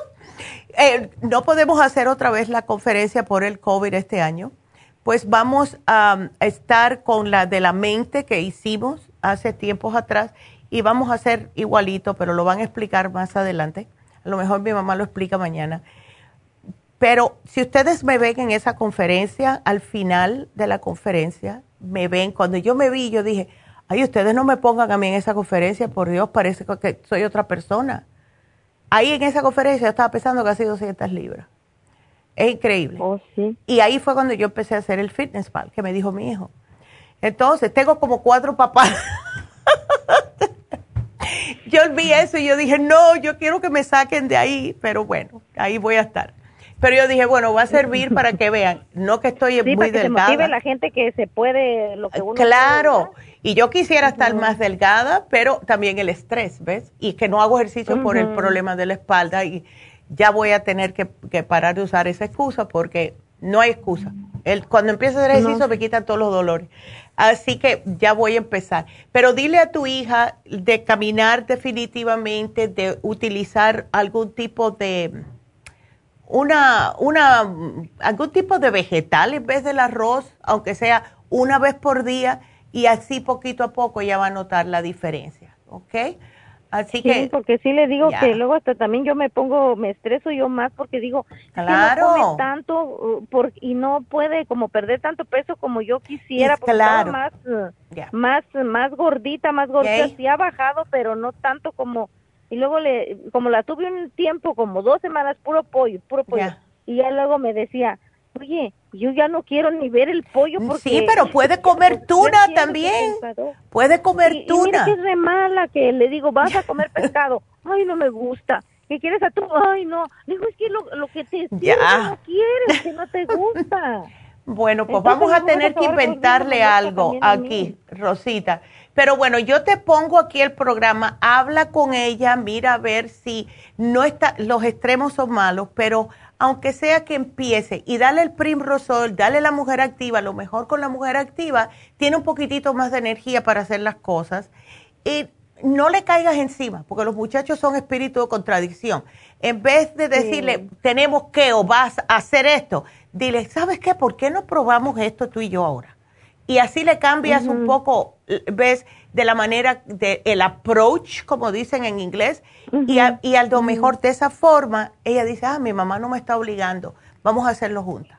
eh, no podemos hacer otra vez la conferencia por el COVID este año pues vamos a estar con la de la mente que hicimos hace tiempos atrás y vamos a hacer igualito, pero lo van a explicar más adelante. A lo mejor mi mamá lo explica mañana. Pero si ustedes me ven en esa conferencia, al final de la conferencia, me ven, cuando yo me vi, yo dije, ay, ustedes no me pongan a mí en esa conferencia, por Dios, parece que soy otra persona. Ahí en esa conferencia yo estaba pesando casi 200 libras. Es increíble. Oh, sí. Y ahí fue cuando yo empecé a hacer el fitness pal, que me dijo mi hijo. Entonces, tengo como cuatro papás. yo vi eso y yo dije, no, yo quiero que me saquen de ahí, pero bueno, ahí voy a estar. Pero yo dije, bueno, va a servir para que vean, no que estoy sí, muy para que delgada. se motive la gente que se puede lo que uno Claro, y yo quisiera estar más delgada, pero también el estrés, ¿ves? Y que no hago ejercicio por el problema de la espalda y ya voy a tener que, que parar de usar esa excusa porque no hay excusa. El, cuando empiezo a hacer ejercicio No. me quitan todos los dolores. Así que ya voy a empezar. Pero dile a tu hija de caminar definitivamente, de utilizar algún tipo de una, una, algún tipo de vegetal en vez del arroz, aunque sea una vez por día, y así poquito a poco ya va a notar la diferencia, ¿ok? Así Sí, que, porque sí le digo Ya. que luego hasta también yo me pongo, me estreso yo más porque digo, que Claro. no come tanto uh, por, y no puede como perder tanto peso como yo quisiera, porque claro. más, uh, más, más gordita, más gordita, Ok. sí ha bajado, pero no tanto como, y luego le, como la tuve un tiempo, como dos semanas, puro pollo, puro pollo, y ya luego me decía, oye, yo ya no quiero ni ver el pollo porque... sí, pero puede comer tuna también. Puede comer Y- y tuna. mira que es re mala que le digo, vas a comer pescado. Ay, no me gusta. ¿Qué quieres a tú? Ay, no. Le digo, es que lo, lo que te sirve Ya. no quieres, que no te gusta. Bueno, pues Entonces, vamos a tener que inventarle algo aquí, Rosita. Pero bueno, yo te pongo aquí el programa, habla con ella, mira a ver si no está, los extremos son malos, pero aunque sea que empiece y dale el Primrosol, dale la mujer activa, lo mejor con la mujer activa, tiene un poquitito más de energía para hacer las cosas. Y no le caigas encima, porque los muchachos son espíritu de contradicción. En vez de decirle, tenemos que o vas a hacer esto, dile, ¿sabes qué? ¿Por qué no probamos esto tú y yo ahora? Y así le cambias un poco, ves, de la manera, de el approach, como dicen en inglés, y, a, y a lo mejor de esa forma, ella dice, ah, mi mamá no me está obligando, vamos a hacerlo juntas.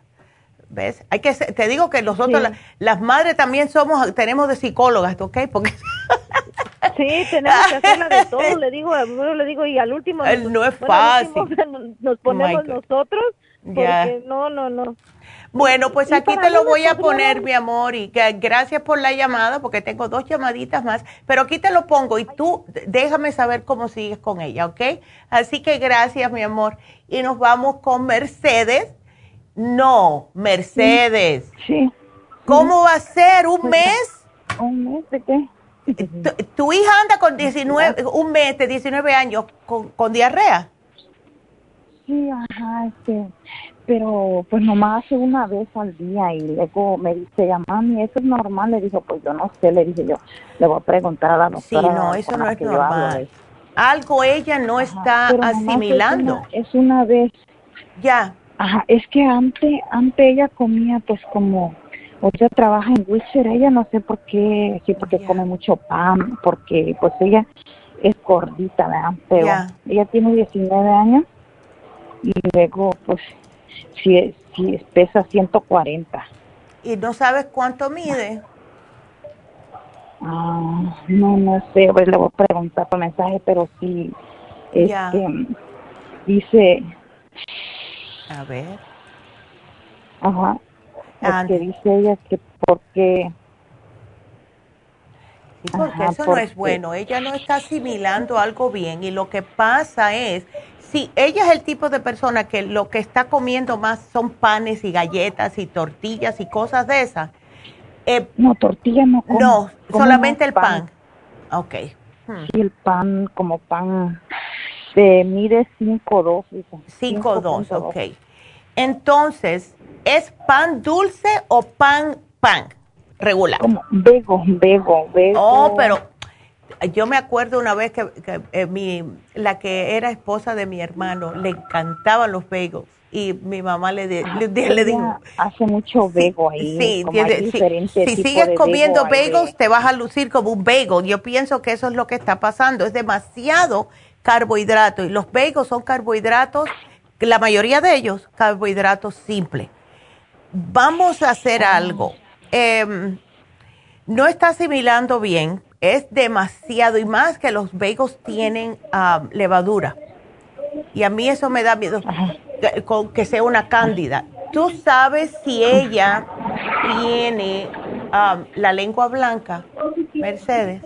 ¿Ves? Hay que, ser- te digo que nosotros, Sí. la- las madres también somos, tenemos de psicólogas, ¿ok? Porque Sí, tenemos que hacerla de todo, le digo, le digo, y al último... El no es bueno, fácil. último nos ponemos My God. nosotros, porque no, no, no. Bueno, pues aquí te lo voy a poner, mi amor, y que gracias por la llamada, porque tengo dos llamaditas más, pero aquí te lo pongo y tú déjame saber cómo sigues con ella, ¿ok? Así que gracias, mi amor. Y nos vamos con Mercedes. No, Mercedes. Sí. ¿Cómo va a ser? ¿Un mes? ¿Un mes de qué? Tu, tu hija anda con 19, un mes de 19 años con, con diarrea. Sí, ajá, este, pero pues nomás hace una vez al día y luego me dice ella, mami, ¿eso es normal? Le dijo, pues yo no sé, le dije yo, le voy a preguntar a la Sí, doctora. no, eso no es normal. eso". Algo ella no está es asimilando. una- Es una, vez. Ya. Ajá, es que antes, antes ella comía pues como, ella trabaja en Witcher, ella no sé por qué, sí, porque come mucho pan, porque pues ella es gordita, ¿verdad? Pero Ya. ella tiene 19 años y luego pues si, si pesa 140. Y no sabes cuánto mide. Ah, no, no sé, pues le voy a preguntar por mensaje, pero sí, Ya. este, dice, A ver. ajá, Ah, porque dice ella que porque Sí, porque Ajá, eso no porque- es bueno. Ella no está asimilando algo bien. Y lo que pasa es, si ella es el tipo de persona que lo que está comiendo más son panes y galletas y tortillas y cosas de esas. eh, no tortilla no no, solamente el pan. Ok. Hmm. Sí, el pan como pan se mide 5.2. dice. 5.2, 5.2. ok. Entonces, ¿es pan dulce o pan pan regular? Como vego, vego, vego. Oh, pero yo me acuerdo una vez que, que, eh, mi, la que era esposa de mi hermano le encantaban los bagels y mi mamá le, di- le, dijo, hace mucho vego ahí. sí, como tiene- si, diferentes si sigues de comiendo de- bagels te vas a lucir como un bagel. Yo pienso que eso es lo que está pasando, es demasiado carbohidrato y los bagels son carbohidratos, la mayoría de ellos carbohidratos simples. Vamos a hacer algo. Em, no está asimilando bien, es demasiado y más que los bagels tienen ah, levadura. Y a mí eso me da miedo. con que sea una cándida. ¿Tú sabes si ella tiene um, la lengua blanca, Mercedes?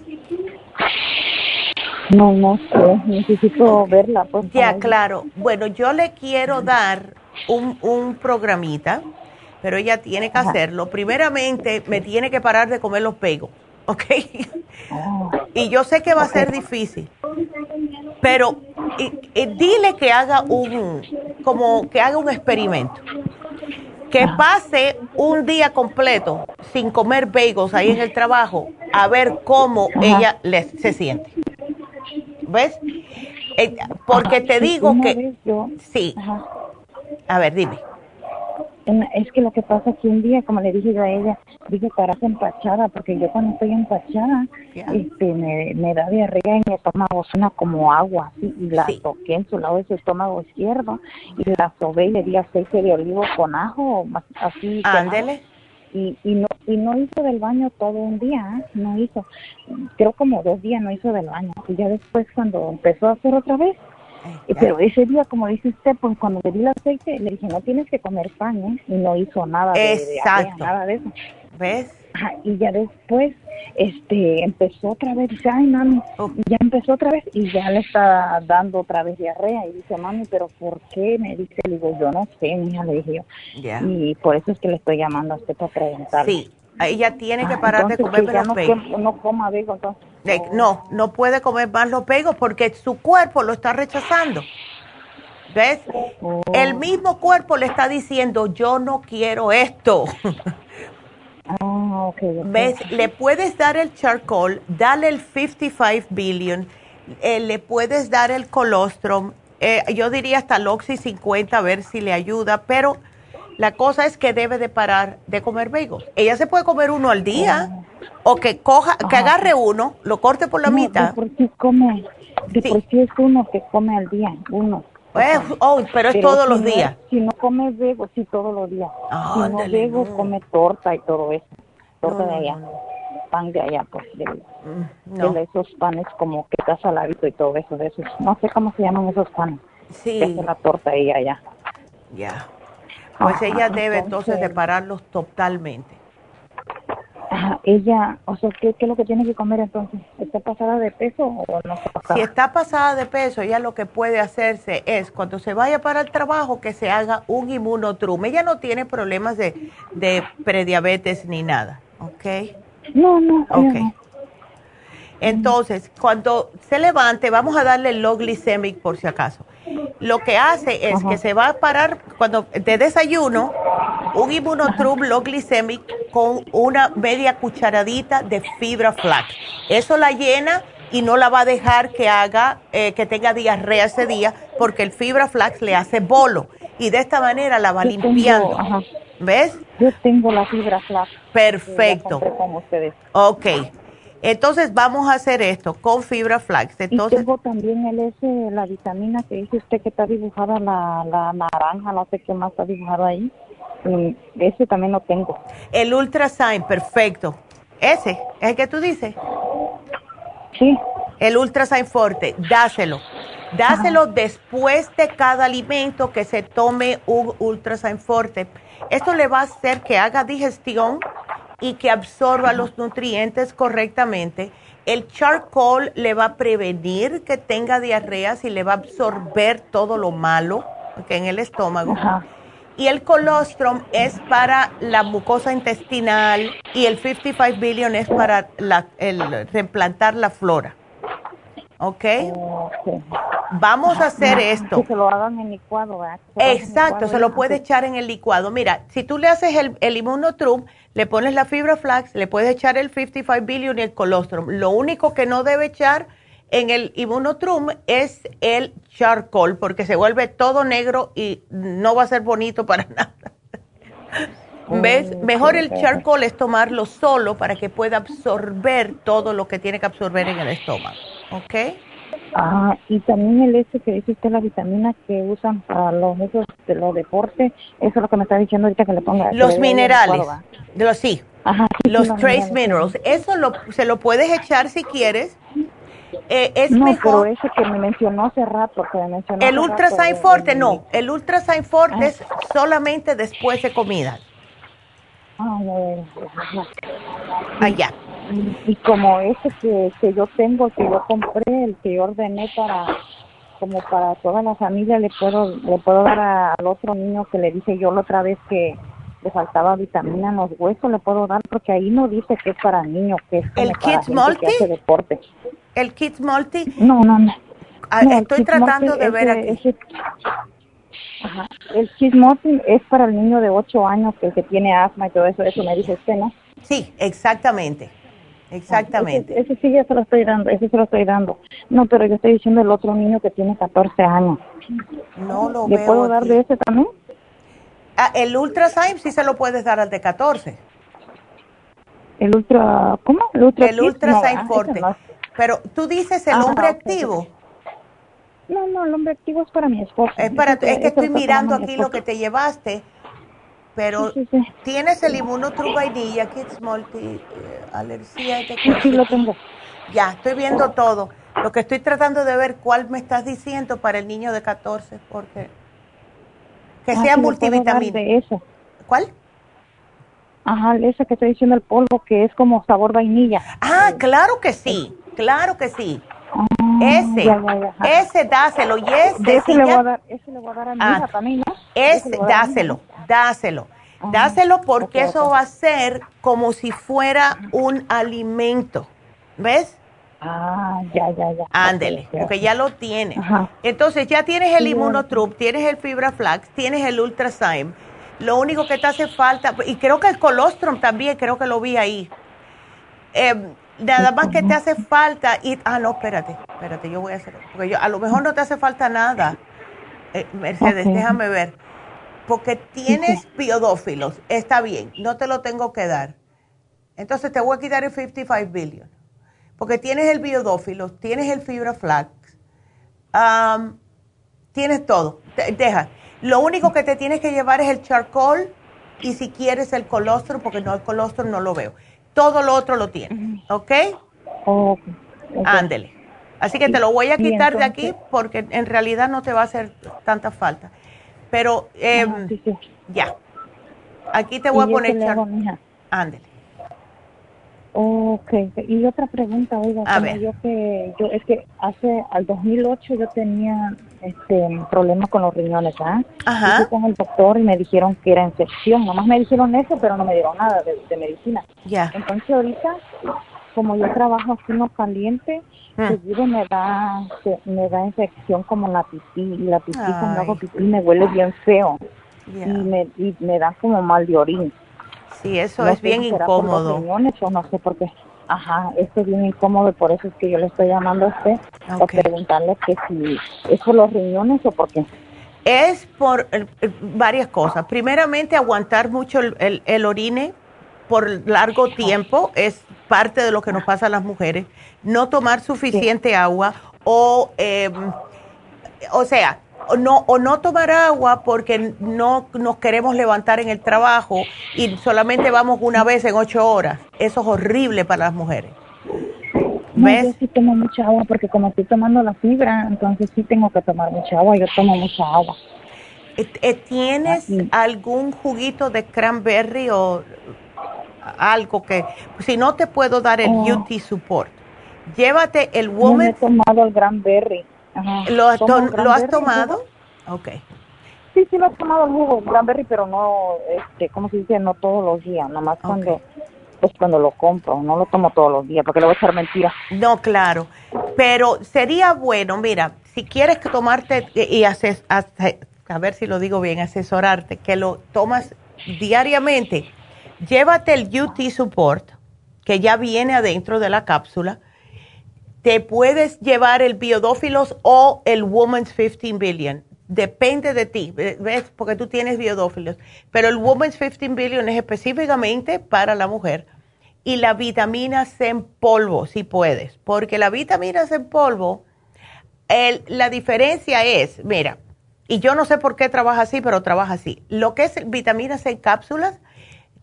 No, no sé, necesito verla. Pues, ya, claro. Bueno, yo le quiero dar un, un programita, pero ella tiene que hacerlo. Primeramente, me tiene que parar de comer los pegos, ¿ok? Y yo sé que va a ser difícil, pero dile que haga un, como que haga un experimento. Que pase un día completo sin comer bagels ahí en el trabajo, a ver cómo ella se siente. ¿Ves? Eh, porque te digo que... sí. A ver, dime. Es que lo que pasa es que un día, como le dije a ella, dije, estarás empachada, porque yo cuando estoy empachada, este, me, me, da diarrea en mi estómago, suena como agua, así, y la toqué en su lado de su estómago izquierdo, y la sobé y le di aceite de olivo con ajo, así. Ándele. Y, y, no, y no hizo del baño todo un día, ¿eh? no hizo, creo como dos días no hizo del baño, y ya después cuando empezó a hacer otra vez, pero ese día, como dice usted, pues cuando le di el aceite, le dije, no tienes que comer pan, ¿eh? Y no hizo nada de, nada de eso. ¿Ves? y ya después, este, empezó otra vez, dice, ay, mami, oh. ya empezó otra vez y ya le está dando otra vez diarrea. Y dice, mami, pero ¿por qué? Me dice, le digo, yo no sé, mija, le dije yo. Y por eso es que le estoy llamando a usted para preguntarle. Sí, ella tiene que parar de comer los pegos. No, coma entonces. No, no puede comer más los pegos porque su cuerpo lo está rechazando. ¿Ves? Oh. El mismo cuerpo le está diciendo, yo no quiero esto. Ah, ¿Ves? Le puedes dar el charcoal, dale el 55 billion, eh, le puedes dar el colostrum, eh, yo diría hasta el Oxy 50 a ver si le ayuda, pero la cosa es que debe de parar de comer bagels. Ella se puede comer uno al día o que coja, que agarre uno, lo corte por la mitad. De por sí come, de por sí es uno que come al día, uno. Pues, oh, pero es todos los días. si no come bagels, sí todos los días. si no bagels, come torta y todo eso. Torta de allá. Pan de allá, pues, de, mm, de, esos panes como que está saladito y todo eso, de esos. No sé cómo se llaman esos panes. Sí. Que la torta ella allá. Ya. Pues ella debe entonces, separarlos totalmente. Ella, o sea, ¿qué, es lo que tiene que comer entonces? ¿Está pasada de peso o no está pasada? Si está pasada de peso, ella lo que puede hacerse es, cuando se vaya para el trabajo, que se haga un inmunotrum. Ella no tiene problemas de, de prediabetes ni nada, ¿ok? No, no. Ok. Entonces, cuando se levante, vamos a darle el low glycemic por si acaso lo que hace es que se va a parar cuando de desayuno un inmunotrum low glycemic con una media cucharadita de fibra flax. Eso la llena y no la va a dejar que haga eh, que tenga diarrea ese día porque el fibra flax le hace bolo y de esta manera la va limpiando. ¿Ves? Yo tengo la fibra flax. Perfecto. Ok. Entonces vamos a hacer esto con fibra flax. Entonces, y tengo también el ese, la vitamina que dice usted que está dibujada la, la naranja, no sé qué más está dibujado ahí. ese también lo tengo. El Ultrasign, perfecto. Ese, ¿es el que tú dices? Sí. El Ultrasign Forte, dáselo. Dáselo después de cada alimento que se tome un Ultrasign Forte. Esto le va a hacer que haga digestión y que absorba los nutrientes correctamente. El charcoal le va a prevenir que tenga diarreas y le va a absorber todo lo malo que en el estómago. Y el colostrum es para la mucosa intestinal y el 55 billion es para la, el, reimplantar la flora. ¿Ok? Vamos a hacer esto. Que se lo hagan en licuado, Exacto, se lo puede echar en el licuado. Mira, si tú le haces el, el inmunotrum, le pones la fibra flax, le puedes echar el 55 billion y el colostrum. Lo único que no debe echar en el inmunotrum es el charcoal, porque se vuelve todo negro y no va a ser bonito para nada. ¿Ves? Oh, Mejor el charcoal es tomarlo solo para que pueda absorber todo lo que tiene que absorber en el estómago. ¿Ok? Ah, y también el ese que dice usted, la vitamina que usan para los, esos, de los deportes, eso es lo que me está diciendo ahorita que le ponga. Los minerales, de los, sí, los trace minerals, eso lo, se lo puedes echar si quieres eh, es no, mejor. pero ese que me mencionó hace rato, que me mencionó El Ultra Sign Forte no, el Ultra Sign Forte Ah. es solamente después de comida. Ah, ya, ya, ya. Allá. Y, como ese que, que yo tengo, que yo compré, el que yo ordené para como para toda la familia, le puedo le puedo dar a- al otro niño que le dije yo la otra vez que le faltaba vitamina en los huesos, le puedo dar porque ahí no dice que es para niños, que es como ¿El para Kids gente Multi? que hace deporte. El Kids Multi, No, no, no. ah, No, estoy tratando Multi, de ver aquí. ese- ajá. El Kids Multi es para el niño de 8 años que, que tiene asma y todo eso, eso me dice usted, ¿no? Sí, exactamente. Exactamente. Ese, ese sí ya se lo estoy dando, ese se lo estoy dando. No, pero yo estoy diciendo el otro niño que tiene 14 años. No lo ¿Le veo puedo dar aquí. de ese también? Ah, el Ultra Sign sí se lo puedes dar al de 14. El ultra, ¿cómo? El ultra, El no, ah, Forte. no. Pero tú dices el Ah, hombre activo. No, no, el hombre activo es para mi esposo. Es para es que estoy mirando aquí lo que te llevaste, pero Sí, sí, sí. tienes el inmunotru vainilla, Kids Multi, eh, alergia, Sí, sí, lo tengo. Ya, estoy viendo todo. Lo que estoy tratando de ver cuál me estás diciendo para el niño de 14, porque que Ah, sea dar multivitamina. de ese. ¿Cuál? Ajá, ese que estoy diciendo el polvo que es como sabor vainilla. Ah, claro que sí, claro que sí. Ah, Ese, ya, ya, ya, ajá. ese dáselo y ese, De ese si le voy a dar, ese le voy a dar a mi Ah, hija también, ¿no? Ese ese, dáselo, dáselo. Ah, Dáselo porque eso va a ser como si fuera un alimento. ¿Ves? Ah, ya, ya, ya. Ándele, porque ya lo tienes. Ajá. Entonces ya tienes el Sí, Immunotrup, tienes el Fibra Flax, tienes el Ultrazyme. Lo único que te hace falta, y creo que el colostrum también, creo que lo vi ahí. Eh, nada más que te hace falta, y, ah, no, espérate, espérate, yo voy a hacer, porque yo, a lo mejor no te hace falta nada. Eh, Mercedes, déjame ver. Porque tienes biodófilos, está bien, no te lo tengo que dar. Entonces te voy a quitar el 55 billion. Porque tienes el biodófilo, tienes el fibra flax, am, tienes todo. Te- deja. Lo único que te tienes que llevar es el charcoal y si quieres el colostrum, porque no el colostrum no lo veo. Todo lo otro lo tienes, ¿ok? Ok, ok. Ándele. Así que te lo voy a quitar de aquí porque en realidad no te va a hacer tanta falta. Pero em, Ah, sí, sí. ya. Aquí te voy a ¿Y yo qué poner? Ándele. Ok, y otra pregunta, oiga, A ver. yo que yo es que hace al 2008 yo tenía este problema con los riñones, ¿ah? Ajá. Y fui con el doctor y me dijeron que era infección, nomás me dijeron eso, pero no me dieron nada de, de medicina. Ya. Entonces ahorita, como yo trabajo aquí en lo caliente, Mm. seguido me da me da infección como la pipí y la pipí cuando Ay. hago pipí me huele bien feo y me y me da como mal de orín. Sí, eso No es bien incómodo. riñones o no sé por qué. Ajá, esto es bien incómodo y por eso es que yo le estoy llamando a usted para preguntarle que si es por los riñones o por qué. Es por eh, eh, varias cosas. Primeramente, aguantar mucho el, el- el orine por largo tiempo es parte de lo que nos pasa a las mujeres. No tomar suficiente agua o, eh, o sea, no, o no tomar agua porque no nos queremos levantar en el trabajo y solamente vamos una vez en ocho horas. Eso es horrible para las mujeres. No, ¿Ves? yo sí tomo mucha agua porque como estoy tomando la fibra, entonces sí tengo que tomar mucha agua. Yo tomo mucha agua. Eh, eh, ¿Tienes Ah, sí. algún juguito de cranberry o algo que, si no te puedo dar el Oh. UT Support, llévate el No me he Woman, tomado el gran berry. Ajá. ¿lo, has ¿Tomo to- el gran ¿lo has berry, tomado? Ok, Sí, sí lo he tomado el jugo, el gran berry, pero no, este, ¿cómo se dice? No todos los días, nomás cuando, pues cuando lo compro. No lo tomo todos los días porque le voy a echar mentira. no, claro, pero sería bueno, mira, si quieres que tomarte y ase- a ver si lo digo bien, asesorarte, que lo tomas diariamente, llévate el UT Support, que ya viene adentro de la cápsula, te puedes llevar el biodófilos o el Woman's 15 Billion. Depende de ti, ve- ¿ves? Porque tú tienes biodófilos. Pero el Woman's 15 Billion es específicamente para la mujer. Y la vitamina C en polvo, si puedes. Porque la vitamina C en polvo, el- la diferencia es, mira, y yo no sé por qué trabaja así, pero trabaja así. Lo que es vitamina C en cápsulas,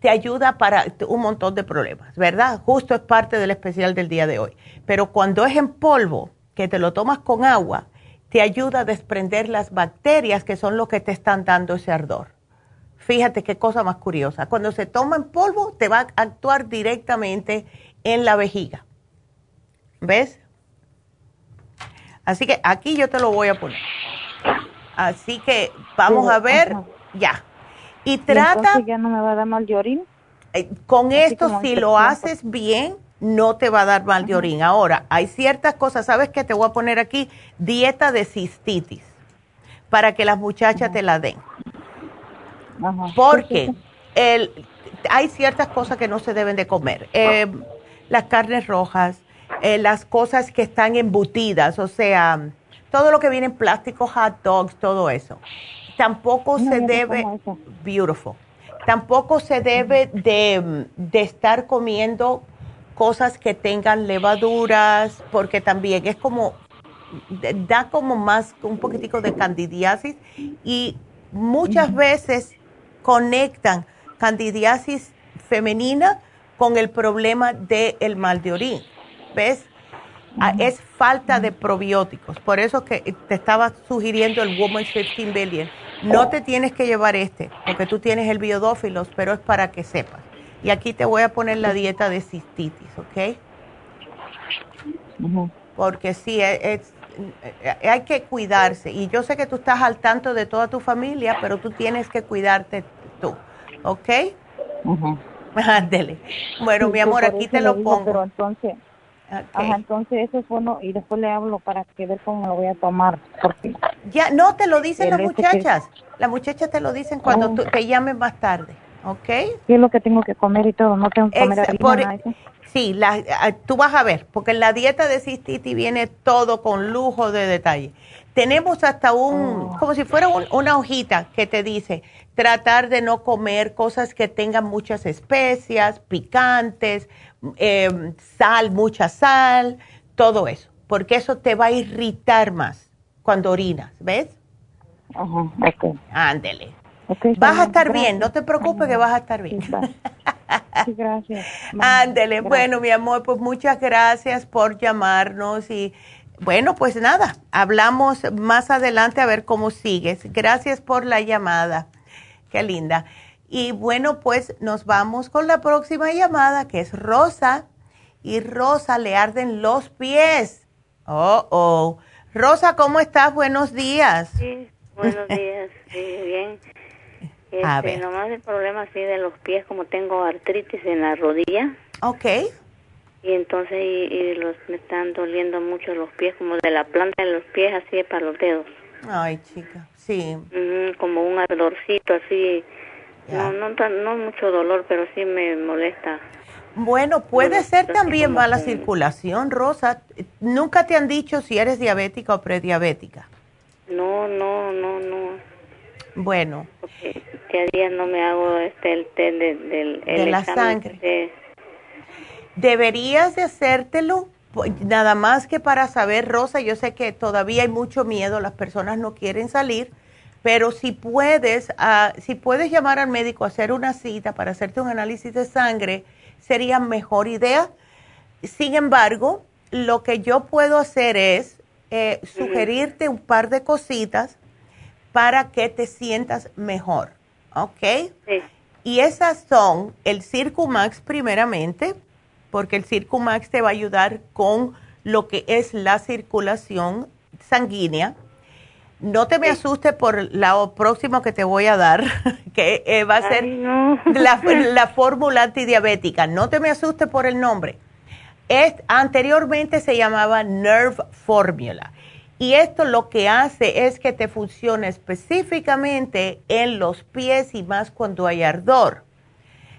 te ayuda para un montón de problemas, ¿verdad? Justo es parte del especial del día de hoy. Pero cuando es en polvo, que te lo tomas con agua, te ayuda a desprender las bacterias que son lo que te están dando ese ardor. Fíjate qué cosa más curiosa. Cuando se toma en polvo, te va a actuar directamente en la vejiga. ¿Ves? Así que aquí yo te lo voy a poner. Así que vamos a ver, ya. Y trata... ya no me va a dar mal de orín? Eh, con esto, si lo haces bien, no te va a dar mal de orín. Ahora, hay ciertas cosas, ¿sabes qué? Te voy a poner aquí dieta de cistitis para que las muchachas te la den. Porque el, hay ciertas cosas que no se deben de comer. Eh, las carnes rojas, eh, las cosas que están embutidas, o sea, todo lo que viene en plástico, hot dogs, todo eso. Tampoco se debe, beautiful, tampoco se debe de, de estar comiendo cosas que tengan levaduras, porque también es como, da como más, un poquitico de candidiasis y muchas veces conectan candidiasis femenina con el problema del mal de orín. ¿Ves? Ah, es falta de probióticos. Por eso que te estaba sugiriendo el Woman's 15 Billion. No te tienes que llevar este, porque tú tienes el biodófilos, pero es para que sepas. Y aquí te voy a poner la dieta de cistitis, ¿ok? Porque sí, es, e, hay que cuidarse. Y yo sé que tú estás al tanto de toda tu familia, pero tú tienes que cuidarte tú, ¿ok? Ándele. Bueno, mi amor, aquí te lo pongo. Pero entonces, Ajá, entonces eso es bueno y después le hablo para que ver cómo lo voy a tomar. Porque ya, no, te lo dicen las muchachas. Las muchachas te lo dicen cuando oh. te llamen más tarde, ¿ok? ¿Qué es lo que tengo que comer y todo? ¿No tengo que comer Sí, la, tú vas a ver, porque en la dieta de cistitis viene todo con lujo de detalle. Tenemos hasta un, oh. como si fuera una hojita que te dice, tratar de no comer cosas que tengan muchas especias, picantes, eh, sal, mucha sal, todo eso, porque eso te va a irritar más cuando orinas, ¿ves? Ajá, ok. Ándele. vas a estar bien, no te preocupes que vas a estar bien. Sí, gracias. Ándele, bueno, mi amor, pues muchas gracias por llamarnos y bueno, pues nada, hablamos más adelante a ver cómo sigues. Gracias por la llamada. Qué linda. Y bueno, pues nos vamos con la próxima llamada, que es Rosa. Y Rosa le arden los pies. Oh, oh. Rosa, ¿cómo estás? Buenos días. Sí, buenos días. Sí, bien. a este, ver. Nomás el problema así de los pies, como tengo artritis en la rodilla. Ok. Y entonces y, los me están doliendo mucho los pies, como de la planta de los pies, así para los dedos. Ay, chica, sí. como un ardorcito así no, no, no mucho dolor, pero sí me molesta. Bueno, puede ser también mala circulación, Rosa. ¿Nunca te han dicho si eres diabética o prediabética? No, no, no, no. Bueno. Que a día no me hago este el té de, del de la sangre. Deberías de hacértelo pues, nada más que para saber, Rosa, yo sé que todavía hay mucho miedo, las personas no quieren salir, pero si puedes, ah, si puedes llamar al médico a hacer una cita para hacerte un análisis de sangre, sería mejor idea. Sin embargo, lo que yo puedo hacer es eh, sugerirte un par de cositas para que te sientas mejor, ¿ok? Sí. Y esas son el Circumax primeramente, porque el Circumax te va a ayudar con lo que es la circulación sanguínea no te me asustes por lo próximo que te voy a dar, que eh, va a ser la, fórmula antidiabética. No te me asustes por el nombre. Es, anteriormente se llamaba Nerve Formula. Y esto lo que hace es que te funcione específicamente en los pies y más cuando hay ardor.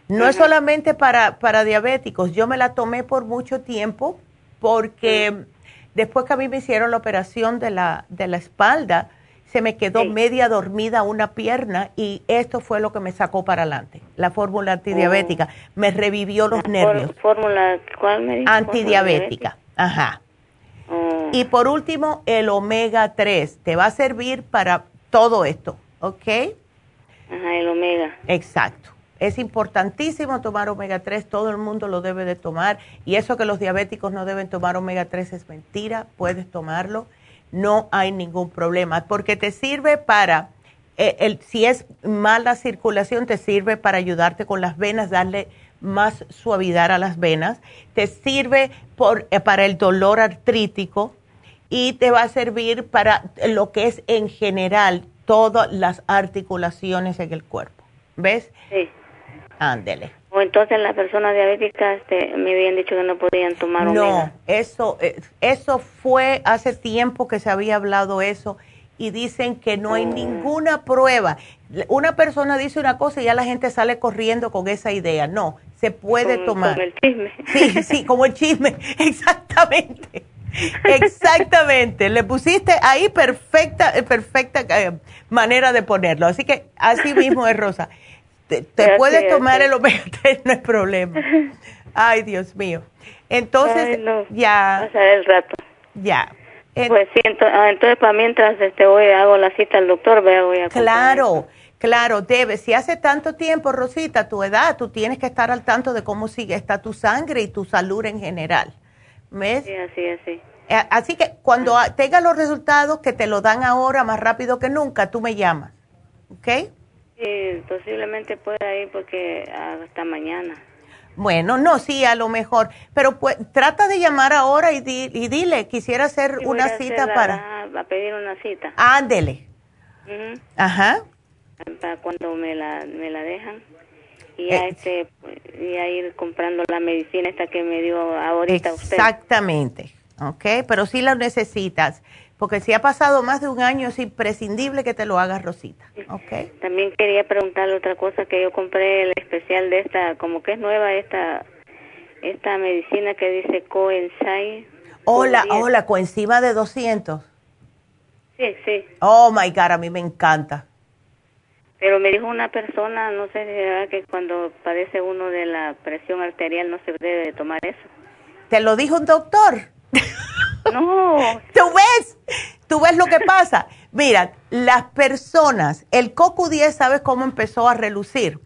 No es solamente para, para diabéticos. Yo me la tomé por mucho tiempo porque Después que a mí me hicieron la operación de la, de la espalda, se me quedó media dormida una pierna y esto fue lo que me sacó para adelante, la fórmula antidiabética. Oh. Me revivió los nervios. ¿Fórmula cuál me Antidiabética, ajá. Oh. Y por último, el omega 3. Te va a servir para todo esto, ¿ok? Ajá, el omega. Exacto. Es importantísimo tomar omega 3, todo el mundo lo debe de tomar. Y eso que los diabéticos no deben tomar omega 3 es mentira, puedes tomarlo, no hay ningún problema, porque te sirve para, eh, el, si es mala circulación, te sirve para ayudarte con las venas, darle más suavidad a las venas, te sirve por, eh, para el dolor artrítico y te va a servir para lo que es en general todas las articulaciones en el cuerpo. ¿Ves? Sí. Ándele. O entonces las personas diabéticas este, me habían dicho que no podían tomar omega. No, eso, eh, eso fue hace tiempo que se había hablado eso y dicen que no hay ninguna prueba. Una persona dice una cosa y ya la gente sale corriendo con esa idea. No, se puede tomar. Como el chisme. Sí, sí, como el chisme, exactamente. Exactamente, le pusiste ahí perfecta, perfecta eh, manera de ponerlo. Así que así mismo es Rosa. Te, puedes tomar el omega 3, no hay problema. Ay, Dios mío. Entonces, ya. el rato. Ya. pues sí, ah, entonces, para mientras este, voy, hago la cita al doctor, voy a. Claro. Claro, debe. Si hace tanto tiempo, Rosita, tu edad, tú tienes que estar al tanto de cómo sigue está tu sangre y tu salud en general. ¿Ves? Sí, así, así. Eh, así que cuando tenga los resultados que te lo dan ahora más rápido que nunca, tú me llamas. ¿Ok? Sí, posiblemente pueda ir porque hasta mañana. Bueno, no, sí, a lo mejor. Pero pues, trata de llamar ahora y, y dile, quisiera hacer una cita para... A pedir una cita. Ándele. Ajá para cuando me la, me la dejan y a, eh, este, y a ir comprando la medicina esta que me dio ahorita usted. Exactamente, ok, pero si la necesitas, porque si ha pasado más de un año es imprescindible que te lo hagas, Rosita, ok. También quería preguntarle otra cosa, que yo compré el especial de esta, como que es nueva esta, esta medicina que dice coenzai. Hola, hola, coenzima de 200. Sí, sí. Oh, my God, a mí me encanta. Pero me dijo una persona, no sé si que cuando padece uno de la presión arterial no se debe de tomar eso. ¿Te lo dijo un doctor? No. ¿Tú ves? ¿Tú ves lo que pasa? Mira, las personas, el CoQ10, ¿sabes cómo empezó a relucir?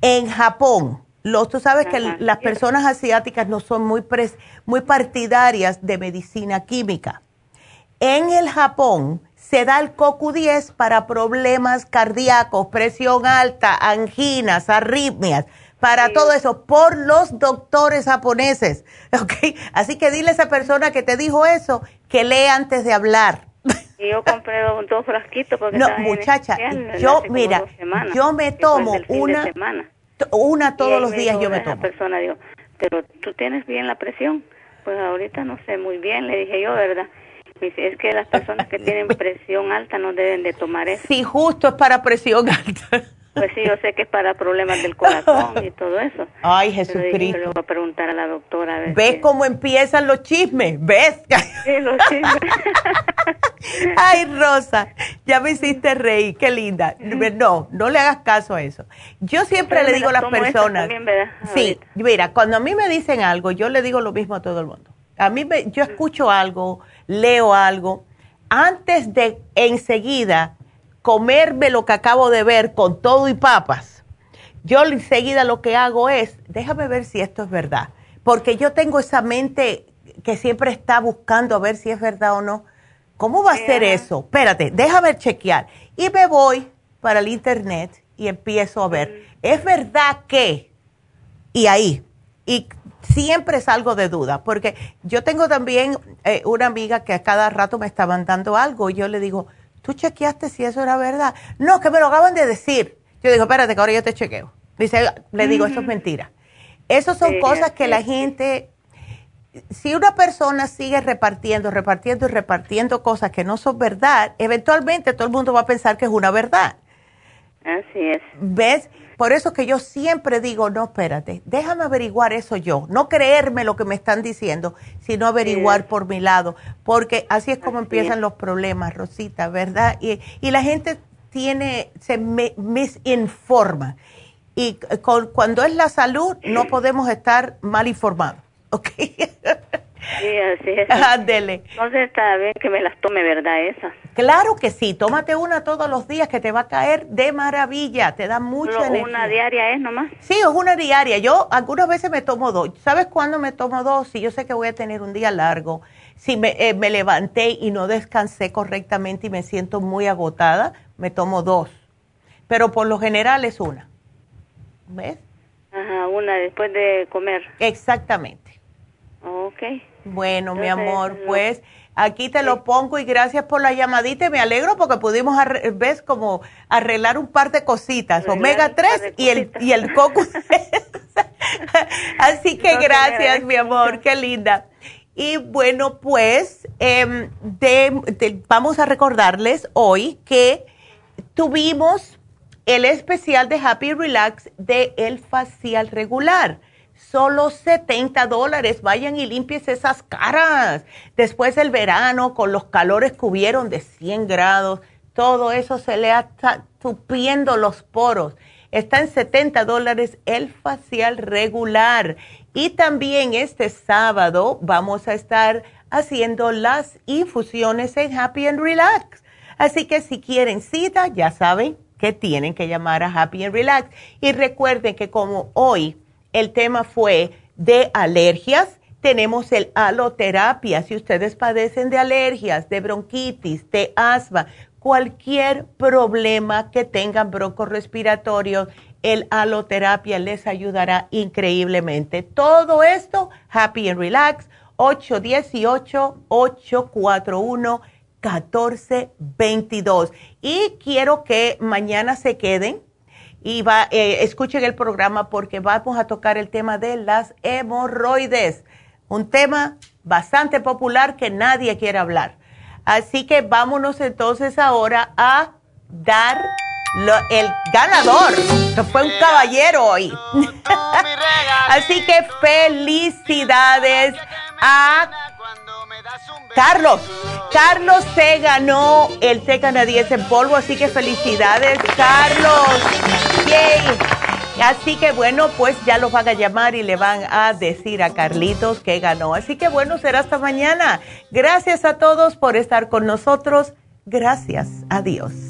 En Japón, los, tú sabes que las personas asiáticas no son muy, muy partidarias de medicina química. En el Japón, se da el CoQ10 para problemas cardíacos, presión alta, anginas, arritmias, para todo eso, por los doctores japoneses. ¿ok? Así que dile a esa persona que te dijo eso que lee antes de hablar. Y yo compré dos, frasquitos porque No, muchacha, yo, mira, yo me tomo una, una todos los días yo me tomo. persona dijo, pero tú tienes bien la presión. Pues ahorita no sé muy bien, le dije yo, ¿verdad? es que las personas que tienen presión alta no deben de tomar eso. Sí, justo es para presión alta. Pues sí, yo sé que es para problemas del corazón y todo eso. Ay, Jesucristo. le voy a preguntar a la doctora. ¿Ves cómo empiezan los chismes? ¿Ves? Sí, los chismes. Ay, Rosa, ya me hiciste reír, qué linda. No, no le hagas caso a eso. Yo siempre le digo a las personas. sí, mira, cuando a mí me dicen algo, yo le digo lo mismo a todo el mundo. A mí me, yo escucho algo leo algo, antes de enseguida comerme lo que acabo de ver con todo y papas, yo enseguida lo que hago es, déjame ver si esto es verdad, porque yo tengo esa mente que siempre está buscando a ver si es verdad o no. ¿Cómo va a ser eso? Espérate, déjame chequear. Y me voy para el internet y empiezo a ver, ¿es verdad que? Y ahí, y siempre salgo de duda, porque yo tengo también eh, una amiga que a cada rato me está mandando algo y yo le digo, ¿tú chequeaste si eso era verdad? No, que me lo acaban de decir. Yo digo, espérate, que ahora yo te chequeo. Dice, le digo, eso es mentira. Esas son cosas que la gente, si una persona sigue repartiendo, repartiendo y repartiendo cosas que no son verdad, eventualmente todo el mundo va a pensar que es una verdad. Así es. ¿Ves? Por eso que yo siempre digo, no, espérate, déjame averiguar eso yo, no creerme lo que me están diciendo, sino averiguar por mi lado, porque así es como empiezan los problemas, Rosita, ¿verdad? Y, y la gente tiene, se misinforma. Y cuando es la salud, no podemos estar mal informados, ¿ok? Sí, así es. Ándele. Entonces está bien que me las tome, ¿verdad? Esa. Claro que sí, tómate una todos los días que te va a caer de maravilla, te da mucha energía. ¿Una diaria es nomás? Sí, es una diaria. Yo algunas veces me tomo dos. ¿Sabes cuándo me tomo dos? Si yo sé que voy a tener un día largo, si me, eh, me levanté y no descansé correctamente y me siento muy agotada, me tomo dos. Pero por lo general es una. ¿Ves? Ajá, una después de comer. Exactamente. Ok. Bueno, mi amor, pues aquí te lo pongo y gracias por la llamadita. y Me alegro porque pudimos, ves, como arreglar un par de cositas, omega 3 y el, y el coco. Así que gracias, mi amor, qué linda. Y bueno, pues em, vamos a recordarles hoy que tuvimos el especial de Happy Relax de el facial regular. Solo 70 dólares. Vayan y limpies esas caras. Después del verano, con los calores que hubieron de 100 grados, todo eso se le está tupiendo los poros. Está en 70 dólares el facial regular. Y también este sábado vamos a estar haciendo las infusiones en Happy and Relax. Así que si quieren cita, ya saben que tienen que llamar a Happy and Relax. Y recuerden que como hoy el tema fue de alergias, tenemos el aloterapia. Si ustedes padecen de alergias, de bronquitis, de asma, cualquier problema que tengan respiratorios el aloterapia les ayudará increíblemente. Todo esto, Happy and Relax, 818-841-1422. Y quiero que mañana se queden y va, eh, escuchen el programa porque vamos a tocar el tema de las hemorroides, un tema bastante popular que nadie quiere hablar. Así que vámonos entonces ahora a dar el ganador, que fue un caballero hoy. Así que felicidades a Carlos. Carlos se ganó el té canadiense en polvo, así que felicidades, Carlos. Así que bueno, pues ya los van a llamar y le van a decir a Carlitos que ganó. Así que bueno, será hasta mañana. Gracias a todos por estar con nosotros. Gracias. Adiós.